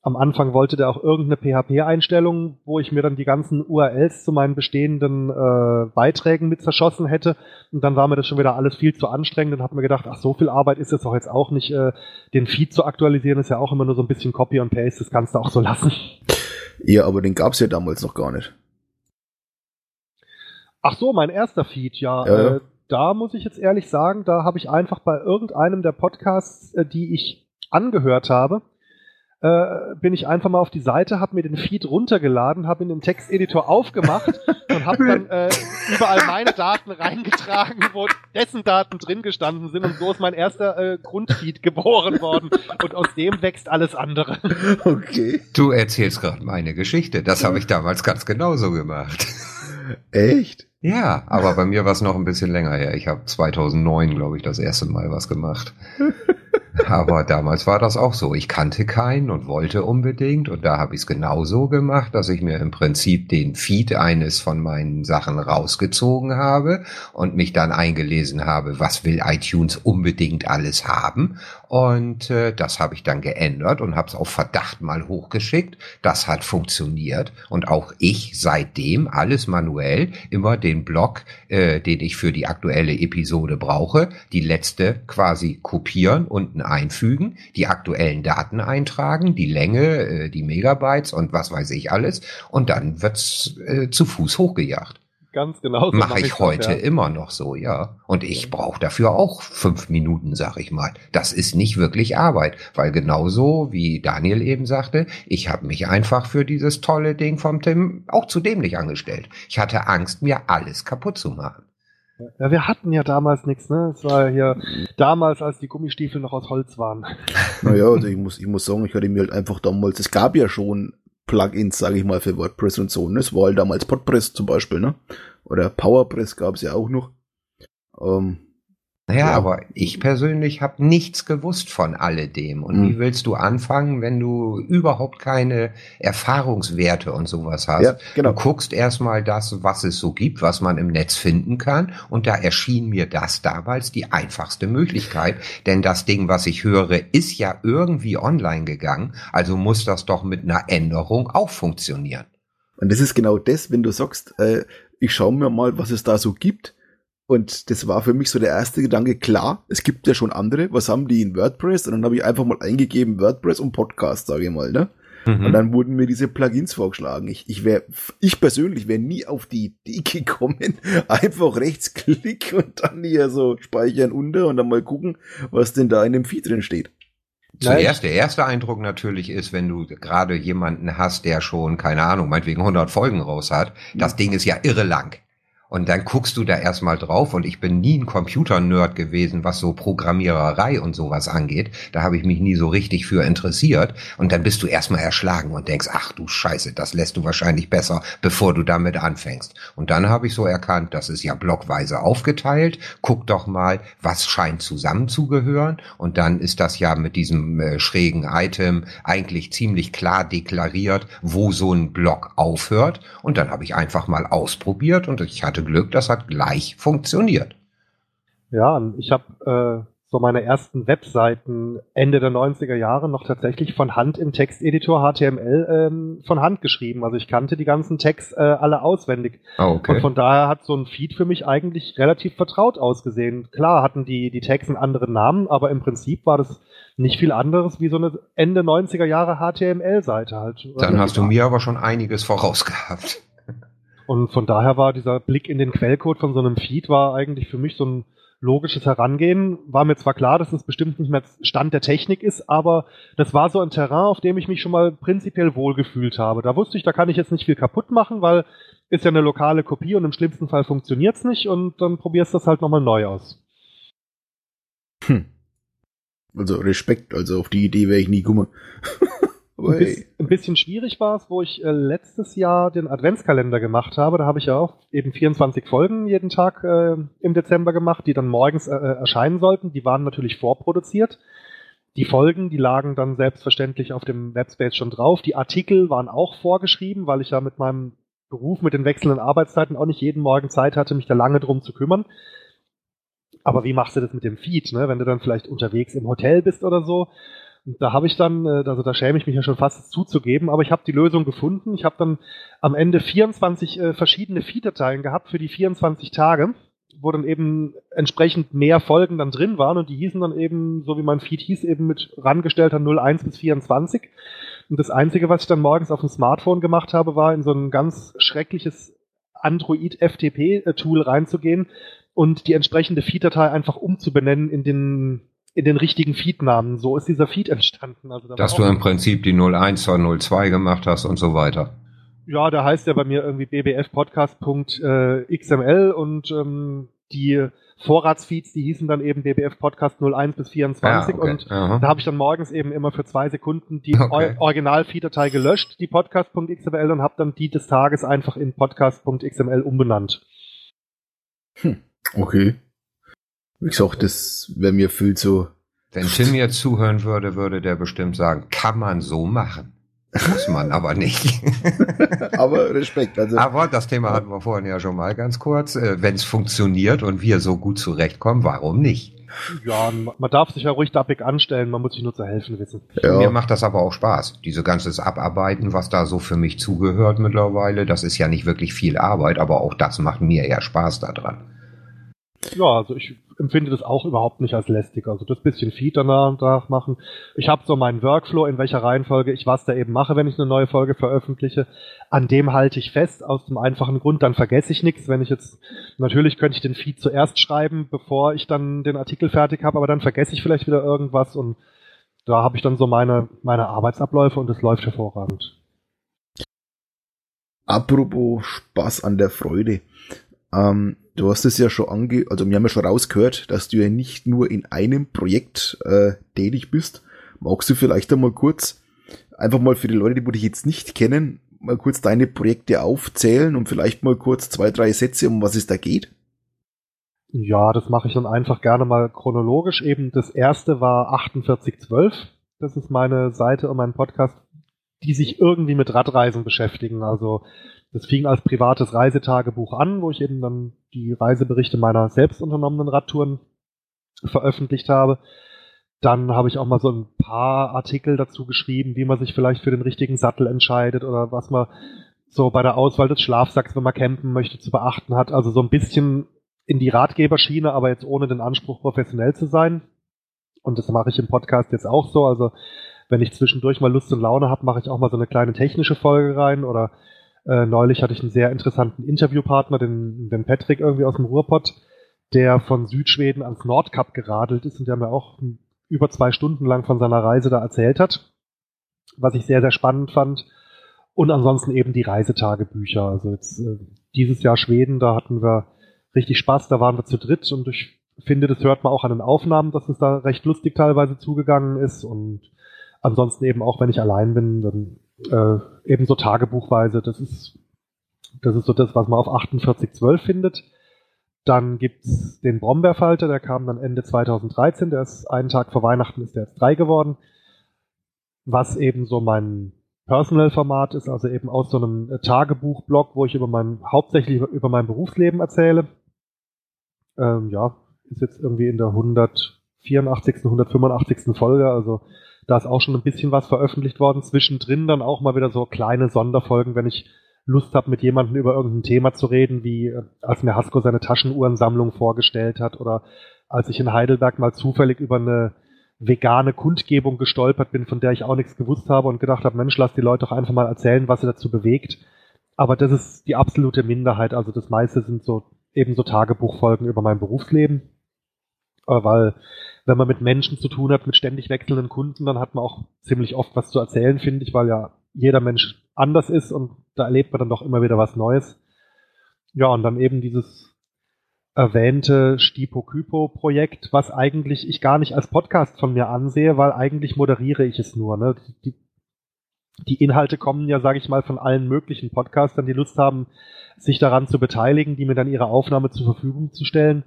Am Anfang wollte der auch irgendeine PHP-Einstellung, wo ich mir dann die ganzen URLs zu meinen bestehenden äh, Beiträgen mit zerschossen hätte. Und dann war mir das schon wieder alles viel zu anstrengend und habe mir gedacht, ach, so viel Arbeit ist es doch jetzt auch nicht. Äh, den Feed zu aktualisieren ist ja auch immer nur so ein bisschen Copy und Paste, das kannst du auch so lassen. Ja, aber den gab's ja damals noch gar nicht. Ach so, mein erster Feed, ja. Ja, ja. Äh, da muss ich jetzt ehrlich sagen, da habe ich einfach bei irgendeinem der Podcasts, äh, die ich angehört habe, äh, bin ich einfach mal auf die Seite, habe mir den Feed runtergeladen, habe ihn im Texteditor aufgemacht und habe dann äh, überall meine Daten reingetragen, wo dessen Daten drin gestanden sind und so ist mein erster äh, Grundfeed geboren worden und aus dem wächst alles andere. Okay. Du erzählst gerade meine Geschichte. Das habe ich damals ganz genauso gemacht. Echt? Ja, aber bei mir war es noch ein bisschen länger her. Ich habe 2009, glaube ich, das erste Mal was gemacht. Aber damals war das auch so. Ich kannte keinen und wollte unbedingt. Und da habe ich es genauso gemacht, dass ich mir im Prinzip den Feed eines von meinen Sachen rausgezogen habe und mich dann eingelesen habe, was will iTunes unbedingt alles haben. Und äh, das habe ich dann geändert und habe es auf Verdacht mal hochgeschickt. Das hat funktioniert. Und auch ich seitdem alles manuell immer den Blog, äh, den ich für die aktuelle Episode brauche, die letzte quasi kopieren, unten einfügen, die aktuellen Daten eintragen, die Länge, äh, die Megabytes und was weiß ich alles. Und dann wird's äh, zu Fuß hochgejagt. Ganz genau. so Mache mach ich das, heute ja. immer noch so, ja. Und ich brauche dafür auch fünf Minuten, sag ich mal. Das ist nicht wirklich Arbeit, weil genauso wie Daniel eben sagte, ich habe mich einfach für dieses tolle Ding vom Tim auch zu dämlich angestellt. Ich hatte Angst, mir alles kaputt zu machen. Ja, wir hatten ja damals nichts, ne? Es war ja damals, als die Gummistiefel noch aus Holz waren. Naja, also ich muss, ich muss sagen, ich hatte mir halt einfach damals, es gab ja schon Plugins, sage ich mal, für WordPress und so. Ne? Es war halt damals Podpress zum Beispiel, ne? Oder PowerPress gab es ja auch noch. Ähm, Naja, Ja. aber ich persönlich habe nichts gewusst von alledem. Und Hm. wie willst du anfangen, wenn du überhaupt keine Erfahrungswerte und sowas hast? ja, genau. Du guckst erstmal das, was es so gibt, was man im Netz finden kann. Und da erschien mir das damals die einfachste Möglichkeit. Denn das Ding, was ich höre, ist ja irgendwie online gegangen. Also muss das doch mit einer Änderung auch funktionieren. Und das ist genau das, wenn du sagst, äh, ich schaue mir mal, was es da so gibt. Und das war für mich so der erste Gedanke, klar, es gibt ja schon andere, was haben die in WordPress? Und dann habe ich einfach mal eingegeben WordPress und Podcast, sage ich mal, ne? Und dann wurden mir diese Plugins vorgeschlagen. Ich, ich wäre, ich persönlich wäre nie auf die Idee gekommen, einfach rechtsklick und dann hier so speichern unter und dann mal gucken, was denn da in dem Feed drin steht. Zuerst der erste Eindruck natürlich ist, wenn du gerade jemanden hast, der schon, keine Ahnung, meinetwegen 100 Folgen raus hat, das Ding ist ja irre lang. Und dann guckst du da erstmal drauf und ich bin nie ein Computer-Nerd gewesen, was so Programmiererei und sowas angeht. Da habe ich mich nie so richtig für interessiert. Und dann bist du erstmal erschlagen und denkst, ach du Scheiße, das lässt du wahrscheinlich besser, bevor du damit anfängst. Und dann habe ich so erkannt, das ist ja blockweise aufgeteilt. Guck doch mal, was scheint zusammenzugehören. Und dann ist das ja mit diesem äh, schrägen Item eigentlich ziemlich klar deklariert, wo so ein Block aufhört. Und dann habe ich einfach mal ausprobiert und ich hatte Glück, das hat gleich funktioniert. Ja, ich habe äh, so meine ersten Webseiten Ende der 90er Jahre noch tatsächlich von Hand im Texteditor HTML ähm, von Hand geschrieben. Also ich kannte die ganzen Tags äh, alle auswendig. Ah, Und von daher hat so ein Feed für mich eigentlich relativ vertraut ausgesehen. Klar hatten die, die Tags einen anderen Namen, aber im Prinzip war das nicht viel anderes wie so eine Ende 90er Jahre HTML-Seite halt. Dann hast du mir aber schon einiges vorausgehabt. Und von daher war dieser Blick in den Quellcode von so einem Feed war eigentlich für mich so ein logisches Herangehen. War mir zwar klar, dass es bestimmt nicht mehr Stand der Technik ist, aber das war so ein Terrain, auf dem ich mich schon mal prinzipiell wohlgefühlt habe. Da wusste ich, da kann ich jetzt nicht viel kaputt machen, weil ist ja eine lokale Kopie und im schlimmsten Fall funktioniert's nicht und dann probierst du das halt nochmal neu aus. Hm. Also Respekt, also auf die Idee wäre ich nie gekommen. ein, bisschen, ein, bisschen schwierig war es, wo ich äh, letztes Jahr den Adventskalender gemacht habe. Da habe ich ja auch eben 24 Folgen jeden Tag äh, im Dezember gemacht, die dann morgens äh, äh, erscheinen sollten. Die waren natürlich vorproduziert. Die Folgen, die lagen dann selbstverständlich auf dem Webspace schon drauf. Die Artikel waren auch vorgeschrieben, weil ich ja mit meinem Beruf, mit den wechselnden Arbeitszeiten auch nicht jeden Morgen Zeit hatte, mich da lange drum zu kümmern. Aber wie machst du das mit dem Feed, ne? wenn du dann vielleicht unterwegs im Hotel bist oder so? Da habe ich dann, äh, also da schäme ich mich ja schon fast zuzugeben, aber ich habe die Lösung gefunden. Ich habe dann am Ende 24 äh, verschiedene Feed-Dateien gehabt für die 24 Tage, wo dann eben entsprechend mehr Folgen dann drin waren und die hießen dann eben, so wie mein Feed hieß, eben mit rangestellter 01 bis 24. Und das Einzige, was ich dann morgens auf dem Smartphone gemacht habe, war in so ein ganz schreckliches Android-FTP-Tool reinzugehen und die entsprechende Feed-Datei einfach umzubenennen in den in den richtigen Feed-Namen. So ist dieser Feed entstanden. Also da Dass du im Prinzip die 01 zur 02 gemacht hast und so weiter. Ja, da heißt ja bei mir irgendwie bbfpodcast.xml und ähm, die Vorratsfeeds, die hießen dann eben BBF Podcast 01 bis 24 ja, okay. und Aha. da habe ich dann morgens eben immer für zwei Sekunden die okay. Original-Feed-Datei gelöscht, die podcast.xml und habe dann die des Tages einfach in podcast.xml umbenannt. Hm, okay. Wie gesagt, das wäre mir viel zu. Wenn Tim jetzt zuhören würde, würde der bestimmt sagen, kann man so machen. Muss man aber nicht. aber Respekt. Also. Aber das Thema hatten wir vorhin ja schon mal ganz kurz. Äh, Wenn es funktioniert und wir so gut zurechtkommen, warum nicht? Ja, man darf sich ja ruhig dappig anstellen, man muss sich nur zu helfen wissen. Ja. Mir macht das aber auch Spaß. Diese ganze Abarbeiten, was da so für mich zugehört mittlerweile, das ist ja nicht wirklich viel Arbeit, aber auch das macht mir eher Spaß daran. Ja, also ich empfinde das auch überhaupt nicht als lästig. Also das bisschen Feed danach machen. Ich habe so meinen Workflow, in welcher Reihenfolge ich was da eben mache, wenn ich eine neue Folge veröffentliche. An dem halte ich fest, aus dem einfachen Grund, dann vergesse ich nichts. Wenn ich jetzt, natürlich könnte ich den Feed zuerst schreiben, bevor ich dann den Artikel fertig habe, aber dann vergesse ich vielleicht wieder irgendwas und da habe ich dann so meine, meine Arbeitsabläufe und das läuft hervorragend. Apropos Spaß an der Freude. Ähm, du hast es ja schon ange, also wir haben ja schon rausgehört, dass du ja nicht nur in einem Projekt äh, tätig bist. Magst du vielleicht einmal kurz, einfach mal für die Leute, die dich jetzt nicht kennen, mal kurz deine Projekte aufzählen und vielleicht mal kurz zwei, drei Sätze, um was es da geht? Ja, das mache ich dann einfach gerne mal chronologisch. Eben das erste war 4812. Das ist meine Seite und mein Podcast, die sich irgendwie mit Radreisen beschäftigen. Also das fing als privates Reisetagebuch an, wo ich eben dann die Reiseberichte meiner selbst unternommenen Radtouren veröffentlicht habe. Dann habe ich auch mal so ein paar Artikel dazu geschrieben, wie man sich vielleicht für den richtigen Sattel entscheidet oder was man so bei der Auswahl des Schlafsacks, wenn man campen möchte, zu beachten hat. Also so ein bisschen in die Ratgeberschiene, aber jetzt ohne den Anspruch, professionell zu sein. Und das mache ich im Podcast jetzt auch so. Also wenn ich zwischendurch mal Lust und Laune habe, mache ich auch mal so eine kleine technische Folge rein oder äh, neulich hatte ich einen sehr interessanten Interviewpartner, den, den Patrick irgendwie aus dem Ruhrpott, der von Südschweden ans Nordkap geradelt ist und der mir auch über zwei Stunden lang von seiner Reise da erzählt hat, was ich sehr, sehr spannend fand. Und ansonsten eben die Reisetagebücher. Also jetzt äh, dieses Jahr Schweden, da hatten wir richtig Spaß, da waren wir zu dritt und ich finde, das hört man auch an den Aufnahmen, dass es da recht lustig teilweise zugegangen ist und ansonsten eben auch, wenn ich allein bin, dann äh, ebenso Tagebuchweise. Das ist, das ist so das, was man auf 4812 findet. Dann gibt's den Brombeerfalter, der kam dann Ende 2013, der ist einen Tag vor Weihnachten ist der jetzt drei geworden. Was eben so mein Personal-Format ist, also eben aus so einem äh, Tagebuch-Blog, wo ich über mein, hauptsächlich über mein Berufsleben erzähle. Ähm, ja, ist jetzt irgendwie in der 184., 185. Folge, also da ist auch schon ein bisschen was veröffentlicht worden. Zwischendrin dann auch mal wieder so kleine Sonderfolgen, wenn ich Lust habe, mit jemandem über irgendein Thema zu reden, wie äh, als mir Hasko seine Taschenuhrensammlung vorgestellt hat oder als ich in Heidelberg mal zufällig über eine vegane Kundgebung gestolpert bin, von der ich auch nichts gewusst habe und gedacht habe, Mensch, lass die Leute doch einfach mal erzählen, was sie dazu bewegt. Aber das ist die absolute Minderheit. Also das meiste sind so eben so Tagebuchfolgen über mein Berufsleben. Weil wenn man mit Menschen zu tun hat, mit ständig wechselnden Kunden, dann hat man auch ziemlich oft was zu erzählen, finde ich, weil ja jeder Mensch anders ist und da erlebt man dann doch immer wieder was Neues. Ja, und dann eben dieses erwähnte Stipo-Kypo-Projekt, was eigentlich ich gar nicht als Podcast von mir ansehe, weil eigentlich moderiere ich es nur. Ne? Die, die Inhalte kommen ja, sage ich mal, von allen möglichen Podcastern, die Lust haben, sich daran zu beteiligen, die mir dann ihre Aufnahme zur Verfügung zu stellen.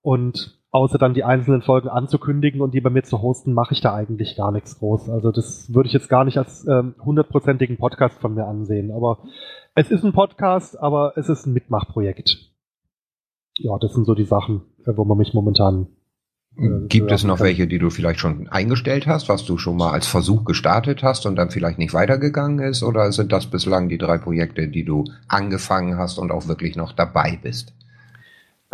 Und außer dann die einzelnen Folgen anzukündigen und die bei mir zu hosten, mache ich da eigentlich gar nichts groß. Also das würde ich jetzt gar nicht als ähm, hundertprozentigen ähm, Podcast von mir ansehen. Aber es ist ein Podcast, aber es ist ein Mitmachprojekt ja, das sind so die Sachen, äh, wo man mich momentan. Äh, Gibt es noch welche, die du vielleicht schon eingestellt hast, was du schon mal als Versuch gestartet hast und dann vielleicht nicht weitergegangen ist? Oder sind das bislang die drei Projekte, die du angefangen hast und auch wirklich noch dabei bist?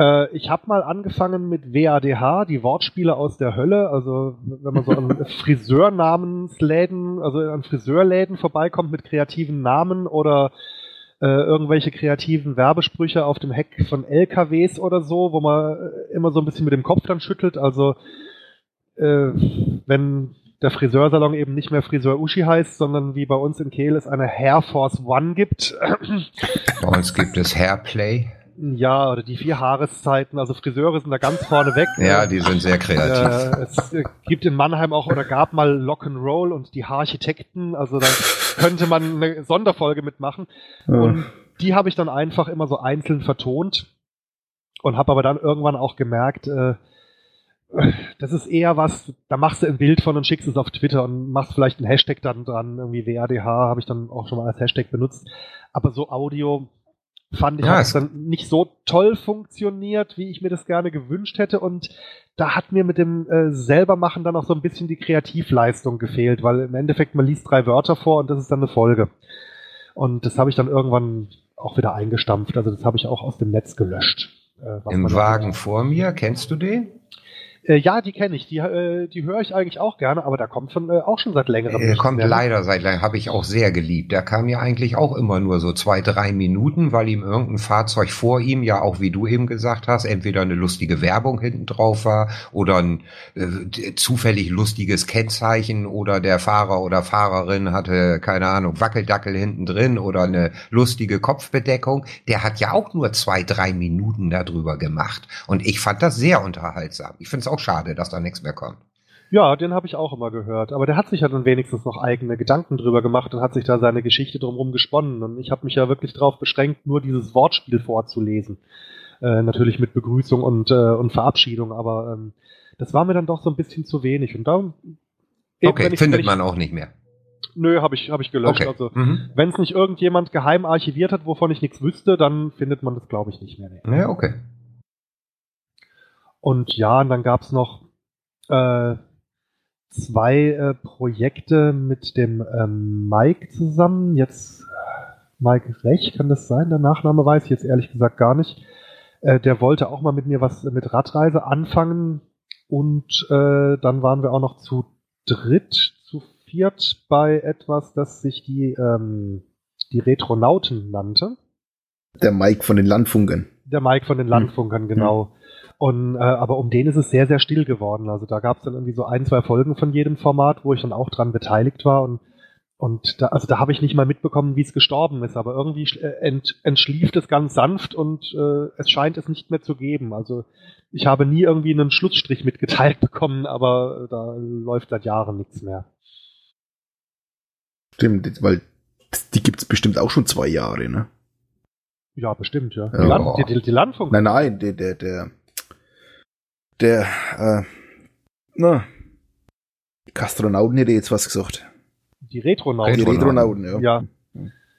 Äh, ich habe mal angefangen mit WADH, die Wortspiele aus der Hölle. Also wenn man so an Friseurnamensläden, also an Friseurläden vorbeikommt mit kreativen Namen oder äh, irgendwelche kreativen Werbesprüche auf dem Heck von LKWs oder so, wo man äh, immer so ein bisschen mit dem Kopf dann schüttelt. Also äh, wenn der Friseursalon eben nicht mehr Friseur Uschi heißt, sondern wie bei uns in Kehl es eine Hair Force One gibt. Bei uns gibt es Hairplay. Ja, oder die vier Haareszeiten, also Friseure sind da ganz vorne weg. ja, die sind sehr kreativ. Äh, es gibt in Mannheim auch oder gab mal Lock'n'Roll und die Haararchitekten, also da könnte man eine Sonderfolge mitmachen. Ja. Und die habe ich dann einfach immer so einzeln vertont und habe aber dann irgendwann auch gemerkt, äh, das ist eher was, da machst du ein Bild von und schickst es auf Twitter und machst vielleicht einen Hashtag dann dran, irgendwie WADH habe ich dann auch schon mal als Hashtag benutzt. Aber so Audio, fand ich, ja, hat es dann nicht so toll funktioniert, wie ich mir das gerne gewünscht hätte. Und da hat mir mit dem äh, selbermachen dann auch so ein bisschen die Kreativleistung gefehlt, weil im Endeffekt man liest drei Wörter vor und das ist dann eine Folge. Und das habe ich dann irgendwann auch wieder eingestampft. Also das habe ich auch aus dem Netz gelöscht. Äh, Im Wagen vor mir, kennst du den? Äh, ja, die kenne ich. Die, äh, die höre ich eigentlich auch gerne, aber da kommt schon äh, auch schon seit längerem. Er kommt mehr. leider seit langem, habe ich auch sehr geliebt. Der kam ja eigentlich auch immer nur so zwei, drei Minuten, weil ihm irgendein Fahrzeug vor ihm ja auch, wie du eben gesagt hast, entweder eine lustige Werbung hinten drauf war oder ein äh, zufällig lustiges Kennzeichen oder der Fahrer oder Fahrerin hatte, keine Ahnung, Wackeldackel hinten drin oder eine lustige Kopfbedeckung. Der hat ja auch nur zwei, drei Minuten darüber gemacht. Und ich fand das sehr unterhaltsam. Ich finde auch schade, dass da nichts mehr kommt. Ja, den habe ich auch immer gehört. Aber der hat sich ja dann wenigstens noch eigene Gedanken drüber gemacht und hat sich da seine Geschichte drumherum gesponnen. Und ich habe mich ja wirklich darauf beschränkt, nur dieses Wortspiel vorzulesen. Äh, natürlich mit Begrüßung und, äh, und Verabschiedung, aber ähm, das war mir dann doch so ein bisschen zu wenig. Und da okay, ich, findet ich, man auch nicht mehr. Nö, habe ich, hab ich gelöscht. Okay. Also, mhm. wenn es nicht irgendjemand geheim archiviert hat, wovon ich nichts wüsste, dann findet man das, glaube ich, nicht mehr. Ja, okay. Und ja, und dann gab's noch äh, zwei äh, Projekte mit dem ähm, Mike zusammen. Jetzt Mike Rech, kann das sein? Der Nachname weiß ich jetzt ehrlich gesagt gar nicht. Äh, der wollte auch mal mit mir was mit Radreise anfangen. Und äh, dann waren wir auch noch zu dritt, zu viert bei etwas, das sich die, ähm, die Retronauten nannte. Der Mike von den Landfunkern. Der Mike von den Landfunkern, hm. genau. Und äh, aber um den ist es sehr, sehr still geworden. Also da gab es dann irgendwie so ein, zwei Folgen von jedem Format, wo ich dann auch dran beteiligt war und und da, also da habe ich nicht mal mitbekommen, wie es gestorben ist, aber irgendwie äh, ent, entschlieft es ganz sanft und äh, es scheint es nicht mehr zu geben. Also ich habe nie irgendwie einen Schlussstrich mitgeteilt bekommen, aber da läuft seit Jahren nichts mehr. Stimmt, weil die gibt's bestimmt auch schon zwei Jahre, ne? Ja, bestimmt, ja. Die, Land, die, die, die Landfunk. Nein, nein, der, der, der, der, äh, na, Kastronauten hätte jetzt was gesagt. Die Retronauten. Die Retronauten, ja. ja.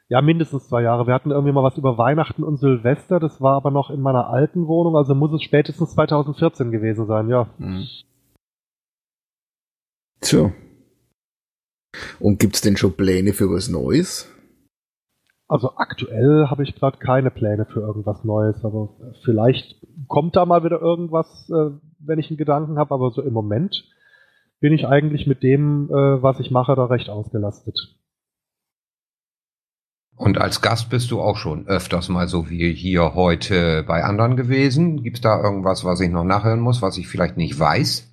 Ja, mindestens zwei Jahre. Wir hatten irgendwie mal was über Weihnachten und Silvester, das war aber noch in meiner alten Wohnung, also muss es spätestens 2014 gewesen sein, ja. Mhm. Tja. Und gibt's denn schon Pläne für was Neues? Also aktuell habe ich gerade keine Pläne für irgendwas Neues, aber vielleicht kommt da mal wieder irgendwas, äh, wenn ich einen Gedanken habe, aber so im Moment bin ich eigentlich mit dem, äh, was ich mache, da recht ausgelastet. Und als Gast bist du auch schon öfters mal so wie hier heute bei anderen gewesen. Gibt's da irgendwas, was ich noch nachhören muss, was ich vielleicht nicht weiß?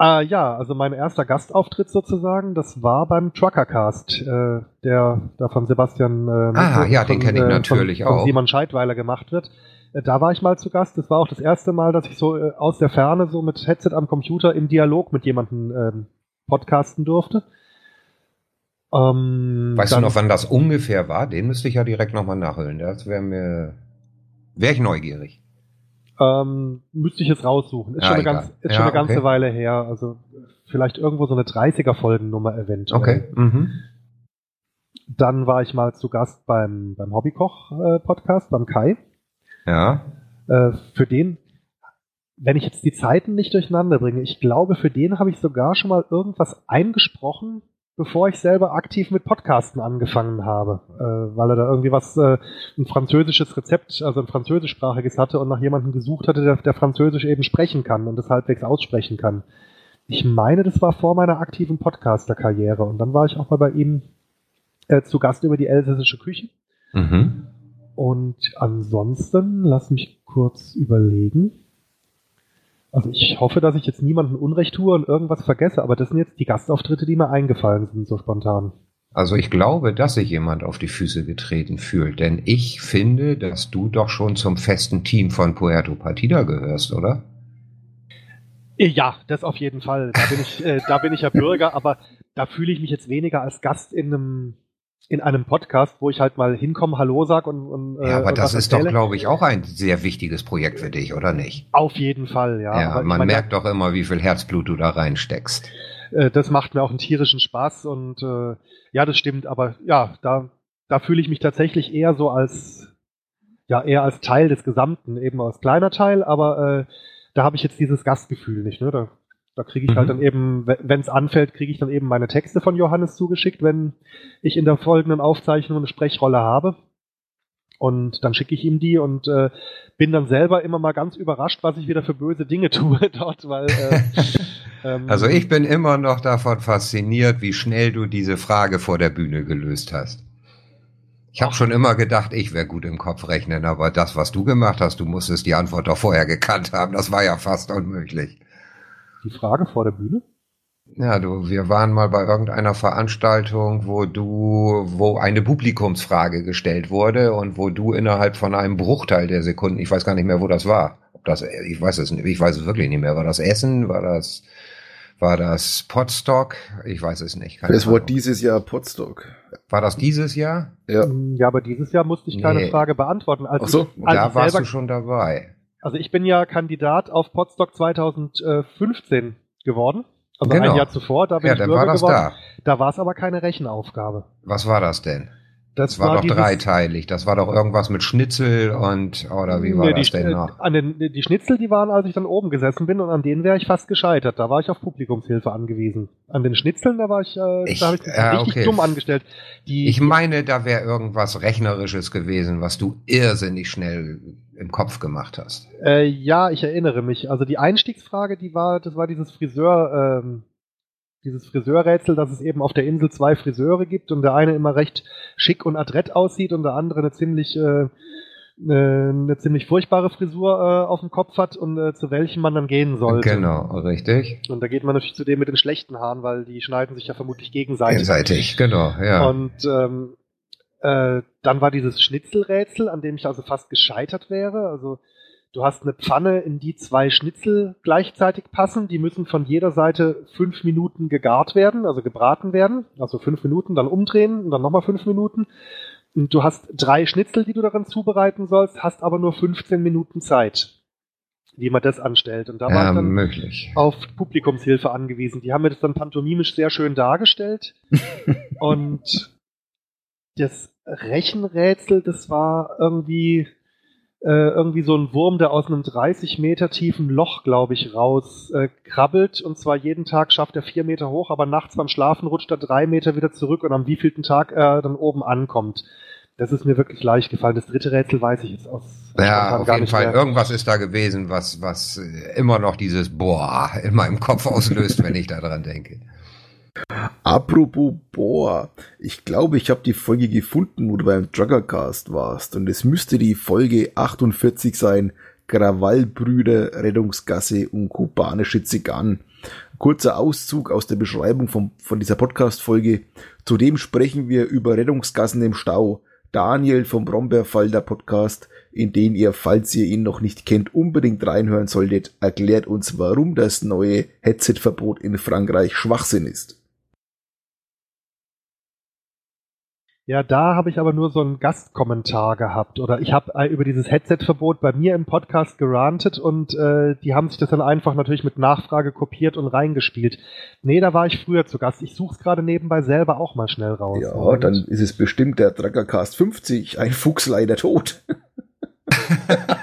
Äh, ja, also mein erster Gastauftritt sozusagen, das war beim Truckercast, äh, der da von Sebastian äh, Ah, ja, den von, kenn ich äh, natürlich von, von auch. Simon Scheidweiler gemacht wird. Äh, Da war ich mal zu Gast. Das war auch das erste Mal, dass ich so äh, aus der Ferne so mit Headset am Computer im Dialog mit jemandem ähm, podcasten durfte. Ähm, Weißt du noch, wann das ungefähr war? Den müsste ich ja direkt nochmal nachhören. Das wäre mir, wäre ich neugierig. Ähm, müsste ich jetzt raussuchen. Ist Ja, schon eine, ganz, ist Ja, schon eine ganze okay. Weile her. Also vielleicht irgendwo so eine 30er-Folgennummer eventuell. Okay. Mhm. Dann war ich mal zu Gast beim, beim Hobbykoch-Podcast, beim Kai. Ja. Äh, für den, wenn ich jetzt die Zeiten nicht durcheinander bringe, ich glaube, für den habe ich sogar schon mal irgendwas eingesprochen, bevor ich selber aktiv mit Podcasten angefangen habe, äh, weil er da irgendwie was, äh, ein französisches Rezept, also ein französischsprachiges hatte und nach jemandem gesucht hatte, der, der Französisch eben sprechen kann und das halbwegs aussprechen kann. Ich meine, das war vor meiner aktiven Podcaster-Karriere und dann war ich auch mal bei ihm äh, zu Gast über die elsässische Küche. Mhm. Und ansonsten, lass mich kurz überlegen. Also ich hoffe, dass ich jetzt niemandem Unrecht tue und irgendwas vergesse, aber das sind jetzt die Gastauftritte, die mir eingefallen sind, so spontan. Also ich glaube, dass sich jemand auf die Füße getreten fühlt, denn ich finde, dass du doch schon zum festen Team von Puerto Partida gehörst, oder? Äh, Ja, das auf jeden Fall. Da bin ich, äh, da bin ich ja Bürger, aber da fühle ich mich jetzt weniger als Gast in einem in einem Podcast, wo ich halt mal hinkomme, Hallo sag und, und äh, Ja, aber und das ist doch, glaube ich, auch ein sehr wichtiges Projekt für dich, oder nicht? auf jeden Fall, ja. Ja, Aber man meine, merkt doch immer, wie viel Herzblut du da reinsteckst. äh, das macht mir auch einen tierischen Spaß und äh, ja, das stimmt, aber ja, da, da fühle ich mich tatsächlich eher so als, ja, eher als Teil des Gesamten, eben als kleiner Teil, aber äh, da habe ich jetzt dieses Gastgefühl nicht, ne? Da, da kriege ich Mhm. halt dann eben, wenn es anfällt, kriege ich dann eben meine Texte von Johannes zugeschickt, wenn ich in der folgenden Aufzeichnung eine Sprechrolle habe. Und dann schicke ich ihm die und äh, bin dann selber immer mal ganz überrascht, was ich wieder für böse Dinge tue dort, weil äh, ähm, Also ich bin immer noch davon fasziniert, wie schnell du diese Frage vor der Bühne gelöst hast. Ich habe schon immer gedacht, ich wäre gut im Kopf rechnen, aber das, was du gemacht hast, du musstest die Antwort doch vorher gekannt haben. Das war ja fast unmöglich. Die Frage vor der Bühne. Ja, du, wir waren mal bei irgendeiner Veranstaltung, wo du, wo eine Publikumsfrage gestellt wurde und wo du innerhalb von einem Bruchteil der Sekunden, ich weiß gar nicht mehr, wo das war. Ob das, ich weiß es nicht, ich weiß es wirklich nicht mehr. War das Essen? War das, war das Potstock? Ich weiß es nicht. keine Das war dieses Jahr Potstock. War das dieses Jahr? Ja. Ja, aber dieses Jahr musste ich keine Nee. Frage beantworten. Als Ach so, ich, als da ich warst selber, du schon dabei. Also ich bin ja Kandidat auf Potsdok 2015 geworden. Also Genau. ein Jahr zuvor, da bin Ja, ich dann Bürger war das geworden. da. Da war es aber keine Rechenaufgabe. Was war das denn? Das, Das war doch dieses- dreiteilig. Das war doch irgendwas mit Schnitzel und, oder wie war Nee, das die, denn äh, noch? An den, die Schnitzel, die waren, als ich dann oben gesessen bin und an denen wäre ich fast gescheitert. Da war ich auf Publikumshilfe angewiesen. An den Schnitzeln, da war ich, äh, Ich- da habe ich ja, richtig okay. dumm angestellt. Die, Ich meine, da wäre irgendwas Rechnerisches gewesen, was du irrsinnig schnell im Kopf gemacht hast. Äh, ja, ich erinnere mich. Also die Einstiegsfrage, die war, das war dieses Friseur, ähm, dieses Friseurrätsel, dass es eben auf der Insel zwei Friseure gibt und der eine immer recht schick und adrett aussieht und der andere eine ziemlich äh, eine, ziemlich furchtbare Frisur äh, auf dem Kopf hat und äh, zu welchem man dann gehen sollte. Genau, richtig. Und da geht man natürlich zu dem mit den schlechten Haaren, weil die schneiden sich ja vermutlich gegenseitig. Einseitig, genau, ja. Und ähm, äh, dann war dieses Schnitzelrätsel, an dem ich also fast gescheitert wäre. Also du hast eine Pfanne, in die zwei Schnitzel gleichzeitig passen. Die müssen von jeder Seite fünf Minuten gegart werden, also gebraten werden. Also fünf Minuten, dann umdrehen und dann nochmal fünf Minuten. Und du hast drei Schnitzel, die du darin zubereiten sollst, hast aber nur 15 Minuten Zeit, wie man das anstellt. Und da war ja, ich dann möglich. auf Publikumshilfe angewiesen. Die haben mir das dann pantomimisch sehr schön dargestellt. und das Rechenrätsel, das war irgendwie äh, irgendwie so ein Wurm, der aus einem 30 Meter tiefen Loch, glaube ich, raus äh, krabbelt. Und zwar jeden Tag schafft er vier Meter hoch, aber nachts beim Schlafen rutscht er drei Meter wieder zurück und am wievielten Tag er dann oben ankommt. Das ist mir wirklich leicht gefallen. Das dritte Rätsel weiß ich jetzt aus. Ja, auf jeden Fall. mehr. Irgendwas ist da gewesen, was, was äh, immer noch dieses Boah in meinem Kopf auslöst, wenn ich daran denke. Apropos Bohr, ich glaube, ich habe die Folge gefunden, wo du beim Druggercast warst und es müsste die Folge 48 sein, Krawallbrüder, Rettungsgasse und kubanische Zigarren. Kurzer Auszug aus der Beschreibung von, von dieser Podcast-Folge. Zudem sprechen wir über Rettungsgassen im Stau. Daniel vom Brombeerfalter Podcast, in den ihr, falls ihr ihn noch nicht kennt, unbedingt reinhören solltet, erklärt uns, warum das neue Headset-Verbot in Frankreich Schwachsinn ist. Ja, da habe ich aber nur so einen Gastkommentar gehabt oder ich habe äh, über dieses Headset-Verbot bei mir im Podcast gerantet und äh, die haben sich das dann einfach natürlich mit Nachfrage kopiert und reingespielt. Nee, da war ich früher zu Gast. Ich suche es gerade nebenbei selber auch mal schnell raus. Ja, und dann ist es bestimmt der Drackercast 50, ein Fuchs leider tot.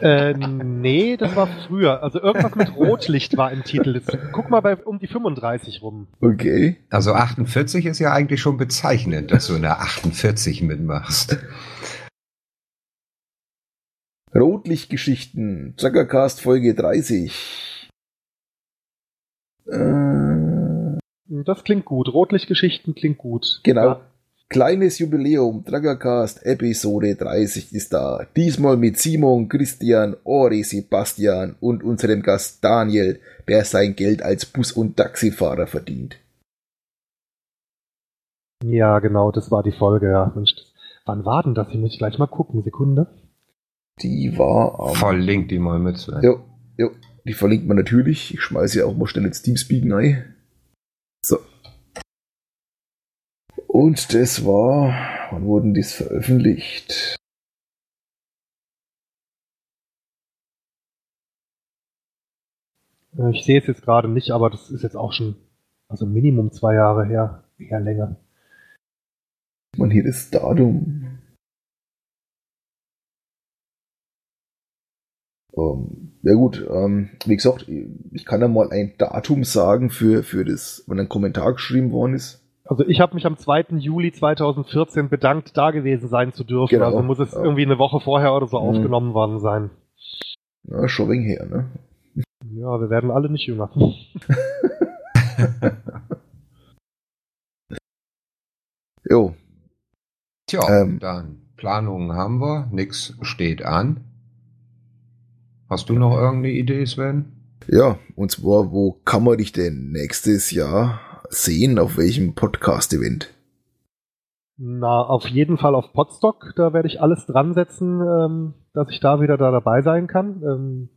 äh, nee, das war früher. Also irgendwas mit Rotlicht war im Titel. Guck mal bei um die 35 rum. Okay. Also 48 ist ja eigentlich schon bezeichnend, dass du in der 48 mitmachst. Rotlichtgeschichten, Zuckercast Folge 30. Äh, das klingt gut. Rotlichtgeschichten klingt gut. Genau. Ja. Kleines Jubiläum, Draggercast Episode 30 ist da. Diesmal mit Simon, Christian, Ori, Sebastian und unserem Gast Daniel, der sein Geld als Bus- und Taxifahrer verdient. Ja, genau, das war die Folge, ja. Wann war denn das? Ich muss gleich mal gucken, Sekunde. Die war am... Verlinkt die mal mit, Sven. Jo, jo, die verlinkt man natürlich. Ich schmeiße ja auch mal schnell ins Teamspeak rein. So, und das war, wann wurden dies veröffentlicht? Äh, ich sehe es jetzt gerade nicht, aber das ist jetzt auch schon, also Minimum zwei Jahre her, eher länger. Man hier das Datum. Ähm, ja gut, ähm, wie gesagt, ich kann ja mal ein Datum sagen für, für das, wenn ein Kommentar geschrieben worden ist. Also ich habe mich am 2. Juli 2014 bedankt, da gewesen sein zu dürfen. Genau. Also muss es ja. irgendwie eine Woche vorher oder so mhm. aufgenommen worden sein. Ja, schon wegen her, ne? Ja, wir werden alle nicht jünger. jo. Tja, ähm, dann Planungen haben wir, nix steht an. Hast du noch irgendeine Idee, Sven? Ja, und zwar, wo kann man dich denn nächstes Jahr sehen? Auf welchem Podcast-Event? Na, auf jeden Fall auf Podstock. Da werde ich alles dran setzen, ähm, dass ich da wieder da dabei sein kann. Ähm,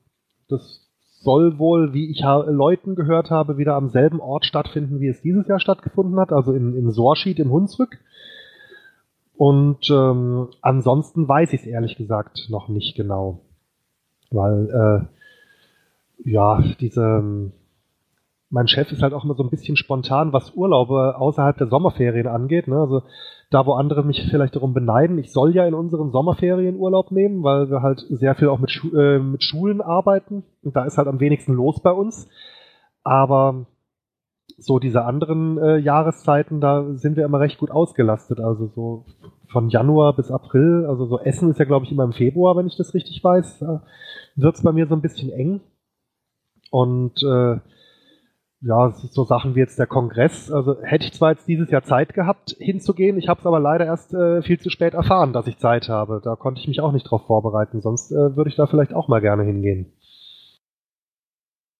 das soll wohl, wie ich Leuten gehört habe, wieder am selben Ort stattfinden, wie es dieses Jahr stattgefunden hat, also in, in Sorschied im Hunsrück. Und ähm, ansonsten weiß ich es ehrlich gesagt noch nicht genau. Weil, äh, ja, diese, mein Chef ist halt auch immer so ein bisschen spontan, was Urlaube außerhalb der Sommerferien angeht. Ne? Also da, wo andere mich vielleicht darum beneiden, ich soll ja in unseren Sommerferien Urlaub nehmen, weil wir halt sehr viel auch mit, Schu äh, mit Schulen arbeiten und da ist halt am wenigsten los bei uns. Aber so diese anderen äh, Jahreszeiten, da sind wir immer recht gut ausgelastet. Also so von Januar bis April, also so Essen ist ja glaube ich immer im Februar, wenn ich das richtig weiß, wird es bei mir so ein bisschen eng. Und äh, ja, so Sachen wie jetzt der Kongress. Also hätte ich zwar jetzt dieses Jahr Zeit gehabt, hinzugehen, ich habe es aber leider erst äh, viel zu spät erfahren, dass ich Zeit habe. Da konnte ich mich auch nicht drauf vorbereiten, sonst äh, würde ich da vielleicht auch mal gerne hingehen.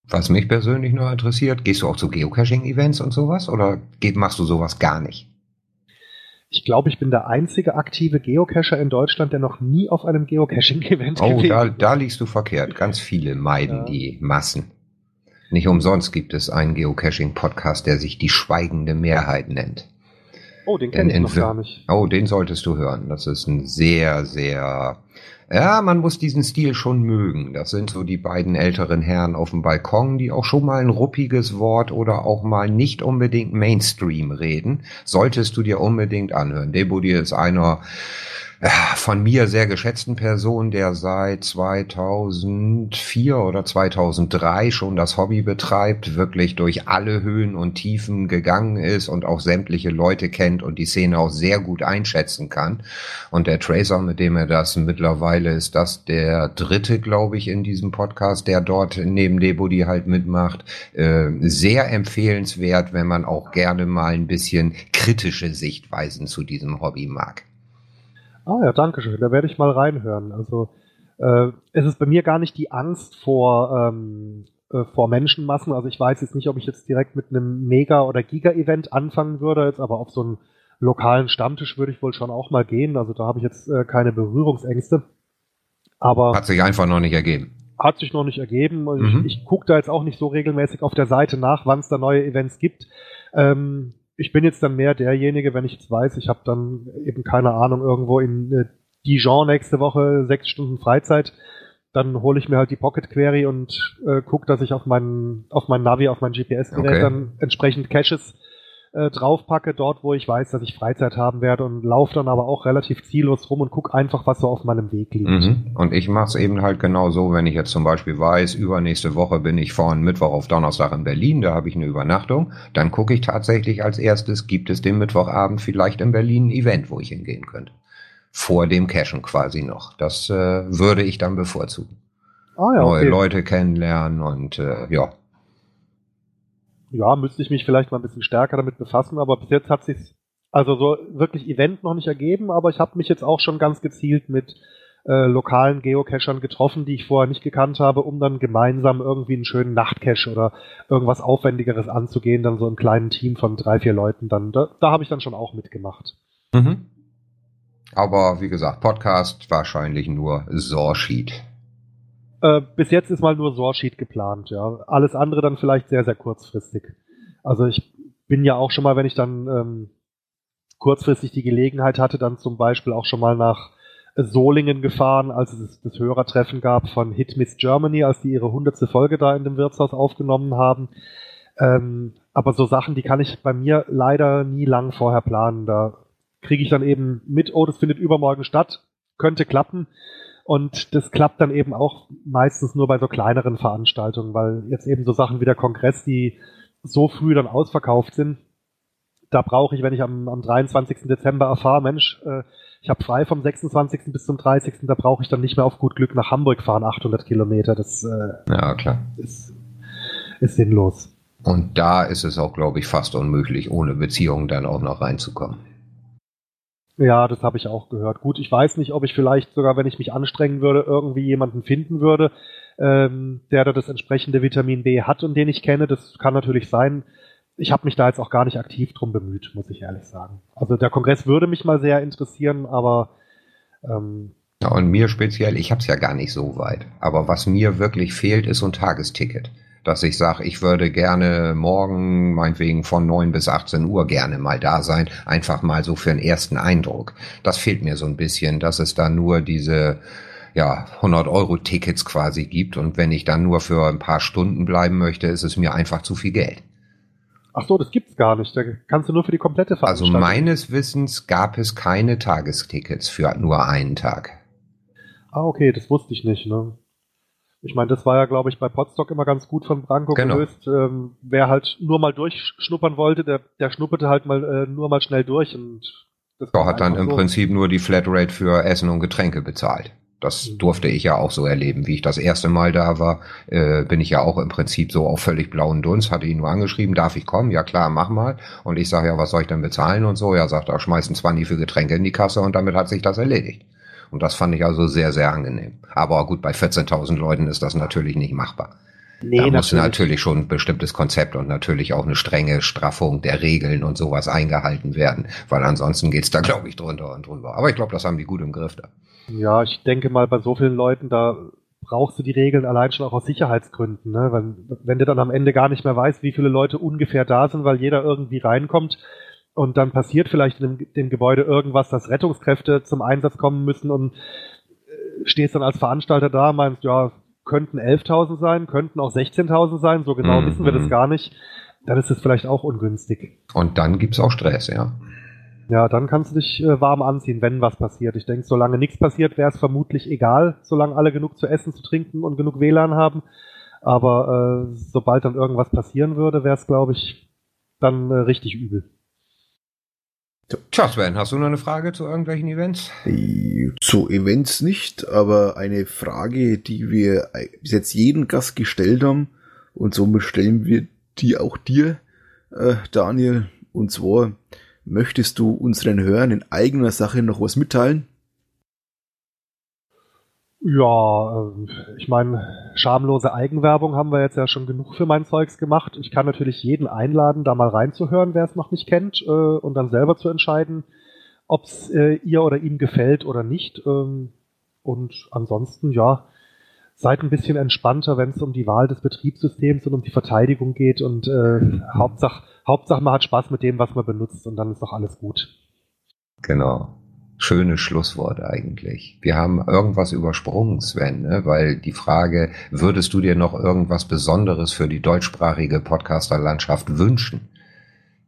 Was mich persönlich nur interessiert, gehst du auch zu Geocaching-Events und sowas oder machst du sowas gar nicht? Ich glaube, ich bin der einzige aktive Geocacher in Deutschland, der noch nie auf einem Geocaching-Event oh, gewesen ist. Oh, da, da liegst du verkehrt. Ganz viele meiden ja. die Massen. Nicht umsonst gibt es einen Geocaching-Podcast, der sich die schweigende Mehrheit nennt. Oh, den kenne ich noch gar nicht. Oh, den solltest du hören. Das ist ein sehr, sehr ja, man muss diesen Stil schon mögen. Das sind so die beiden älteren Herren auf dem Balkon, die auch schon mal ein ruppiges Wort oder auch mal nicht unbedingt Mainstream reden. Solltest du dir unbedingt anhören. Debody ist einer von mir sehr geschätzten Person, der seit 2004 oder 2003 schon das Hobby betreibt, wirklich durch alle Höhen und Tiefen gegangen ist und auch sämtliche Leute kennt und die Szene auch sehr gut einschätzen kann. Und der Tracer, mit dem er das mit, Mittlerweile ist das der dritte, glaube ich, in diesem Podcast, der dort neben Debody halt mitmacht. Äh, sehr empfehlenswert, wenn man auch gerne mal ein bisschen kritische Sichtweisen zu diesem Hobby mag. Ah ja, danke schön. Da werde ich mal reinhören. Also äh, es ist bei mir gar nicht die Angst vor ähm, äh, vor Menschenmassen. Also ich weiß jetzt nicht, ob ich jetzt direkt mit einem Mega- oder Giga-Event anfangen würde, jetzt aber auf so einen lokalen Stammtisch würde ich wohl schon auch mal gehen. Also da habe ich jetzt äh, keine Berührungsängste. Aber hat sich einfach noch nicht ergeben. Hat sich noch nicht ergeben. Mhm. Ich, ich gucke da jetzt auch nicht so regelmäßig auf der Seite nach, wann es da neue Events gibt. Ähm, ich bin jetzt dann mehr derjenige, wenn ich jetzt weiß, ich habe dann eben keine Ahnung irgendwo in äh, Dijon nächste Woche sechs Stunden Freizeit, dann hole ich mir halt die Pocket Query und äh, gucke, dass ich auf meinen auf mein Navi, auf mein GPS-Gerät okay. dann entsprechend Caches äh, draufpacke, dort wo ich weiß, dass ich Freizeit haben werde und laufe dann aber auch relativ ziellos rum und gucke einfach, was so auf meinem Weg liegt. Mhm. Und ich mache es eben halt genau so, wenn ich jetzt zum Beispiel weiß, übernächste Woche bin ich von Mittwoch auf Donnerstag in Berlin, da habe ich eine Übernachtung, dann gucke ich tatsächlich als erstes, gibt es den Mittwochabend vielleicht in Berlin ein Event, wo ich hingehen könnte. Vor dem Cashen quasi noch. Das äh, würde ich dann bevorzugen. Ah, ja, Neue okay. Leute kennenlernen und äh, ja ja, müsste ich mich vielleicht mal ein bisschen stärker damit befassen, aber bis jetzt hat sich also so wirklich Event noch nicht ergeben, aber ich habe mich jetzt auch schon ganz gezielt mit äh, lokalen Geocachern getroffen, die ich vorher nicht gekannt habe, um dann gemeinsam irgendwie einen schönen Nachtcache oder irgendwas Aufwendigeres anzugehen, dann so im kleinen Team von drei, vier Leuten dann. Da, da habe ich dann schon auch mitgemacht. Mhm. Aber wie gesagt, Podcast wahrscheinlich nur Sorsheet. Äh, bis jetzt ist mal nur Sorsheet geplant, ja. Alles andere dann vielleicht sehr, sehr kurzfristig. Also ich bin ja auch schon mal, wenn ich dann ähm, kurzfristig die Gelegenheit hatte, dann zum Beispiel auch schon mal nach Solingen gefahren, als es das Hörertreffen gab von Hit Miss Germany, als die ihre hundertste Folge da in dem Wirtshaus aufgenommen haben. Ähm, aber so Sachen, die kann ich bei mir leider nie lang vorher planen. Da kriege ich dann eben mit, oh, das findet übermorgen statt, könnte klappen. Und das klappt dann eben auch meistens nur bei so kleineren Veranstaltungen, weil jetzt eben so Sachen wie der Kongress, die so früh dann ausverkauft sind, da brauche ich, wenn ich am, am 23. Dezember erfahre, Mensch, äh, ich habe frei vom 26. bis zum 30. Da brauche ich dann nicht mehr auf gut Glück nach Hamburg fahren, 800 Kilometer. Das äh, ja, klar. Ist, ist sinnlos. Und da ist es auch, glaube ich, fast unmöglich, ohne Beziehungen dann auch noch reinzukommen. Ja, das habe ich auch gehört. Gut, ich weiß nicht, ob ich vielleicht sogar, wenn ich mich anstrengen würde, irgendwie jemanden finden würde, ähm, der da das entsprechende Vitamin B hat und den ich kenne. Das kann natürlich sein. Ich habe mich da jetzt auch gar nicht aktiv drum bemüht, muss ich ehrlich sagen. Also der Kongress würde mich mal sehr interessieren, aber ähm, ja, und mir speziell, ich habe es ja gar nicht so weit. Aber was mir wirklich fehlt, ist so ein Tagesticket dass ich sage, ich würde gerne morgen, meinetwegen von neun bis 18 Uhr gerne mal da sein, einfach mal so für einen ersten Eindruck. Das fehlt mir so ein bisschen, dass es da nur diese ja, 100 Euro Tickets quasi gibt und wenn ich dann nur für ein paar Stunden bleiben möchte, ist es mir einfach zu viel Geld. Ach so, das gibt's gar nicht. Da kannst du nur für die komplette Veranstaltung. Also meines Wissens gab es keine Tagestickets für nur einen Tag. Ah, okay, das wusste ich nicht, ne? Ich meine, das war ja, glaube ich, bei Podstock immer ganz gut von Branko genau. gelöst. Ähm, wer halt nur mal durchschnuppern wollte, der, der schnupperte halt mal äh, nur mal schnell durch und das ja, hat dann im so. Prinzip nur die Flatrate für Essen und Getränke bezahlt. Das mhm. durfte ich ja auch so erleben. Wie ich das erste Mal da war, äh, bin ich ja auch im Prinzip so auf völlig blauen Dunst, hatte ihn nur angeschrieben, darf ich kommen? Ja klar, mach mal. Und ich sage, ja, was soll ich denn bezahlen und so? Ja, sagt er, schmeißen 20 für Getränke in die Kasse und damit hat sich das erledigt. Und das fand ich also sehr, sehr angenehm. Aber gut, bei 14.000 Leuten ist das natürlich nicht machbar. Nee, da muss natürlich schon ein bestimmtes Konzept und natürlich auch eine strenge Straffung der Regeln und sowas eingehalten werden, weil ansonsten geht's da, glaube ich, drunter und drüber. Aber ich glaube, das haben die gut im Griff da. Ja, ich denke mal, bei so vielen Leuten, da brauchst du die Regeln allein schon auch aus Sicherheitsgründen, ne? Weil, wenn du dann am Ende gar nicht mehr weißt, wie viele Leute ungefähr da sind, weil jeder irgendwie reinkommt, und dann passiert vielleicht in dem, dem, Gebäude irgendwas, dass Rettungskräfte zum Einsatz kommen müssen und äh, stehst dann als Veranstalter da, meinst, ja, könnten 11.000 sein, könnten auch 16.000 sein, so genau mhm. wissen wir das gar nicht, dann ist es vielleicht auch ungünstig. Und dann gibt's auch Stress, ja. Ja, dann kannst du dich äh, warm anziehen, wenn was passiert. Ich denke, solange nichts passiert, wäre es vermutlich egal, solange alle genug zu essen, zu trinken und genug WLAN haben. Aber äh, sobald dann irgendwas passieren würde, wäre es, glaube ich, dann äh, richtig übel. Tja, Sven, hast du noch eine Frage zu irgendwelchen Events? Äh, zu Events nicht, aber eine Frage, die wir bis jetzt jeden Gast gestellt haben und somit stellen wir die auch dir, äh, Daniel. Und zwar, möchtest du unseren Hörern in eigener Sache noch was mitteilen? Ja, äh, ich meine, schamlose Eigenwerbung haben wir jetzt ja schon genug für mein Zeugs gemacht. Ich kann natürlich jeden einladen, da mal reinzuhören, wer es noch nicht kennt, äh, und dann selber zu entscheiden, ob es äh, ihr oder ihm gefällt oder nicht. Ähm, und ansonsten, ja, seid ein bisschen entspannter, wenn es um die Wahl des Betriebssystems und um die Verteidigung geht. Und äh, Hauptsache, Hauptsache, man hat Spaß mit dem, was man benutzt, und dann ist doch alles gut. Genau schönes Schlusswort eigentlich. Wir haben irgendwas übersprungen, Sven, ne? weil die Frage, würdest du dir noch irgendwas Besonderes für die deutschsprachige Podcasterlandschaft wünschen?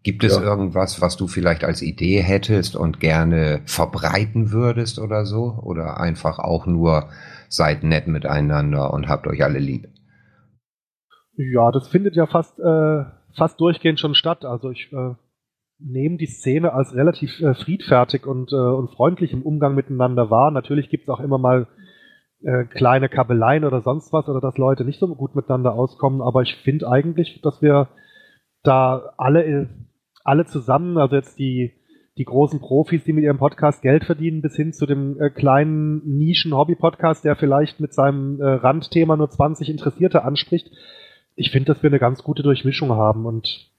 Gibt es ja. irgendwas, was du vielleicht als Idee hättest und gerne verbreiten würdest oder so? Oder einfach auch nur seid nett miteinander und habt euch alle lieb? Ja, das findet ja fast, äh, fast durchgehend schon statt. Also ich äh, nehmen die Szene als relativ äh, friedfertig und, äh, und freundlich im Umgang miteinander wahr. Natürlich gibt es auch immer mal äh, kleine Kabeleien oder sonst was oder dass Leute nicht so gut miteinander auskommen, aber ich finde eigentlich, dass wir da alle, äh, alle zusammen, also jetzt die, die großen Profis, die mit ihrem Podcast Geld verdienen, bis hin zu dem äh, kleinen Nischen-Hobby-Podcast, der vielleicht mit seinem äh, Randthema nur 20 Interessierte anspricht. Ich finde, dass wir eine ganz gute Durchmischung haben und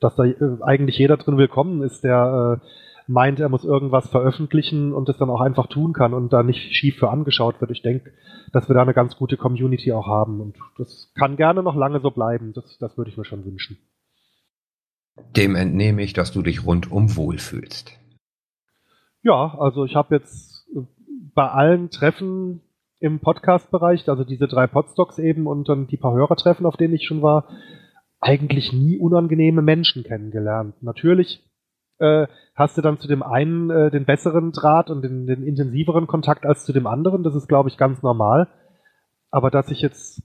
dass da äh, eigentlich jeder drin willkommen ist, der äh, meint, er muss irgendwas veröffentlichen und es dann auch einfach tun kann und da nicht schief für angeschaut wird. Ich denke, dass wir da eine ganz gute Community auch haben und das kann gerne noch lange so bleiben. Das, das würde ich mir schon wünschen. Dem entnehme ich, dass du dich rundum wohlfühlst. Ja, also ich habe jetzt äh, bei allen Treffen im Podcast-Bereich, also diese drei Podstocks eben und dann die paar Hörertreffen, auf denen ich schon war, eigentlich nie unangenehme Menschen kennengelernt. Natürlich äh, hast du dann zu dem einen äh, den besseren Draht und den, den intensiveren Kontakt als zu dem anderen. Das ist, glaube ich, ganz normal. Aber dass ich jetzt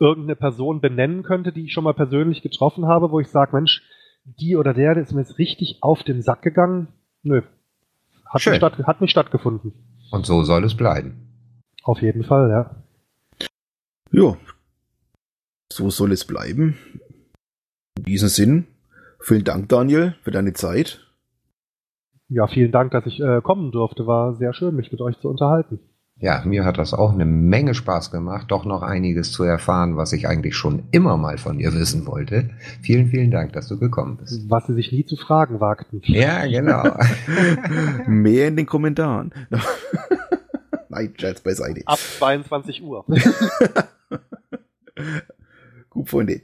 irgendeine Person benennen könnte, die ich schon mal persönlich getroffen habe, wo ich sage, Mensch, die oder der, der ist mir jetzt richtig auf den Sack gegangen. Nö. Hat, Schön. nicht, statt, hat nicht stattgefunden. Und so soll es bleiben. Auf jeden Fall, ja. Ja. So soll es bleiben. In diesem Sinn, vielen Dank, Daniel, für deine Zeit. Ja, vielen Dank, dass ich äh, kommen durfte. War sehr schön, mich mit euch zu unterhalten. Ja, mir hat das auch eine Menge Spaß gemacht, doch noch einiges zu erfahren, was ich eigentlich schon immer mal von dir wissen wollte. Vielen, vielen Dank, dass du gekommen bist. Was sie sich nie zu fragen wagten. Ja, genau. Mehr in den Kommentaren. Nein, Jets beiseite. Ab 22 Uhr. Gut, Freunde.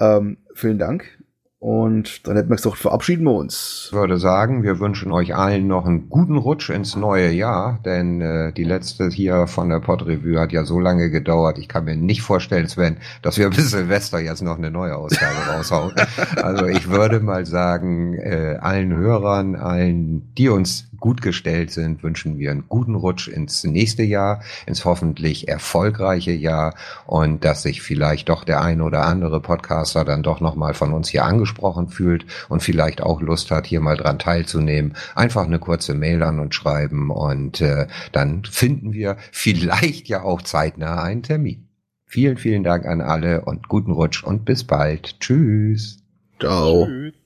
Ähm, vielen Dank. Und dann hätten wir gesagt, verabschieden wir uns. Ich würde sagen, wir wünschen euch allen noch einen guten Rutsch ins neue Jahr, denn äh, die letzte hier von der Podrevue hat ja so lange gedauert. Ich kann mir nicht vorstellen, Sven, dass wir bis Silvester jetzt noch eine neue Ausgabe raushauen. Also ich würde mal sagen, äh, allen Hörern, allen, die uns gut gestellt sind, wünschen wir einen guten Rutsch ins nächste Jahr, ins hoffentlich erfolgreiche Jahr und dass sich vielleicht doch der eine oder andere Podcaster dann doch nochmal von uns hier angesprochen fühlt und vielleicht auch Lust hat, hier mal dran teilzunehmen. Einfach eine kurze Mail an uns schreiben und äh, dann finden wir vielleicht ja auch zeitnah einen Termin. Vielen, vielen Dank an alle und guten Rutsch und bis bald. Tschüss. Ciao. Tschüss.